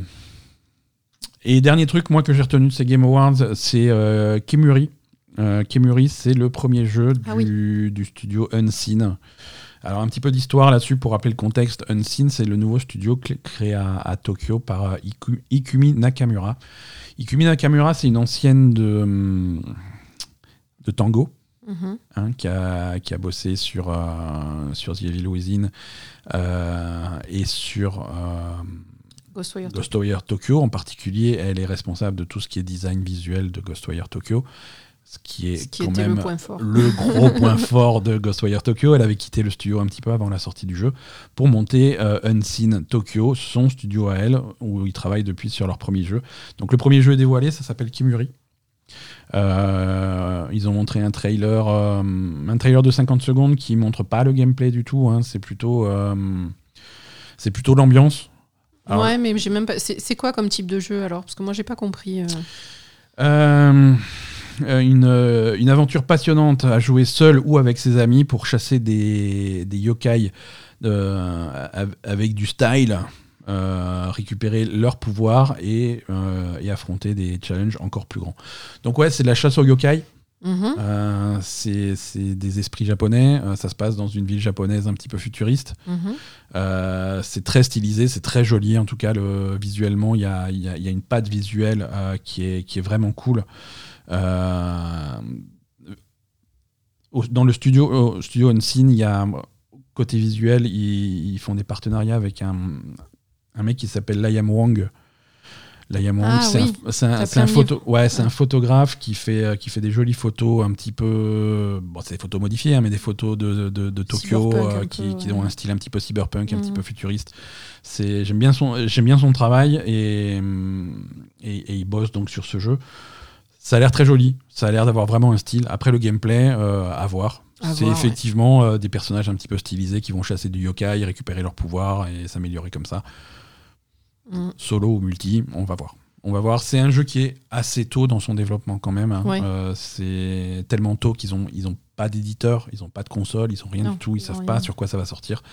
Speaker 1: et dernier truc, moi, que j'ai retenu de ces Game Awards, c'est euh, Kemuri. Euh, Kemuri, c'est le premier jeu
Speaker 2: Ah
Speaker 1: du, du studio Unseen. Alors, un petit peu d'histoire là-dessus pour rappeler le contexte. Unseen, c'est le nouveau studio créé à, à Tokyo par euh, Iku- Ikumi Nakamura. Ikumi Nakamura, c'est une ancienne de, de Tango
Speaker 2: Mhm.
Speaker 1: hein, qui, a, qui a bossé sur, euh, sur The Evil Within euh, et sur euh,
Speaker 2: Ghostwire Tokyo.
Speaker 1: Ghostwire Tokyo. En particulier, elle est responsable de tout ce qui est design visuel de Ghostwire Tokyo, ce qui est
Speaker 2: Ce qui
Speaker 1: quand
Speaker 2: était
Speaker 1: même
Speaker 2: le point fort.
Speaker 1: le gros point fort de Ghostwire Tokyo. Elle avait quitté le studio un petit peu avant la sortie du jeu pour monter euh, Unseen Tokyo, son studio à elle, où ils travaillent depuis sur leur premier jeu. Donc le premier jeu est dévoilé, ça s'appelle Kimuri. Euh, ils ont montré un trailer, euh, un trailer de 50 secondes qui montre pas le gameplay du tout. hein. c'est plutôt, c'est plutôt l'ambiance.
Speaker 2: Ouais, mais j'ai même pas. C'est c'est quoi comme type de jeu alors? Parce que moi, j'ai pas compris. euh.
Speaker 1: Euh, euh, une, aventure passionnante à jouer seul ou avec ses amis pour chasser des, yokai euh, av- avec du style, récupérer leur pouvoir et, et affronter des challenges encore plus grands. Donc ouais, c'est de la chasse aux yokai. Euh, c'est des esprits japonais. Euh, ça se passe dans une ville japonaise un petit peu futuriste.
Speaker 2: Mhm.
Speaker 1: Euh, c'est très stylisé, c'est très joli en tout cas le, visuellement. Il y a, y a- il y a une patte visuelle qui, est, qui est vraiment cool. Au- dans le studio, studio Unseen, il y a côté visuel, ils, ils font des partenariats avec un, un mec qui s'appelle Liam Wang.
Speaker 2: Ah
Speaker 1: c'est
Speaker 2: oui,
Speaker 1: un, un- un
Speaker 2: de
Speaker 1: photo, ouais, c'est
Speaker 2: Ouais.
Speaker 1: un photographe qui fait, euh, qui fait des jolies photos un petit peu, bon, c'est des photos modifiées, hein, mais des photos de, de, de Tokyo euh,
Speaker 2: peu,
Speaker 1: qui, qui ont un style un petit peu cyberpunk, un petit
Speaker 2: Mhm.
Speaker 1: peu futuriste. J'aime bien son, bien son travail et, hum, et, et il bosse donc sur ce jeu. Ça a l'air très joli, ça a l'air d'avoir vraiment un style. Après le gameplay, euh, à voir. C'est
Speaker 2: ouais.
Speaker 1: effectivement des personnages un petit peu stylisés qui vont chasser du yokai, récupérer leur pouvoir et s'améliorer comme ça.
Speaker 2: Mm.
Speaker 1: Solo ou multi, on va voir. On va voir. C'est un jeu qui est assez tôt dans son développement quand même. hein.
Speaker 2: Ouais.
Speaker 1: Euh, c'est tellement tôt qu'ils ont ils ont pas d'éditeur, ils ont pas de console, ils ont rien
Speaker 2: Non,
Speaker 1: du tout, ils
Speaker 2: ils
Speaker 1: savent pas sur quoi ça va sortir.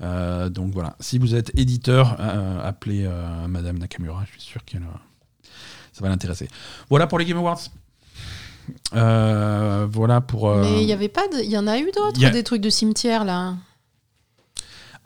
Speaker 1: Euh, donc voilà. Si vous êtes éditeur, euh, appelez Madame Nakamura. Je suis sûr qu'elle ça va l'intéresser. Voilà pour les Game Awards. Voilà pour.
Speaker 2: Mais il y avait pas, de- il y en a eu d'autres,
Speaker 1: a-
Speaker 2: des trucs de cimetière là.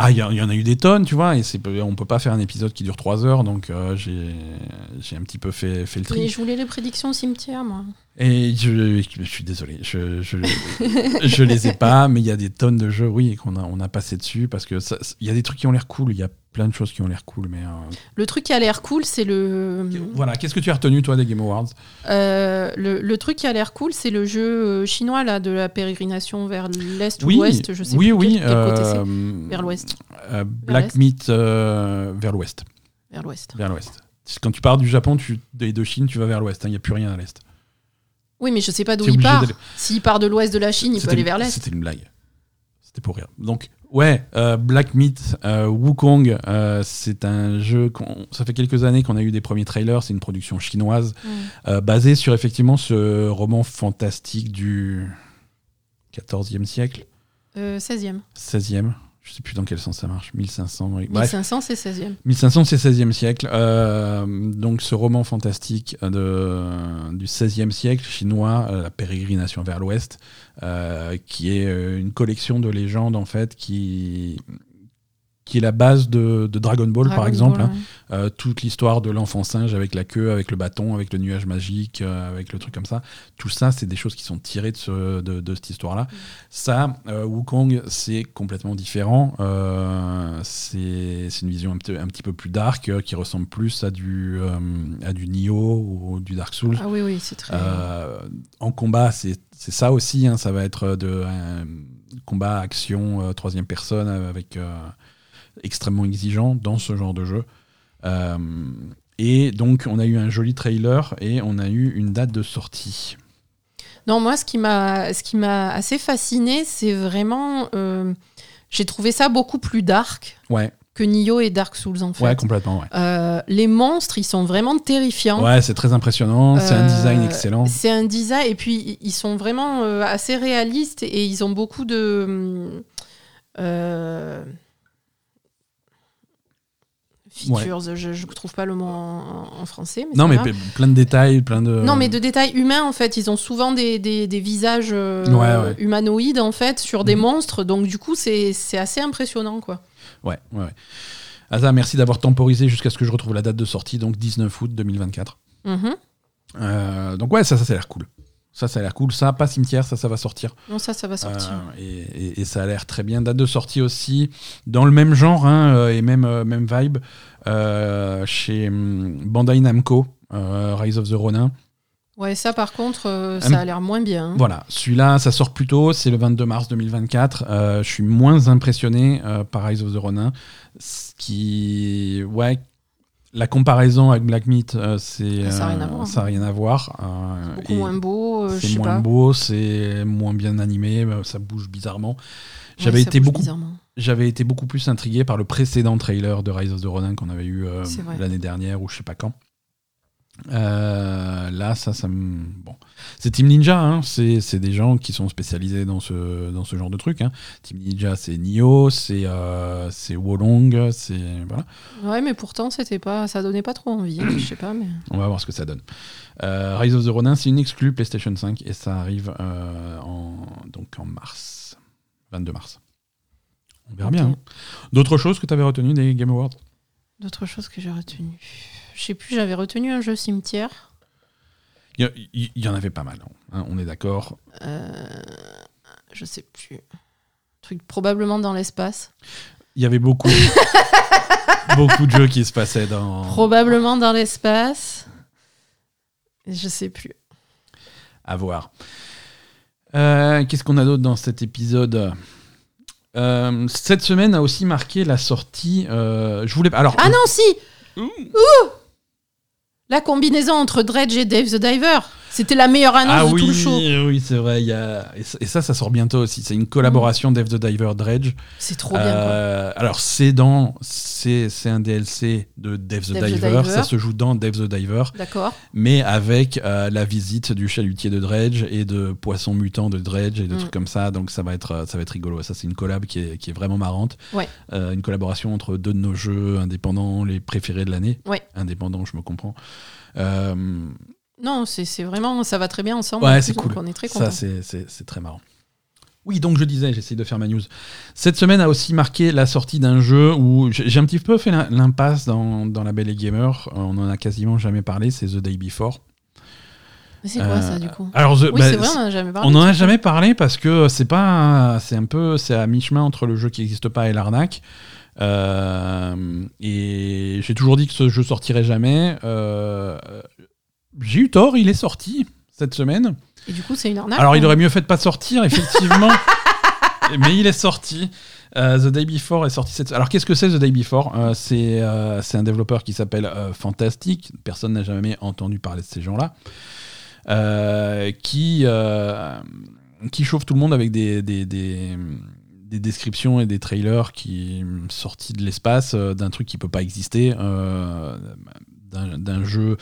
Speaker 1: Ah, il y, en- a eu des tonnes, tu vois, et on peut pas faire un épisode qui dure 3 heures, donc euh, j'ai, un petit peu fait, le tri.
Speaker 2: Je voulais les prédictions cimetière, moi.
Speaker 1: Et je, je suis désolé, je, je, je les ai pas, mais il y a des tonnes de jeux, oui, qu'on a, on a passé dessus, parce que il y a des trucs qui ont l'air cool, il y a plein de choses qui ont l'air cool, mais... euh,
Speaker 2: Le truc qui a l'air cool, c'est le.
Speaker 1: Voilà, qu'est-ce que tu as retenu, toi, des Game Awards?
Speaker 2: Euh, le, le truc qui a l'air cool, c'est le jeu euh, chinois là de la pérégrination vers l'est
Speaker 1: Oui,
Speaker 2: ou l'ouest, je sais
Speaker 1: oui,
Speaker 2: plus
Speaker 1: oui,
Speaker 2: quel, quel côté c'est. Vers l'ouest.
Speaker 1: Black euh, vers l'ouest.
Speaker 2: Vers l'ouest.
Speaker 1: Vers l'ouest. Quand tu pars du Japon tu, et de Chine, tu vas vers l'ouest, il n'y a plus rien à l'est.
Speaker 2: Oui, mais je sais pas d'où il part. S'il part de l'ouest de la Chine, il peut aller vers l'est.
Speaker 1: C'était une blague. C'était pour rire. Donc, ouais, euh, Black Meat, euh, Wukong, euh, c'est un jeu. Ça fait quelques années qu'on a eu des premiers trailers. C'est une production chinoise
Speaker 2: Mm.
Speaker 1: basée sur effectivement ce roman fantastique du 14e siècle,
Speaker 2: Euh, 16e.
Speaker 1: 16e. Je sais plus dans quel sens ça marche. 1500. oui. Bref,
Speaker 2: 1500, c'est 16e.
Speaker 1: 1500, c'est 16e siècle. Euh, donc, ce roman fantastique de, du 16e siècle chinois, euh, La pérégrination vers l'ouest, euh, qui est euh, une collection de légendes, en fait, qui, qui est la base de, de Dragon Ball, par exemple.
Speaker 2: Ball,
Speaker 1: hein. Euh, toute l'histoire de l'enfant singe avec la queue, avec le bâton, avec le nuage magique, euh, avec le truc comme ça. Tout ça, c'est des choses qui sont tirées de, ce- de, de cette histoire-là. Ça, euh, Wukong, c'est complètement différent. Euh, c'est c'est une vision un, petit- un petit peu plus dark, qui ressemble plus à du, à du Nioh ou du Dark Souls.
Speaker 2: Ah oui, oui, c'est très.
Speaker 1: En combat, c'est c'est ça aussi. hein, ça va être de combat action troisième personne avec extrêmement exigeant dans ce genre de jeu. Euh, et donc, on a eu un joli trailer et on a eu une date de sortie.
Speaker 2: Non, moi, ce qui m'a, ce qui m'a assez fasciné, c'est vraiment. euh, J'ai trouvé ça beaucoup plus dark
Speaker 1: Ouais,
Speaker 2: que Nioh et Dark Souls, en fait.
Speaker 1: ouais, complètement. Ouais,
Speaker 2: Euh, les monstres, ils sont vraiment terrifiants.
Speaker 1: ouais c'est très impressionnant. C'est un design excellent.
Speaker 2: C'est un design, et puis ils sont vraiment assez réalistes et ils ont beaucoup de. euh, features, je ne trouve pas le mot en, en français. Mais
Speaker 1: Non, mais plein de détails, plein de.
Speaker 2: Non, mais de détails humains, en fait. Ils ont souvent des, des, des visages euh,
Speaker 1: Ouais, ouais.
Speaker 2: humanoïdes, en fait, sur des
Speaker 1: Mhm.
Speaker 2: monstres. Donc, du coup, c'est assez impressionnant, quoi.
Speaker 1: Ouais, ouais. ouais. Asa, merci d'avoir temporisé jusqu'à ce que je retrouve la date de sortie, donc 19 août 2024.
Speaker 2: Mhm.
Speaker 1: Euh, donc ouais, ça, ça, ça a l'air cool. Ça, ça a l'air cool. Ça, pas cimetière, ça, ça va sortir.
Speaker 2: Non, ça, ça va sortir.
Speaker 1: Euh, et, et- et ça a l'air très bien. Date de sortie aussi, dans le même genre hein, euh, et même, euh, même vibe, euh, chez hum, Bandai Namco, euh, Rise of the Ronin.
Speaker 2: Ouais, ça, par contre, euh, ça a l'air moins bien. hein.
Speaker 1: Voilà, celui-là, ça sort plus tôt, c'est le 22 mars 2024. Euh, je suis moins impressionné euh, par Rise of the Ronin. Ce qui. Ouais. La comparaison avec Black Meat, euh, c'est,
Speaker 2: Ça a rien à
Speaker 1: euh, rien à voir. euh,
Speaker 2: Beaucoup
Speaker 1: et
Speaker 2: moins beau, euh, je
Speaker 1: c'est
Speaker 2: sais
Speaker 1: moins
Speaker 2: pas.
Speaker 1: beau, c'est moins bien animé, ça bouge bizarrement. J'avais été beaucoup j'avais été beaucoup plus intrigué par le précédent trailer de Rise of the Ronin qu'on avait eu
Speaker 2: C'est
Speaker 1: l'année dernière ou je sais pas quand. Euh, là, ça, ça me. Bon. C'est Team Ninja, hein. c'est c'est des gens qui sont spécialisés dans ce, dans ce genre de truc. Hein. Team Ninja, c'est Nioh, c'est euh, c'est Wolong, c'est. Voilà.
Speaker 2: Ouais, mais pourtant, c'était pas, ça donnait pas trop envie. hein, je sais pas, mais.
Speaker 1: On va voir ce que ça donne. Euh, Rise of the Ronin, c'est une exclue PlayStation 5 et ça arrive euh, en, donc en mars. 22 mars. On verra bien. hein. D'autres choses que tu avais retenues des Game Awards?
Speaker 2: D'autres choses que j'ai retenues. Je sais plus, j'avais retenu un jeu cimetière.
Speaker 1: Il y, en avait pas mal, hein, on est d'accord.
Speaker 2: Euh, je sais plus. Truc probablement dans l'espace.
Speaker 1: Il y avait beaucoup, beaucoup de jeux qui se passaient dans.
Speaker 2: Probablement dans l'espace. Je sais plus.
Speaker 1: À voir. Euh, Qu'est-ce qu'on a d'autre dans cet épisode? Euh, Cette semaine a aussi marqué la sortie. euh, je voulais. Alors.
Speaker 2: Ah non, si
Speaker 1: Ouh.
Speaker 2: Ouh La combinaison entre Dredge et Dave the Diver. C'était la meilleure annonce
Speaker 1: Ah
Speaker 2: de
Speaker 1: oui,
Speaker 2: tout le show.
Speaker 1: oui, c'est vrai. Y a... et ça- ça, sort bientôt aussi. C'est une collaboration Dave the Diver Dredge.
Speaker 2: C'est trop bien.
Speaker 1: Euh, alors, c'est dans. C'est un DLC de Dave the, Diver. Ça se joue dans Dave the Diver.
Speaker 2: D'accord.
Speaker 1: mais avec euh, la visite du chalutier de Dredge et de poissons mutants de Dredge et de
Speaker 2: Mm.
Speaker 1: trucs comme ça. Donc ça va être, euh, ça va être rigolo. Ça, c'est une collab qui est, qui est vraiment marrante.
Speaker 2: Ouais.
Speaker 1: Euh, une collaboration entre deux de nos jeux indépendants, les préférés de l'année.
Speaker 2: Ouais.
Speaker 1: Indépendants, je me comprends. Euh,
Speaker 2: Non, c'est c'est vraiment, ça va très bien ensemble.
Speaker 1: Ouais, c'est cool.
Speaker 2: On est très
Speaker 1: ça,
Speaker 2: contents.
Speaker 1: c'est c'est- c'est très marrant. Oui, donc je disais, j'essaye de faire ma news. Cette semaine a aussi marqué la sortie d'un jeu où j'ai un petit peu fait l'im- l'impasse dans, dans la Belle et Gamer. Euh, On en a quasiment jamais parlé, c'est The Day Before.
Speaker 2: Mais c'est quoi
Speaker 1: Euh,
Speaker 2: ça du coup?
Speaker 1: Alors, The-
Speaker 2: Oui,
Speaker 1: bah,
Speaker 2: c'est vrai, on en a jamais parlé.
Speaker 1: On en a jamais parlé parce que c'est pas, c'est un peu, c'est à mi-chemin entre le jeu qui n'existe pas et l'arnaque. Euh, et j'ai toujours dit que ce jeu sortirait jamais. Euh, j'ai eu tort, il est sorti cette semaine.
Speaker 2: Et du coup, c'est une arnaque.
Speaker 1: Alors, il
Speaker 2: ou-
Speaker 1: aurait mieux fait de pas sortir, effectivement. mais il est sorti. Euh, The Day Before est sorti cette. Alors, qu'est-ce que c'est The Day Before? Euh, C'est euh, c'est un développeur qui s'appelle euh, Fantastic. Personne n'a jamais entendu parler de ces gens-là. Qui, qui chauffe tout le monde avec des, des, des- des descriptions et des trailers qui sortis de l'espace d'un truc qui peut pas exister, d'un d'un jeu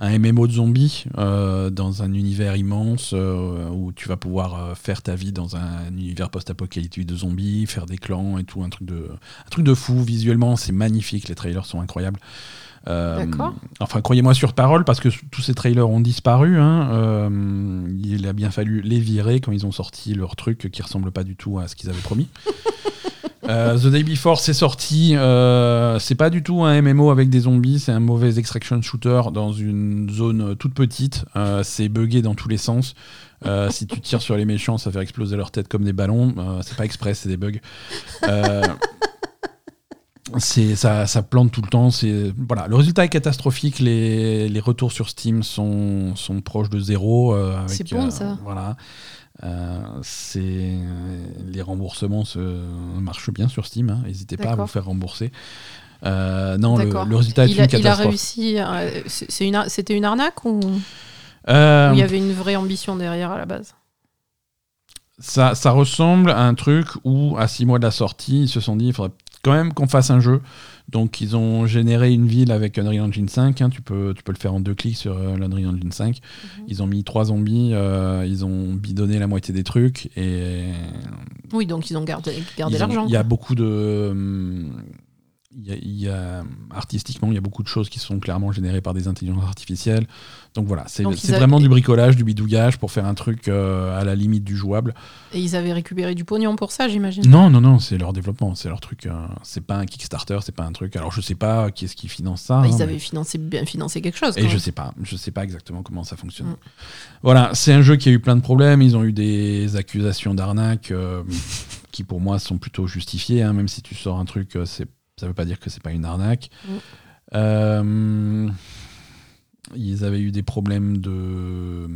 Speaker 1: un MMO de zombies euh, dans un univers immense euh, où tu vas pouvoir euh, faire ta vie dans un univers post-apocalyptique de zombies, faire des clans et tout, un truc de, un truc de fou. Visuellement, c'est magnifique, les trailers sont incroyables. Euh. Enfin, croyez-moi sur parole, parce que tous ces trailers ont disparu. hein. Euh, il a bien fallu les virer quand ils ont sorti leur truc qui ressemble pas du tout à ce qu'ils avaient promis. Euh, The Day Before, c'est sorti. euh, c'est pas du tout un MMO avec des zombies, c'est un mauvais extraction shooter dans une zone toute petite. Euh, c'est buggé dans tous les sens. Si tu tires sur les méchants, ça fait exploser leur tête comme des ballons. C'est pas express, c'est des bugs. C'est ça, ça plante tout le temps. C'est voilà, le résultat est catastrophique. Les, les retours sur Steam sont, sont proches de zéro.
Speaker 2: C'est bon, ça.
Speaker 1: Voilà. Euh, c'est les remboursements se, marchent bien sur Steam. hein. N'hésitez pas à vous faire rembourser. Euh, non, le, résultat est
Speaker 2: il
Speaker 1: une
Speaker 2: a, il a
Speaker 1: catastrophe.
Speaker 2: réussi. euh, c'est- une C'était une arnaque ou
Speaker 1: Euh,
Speaker 2: ou il y avait une vraie ambition derrière à la base?
Speaker 1: Ça, ça ressemble à un truc où, à six mois de la sortie, ils se sont dit il faudrait quand même qu'on fasse un jeu. Donc, ils ont généré une ville avec Unreal Engine 5. hein. tu, peux, tu peux le faire en deux clics sur euh, l'Unreal Engine 5.
Speaker 2: Mhm.
Speaker 1: Ils ont mis trois zombies, euh, ils ont bidonné la moitié des trucs. Et
Speaker 2: Oui, donc ils ont gardé, l'argent.
Speaker 1: Il y a beaucoup de. Y a, artistiquement, il y a beaucoup de choses qui sont clairement générées par des intelligences artificielles. Donc voilà, c'est
Speaker 2: avaient-
Speaker 1: vraiment du bricolage, du bidouillage pour faire un truc euh, à la limite du jouable.
Speaker 2: Et ils avaient récupéré du pognon pour ça, j'imagine.
Speaker 1: Non, non, non, c'est leur développement, c'est leur truc. euh, c'est pas un Kickstarter, c'est pas un truc. Alors je sais pas qui est-ce qui finance ça.
Speaker 2: Bah,
Speaker 1: hein,
Speaker 2: ils
Speaker 1: mais-
Speaker 2: avaient financé, bien financé quelque chose.
Speaker 1: Et je sais pas, je sais pas exactement comment ça fonctionne.
Speaker 2: Mm.
Speaker 1: Voilà, c'est un jeu qui a eu plein de problèmes. Ils ont eu des accusations d'arnaque euh, qui pour moi sont plutôt justifiées. hein, même si tu sors un truc, c'est, ça veut pas dire que c'est pas une arnaque.
Speaker 2: Mm.
Speaker 1: Euh, ils avaient eu des problèmes de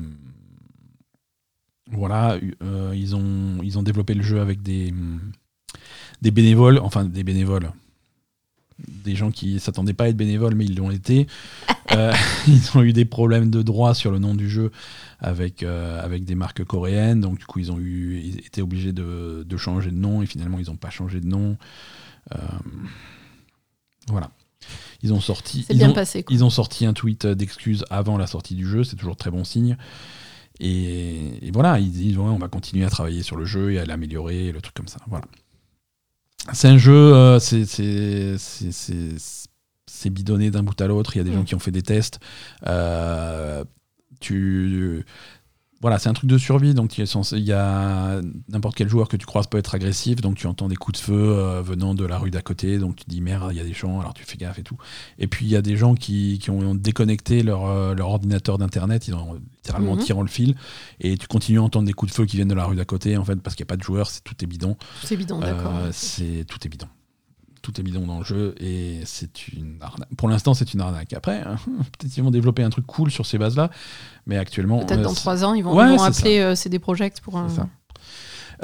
Speaker 1: voilà, euh, ils ont ils ont développé le jeu avec des des bénévoles, enfin des bénévoles, des gens qui s'attendaient pas à être bénévoles mais ils l'ont été. Euh, ils ont eu des problèmes de droit sur le nom du jeu avec, euh, avec des marques coréennes. Donc, du coup, ils ont eu, ils étaient obligés de, de changer de nom et finalement, ils n'ont pas changé de nom. Euh, voilà. Ils ont sorti.
Speaker 2: C'est
Speaker 1: ils
Speaker 2: bien
Speaker 1: ont-
Speaker 2: passé. quoi.
Speaker 1: Ils ont sorti un tweet d'excuses avant la sortie du jeu, c'est toujours très bon signe. Et, et voilà, ils disent ouais, on va continuer à travailler sur le jeu et à l'améliorer, le truc comme ça. Voilà. C'est un jeu, euh, c'est bidonné d'un bout à l'autre. Il y a des
Speaker 2: Mm.
Speaker 1: gens qui ont fait des tests. Euh, tu voilà, c'est un truc de survie, donc il y a n'importe quel joueur que tu croises peut être agressif, donc tu entends des coups de feu euh, venant de la rue d'à côté, donc tu te dis merde, il y a des gens, alors tu fais gaffe et tout. Et puis il y a des gens qui, qui ont déconnecté leur, euh, leur ordinateur d'internet, ils ont littéralement
Speaker 2: Mhm.
Speaker 1: tirant le fil, et tu continues à entendre des coups de feu qui viennent de la rue d'à côté, en fait, parce qu'il n'y a pas de joueurs, c'est tout est bidon.
Speaker 2: C'est bidon, d'accord.
Speaker 1: Euh, c'est tout est bidon. Tout est bidon dans le jeu et c'est une arnaque. Pour l'instant, c'est une arnaque. Après, hein, peut-être qu'ils vont développer un truc cool sur ces bases-là, mais actuellement,
Speaker 2: Peut-être
Speaker 1: euh,
Speaker 2: dans trois ans, ils vont,
Speaker 1: Ouais,
Speaker 2: ils vont
Speaker 1: c'est
Speaker 2: appeler euh, CD Projekt pour un.
Speaker 1: ça.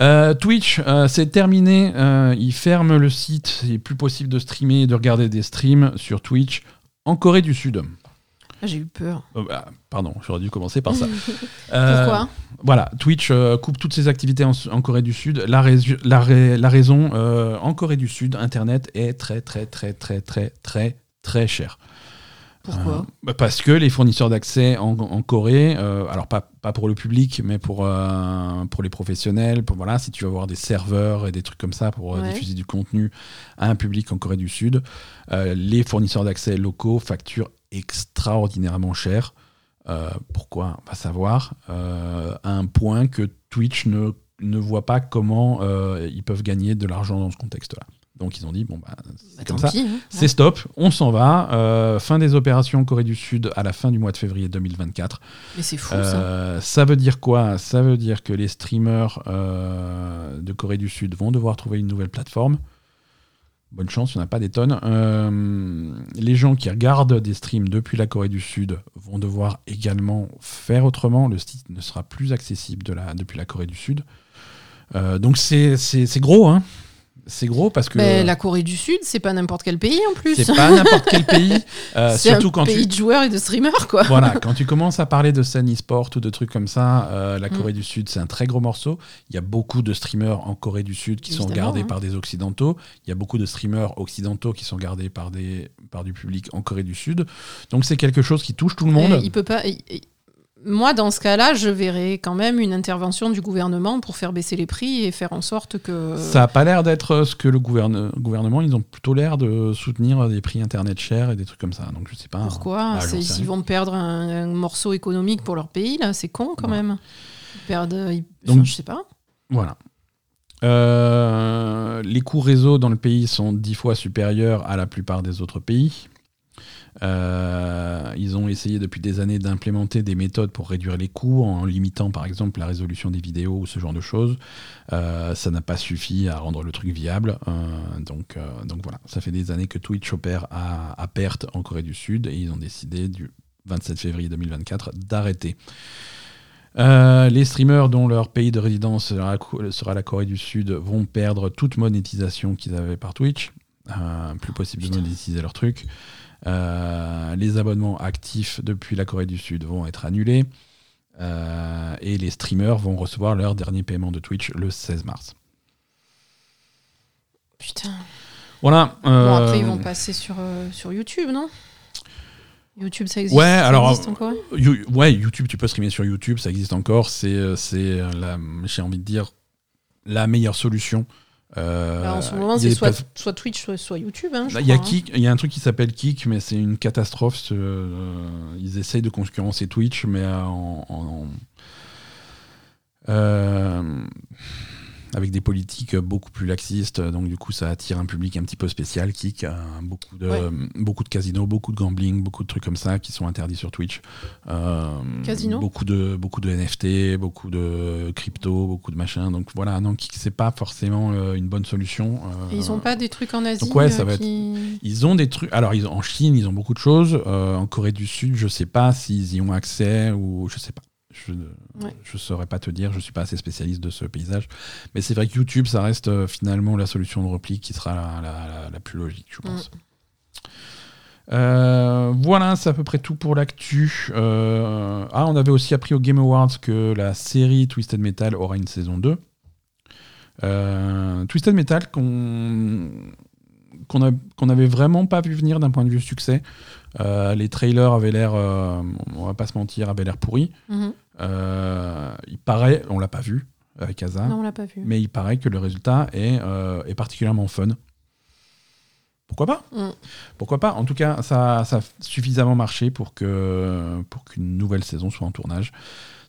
Speaker 1: Euh, Twitch, euh, c'est terminé. Euh, ils ferment le site. Il n'est plus possible de streamer et de regarder des streams sur Twitch en Corée du Sud.
Speaker 2: Ah, J'ai eu peur.
Speaker 1: Euh, bah, pardon, j'aurais dû commencer par ça. Euh,
Speaker 2: Pourquoi
Speaker 1: Voilà, Twitch euh, coupe toutes ses activités en, en Corée du Sud. La, raison- la, ra- la raison, euh, en Corée du Sud, Internet est très, très, très, très, très, très, très cher.
Speaker 2: Pourquoi
Speaker 1: bah, Parce que les fournisseurs d'accès en, en Corée, alors pas, pas pour le public, mais pour, pour les professionnels, pour, voilà, si tu veux avoir des serveurs et des trucs comme ça pour
Speaker 2: Ouais.
Speaker 1: diffuser du contenu à un public en Corée du Sud, les fournisseurs d'accès locaux facturent extraordinairement cher. Euh, pourquoi? On va savoir. euh, à un point que Twitch ne, ne voit pas comment euh, ils peuvent gagner de l'argent dans ce contexte-là. Donc ils ont dit, bon, bah, c'est
Speaker 2: Bah,
Speaker 1: comme ça.
Speaker 2: hein.
Speaker 1: C'est stop, on s'en va. Euh, fin des opérations en Corée du Sud à la fin du mois de février 2024.
Speaker 2: Mais c'est fou ça.
Speaker 1: Euh, ça veut dire quoi? Ça veut dire que les streamers euh, de Corée du Sud vont devoir trouver une nouvelle plateforme. Bonne chance, il n'y en a pas des tonnes. Euh, les gens qui regardent des streams depuis la Corée du Sud vont devoir également faire autrement. Le site ne sera plus accessible depuis la Corée du Sud. Euh, donc c'est gros, hein. C'est gros parce que
Speaker 2: Ben, la Corée du Sud, c'est pas n'importe quel pays en plus.
Speaker 1: c'est pas n'importe quel pays. euh,
Speaker 2: C'est
Speaker 1: surtout
Speaker 2: un
Speaker 1: quand
Speaker 2: pays
Speaker 1: tu,
Speaker 2: de joueurs et de streamers, quoi.
Speaker 1: voilà, quand tu commences à parler de scène e-sport ou de trucs comme ça, euh, la
Speaker 2: Mm.
Speaker 1: Corée du Sud, c'est un très gros morceau. Il y a beaucoup de streamers en Corée du Sud qui sont regardés
Speaker 2: hein.
Speaker 1: par des occidentaux. Il y a beaucoup de streamers occidentaux qui sont regardés par, des, par du public en Corée du Sud. Donc c'est quelque chose qui touche tout le monde.
Speaker 2: Euh, il peut pas. il- Moi, dans ce cas-là, je verrais quand même une intervention du gouvernement pour faire baisser les prix et faire en sorte que.
Speaker 1: Ça n'a pas l'air d'être ce que le gouverne- gouvernement, ils ont plutôt l'air de soutenir des prix internet chers et des trucs comme ça. Donc je sais pas.
Speaker 2: Pourquoi
Speaker 1: Ah, rien.
Speaker 2: vont perdre un, un morceau économique pour leur pays, là, c'est con quand
Speaker 1: Ouais.
Speaker 2: même. Ils perdent. ils-
Speaker 1: Donc-
Speaker 2: enfin, je sais pas.
Speaker 1: Voilà. Euh, les coûts réseau dans le pays sont dix fois supérieurs à la plupart des autres pays. Euh, ils ont essayé depuis des années d'implémenter des méthodes pour réduire les coûts en limitant par exemple la résolution des vidéos ou ce genre de choses. Euh, ça n'a pas suffi à rendre le truc viable. Euh, donc, donc voilà, ça fait des années que Twitch opère à, à perte en Corée du Sud et ils ont décidé du 27 février 2024 d'arrêter. Euh, les streamers dont leur pays de résidence sera, sera la Corée du Sud vont perdre toute monétisation qu'ils avaient par Twitch. Euh, plus possible de
Speaker 2: Putain.
Speaker 1: monétiser leur truc. Euh, les abonnements actifs depuis la Corée du Sud vont être annulés. Euh, et les streamers vont recevoir leur dernier paiement de Twitch le 16 mars.
Speaker 2: Putain.
Speaker 1: Voilà.
Speaker 2: Bon,
Speaker 1: euh,
Speaker 2: après, ils vont passer sur, euh, sur YouTube, non? YouTube, ça existe,
Speaker 1: Ouais,
Speaker 2: ça
Speaker 1: alors,
Speaker 2: existe encore?
Speaker 1: You- ouais, YouTube, tu peux streamer sur YouTube, ça existe encore. C'est, euh, c'est j'ai envie de dire, la meilleure solution. Euh,
Speaker 2: Bah, En ce moment, c'est soit, Twitch, soit, soit YouTube. Hein, je
Speaker 1: Là, Il y a
Speaker 2: crois, hein.
Speaker 1: Il y a un truc qui s'appelle Kik, mais c'est une catastrophe. ce- euh, ils essayent de concurrencer Twitch, mais euh, en, en- euh, avec des politiques beaucoup plus laxistes. Donc du coup, ça attire un public un petit peu spécial. Kik, euh, beaucoup de
Speaker 2: Ouais.
Speaker 1: beaucoup de casinos, beaucoup de gambling, beaucoup de trucs comme ça qui sont interdits sur Twitch. Euh,
Speaker 2: Casino
Speaker 1: Beaucoup de beaucoup de NFT, beaucoup de crypto, beaucoup de machins. Donc voilà, non, c'est pas forcément euh, une bonne solution.
Speaker 2: Et ils
Speaker 1: Euh,
Speaker 2: ont pas des trucs en Asie
Speaker 1: donc ouais, ça
Speaker 2: euh,
Speaker 1: va
Speaker 2: qui-
Speaker 1: ils ont des trucs. Alors, ils, en Chine, ils ont beaucoup de choses. Euh, en Corée du Sud, je sais pas s'ils y ont accès ou je sais pas. Je ne
Speaker 2: Ouais.
Speaker 1: saurais pas te dire. Je suis pas assez spécialiste de ce paysage. Mais c'est vrai que YouTube, ça reste euh, finalement la solution de repli qui sera la, la- la- la plus logique, je pense. Euh, voilà, c'est à peu près tout pour l'actu. Euh, ah, on avait aussi appris au Game Awards que la série Twisted Metal aura une saison 2. Euh, Twisted Metal qu'on qu'on n'avait vraiment pas vu venir d'un point de vue succès. Les trailers avaient l'air, on va pas se mentir, avaient l'air pourris.
Speaker 2: Mhm.
Speaker 1: Euh, il paraît, on l'a pas vu avec Asa,
Speaker 2: Non, on l'a pas vu.
Speaker 1: mais il paraît que le résultat est, euh, est particulièrement fun. Pourquoi pas?
Speaker 2: Mm.
Speaker 1: Pourquoi pas? En tout cas, ça, ça a suffisamment marché pour que pour qu'une nouvelle saison soit en tournage.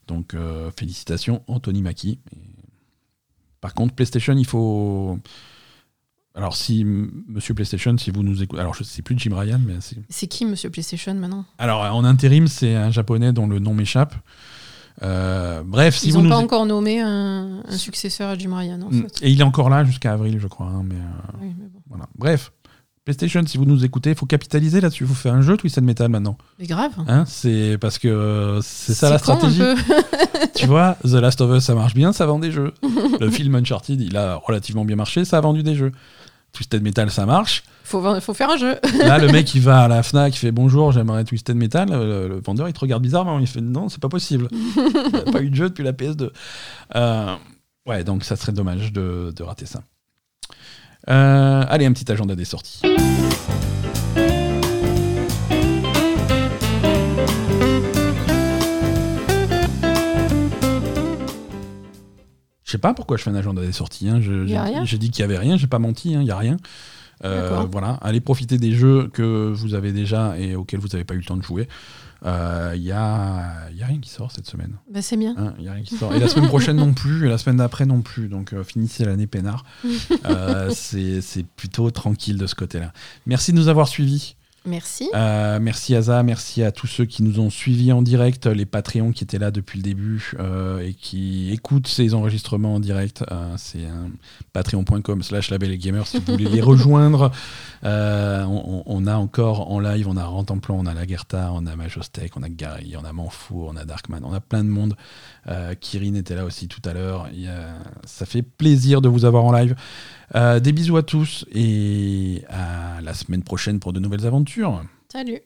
Speaker 1: Donc euh, félicitations Anthony Mackie. Par contre, PlayStation, il faut. Alors si Monsieur PlayStation, si vous nous écoutez, alors je sais plus Jim Ryan, mais c'est
Speaker 2: C'est qui, Monsieur PlayStation, maintenant?
Speaker 1: Alors en intérim, c'est un japonais dont le nom m'échappe. Euh, bref, si
Speaker 2: Ils n'ont
Speaker 1: nous
Speaker 2: pas encore nommé un, un successeur à Jim Ryan, en
Speaker 1: Mm.
Speaker 2: fait.
Speaker 1: Et il est encore là jusqu'à avril, je crois. hein, mais euh,
Speaker 2: Oui, mais bon.
Speaker 1: voilà. Bref, PlayStation, si vous nous écoutez, il faut capitaliser là-dessus. Vous faites un jeu Twisted Metal maintenant.
Speaker 2: Mais grave.
Speaker 1: Hein c'est parce que euh, c'est ça la
Speaker 2: con,
Speaker 1: stratégie. tu vois, The Last of Us, ça marche bien, ça vend des jeux. Le film Uncharted, il a relativement bien marché, ça a vendu des jeux. Twisted Metal, ça marche.
Speaker 2: faut, faut faire un jeu.
Speaker 1: Là, le mec, il va à la Fnac, il fait bonjour, j'aimerais Twisted Metal. Le, le vendeur, il te regarde bizarrement. Il fait non, c'est pas possible. Il n'y a pas eu de jeu depuis la PS2. Euh, ouais, donc ça serait dommage de, de rater ça. Euh, allez, un petit agenda des sorties. Je sais pas pourquoi je fais un agenda des sorties. hein. J'ai- dit qu'il y avait rien, j'ai pas menti, hein, il y a rien. Euh, voilà, allez profiter des jeux que vous avez déjà et auxquels vous n'avez pas eu le temps de jouer. Euh, Il y, a, y a rien qui sort cette semaine.
Speaker 2: Bah, c'est bien.
Speaker 1: Hein, y a rien qui sort. Et la semaine prochaine non plus, et la semaine d'après non plus. Donc euh, finissez l'année peinard. Euh, c'est plutôt tranquille de ce côté-là. Merci de nous avoir suivis.
Speaker 2: Merci.
Speaker 1: Euh, merci Aza, merci à tous ceux qui nous ont suivis en direct, les Patreons qui étaient là depuis le début euh, et qui écoutent ces enregistrements en direct. Euh, c'est patreon.com slash label et gamer si vous voulez les rejoindre. On, on a encore en live, on a Rantanplan, on a Lagerta, on a Majostek, on a Gary, on a Manfou, on a Darkman, on a plein de monde. Kirin était là aussi tout à l'heure. Ça fait plaisir de vous avoir en live. Euh, des bisous à tous et à la semaine prochaine pour de nouvelles aventures.
Speaker 2: Salut.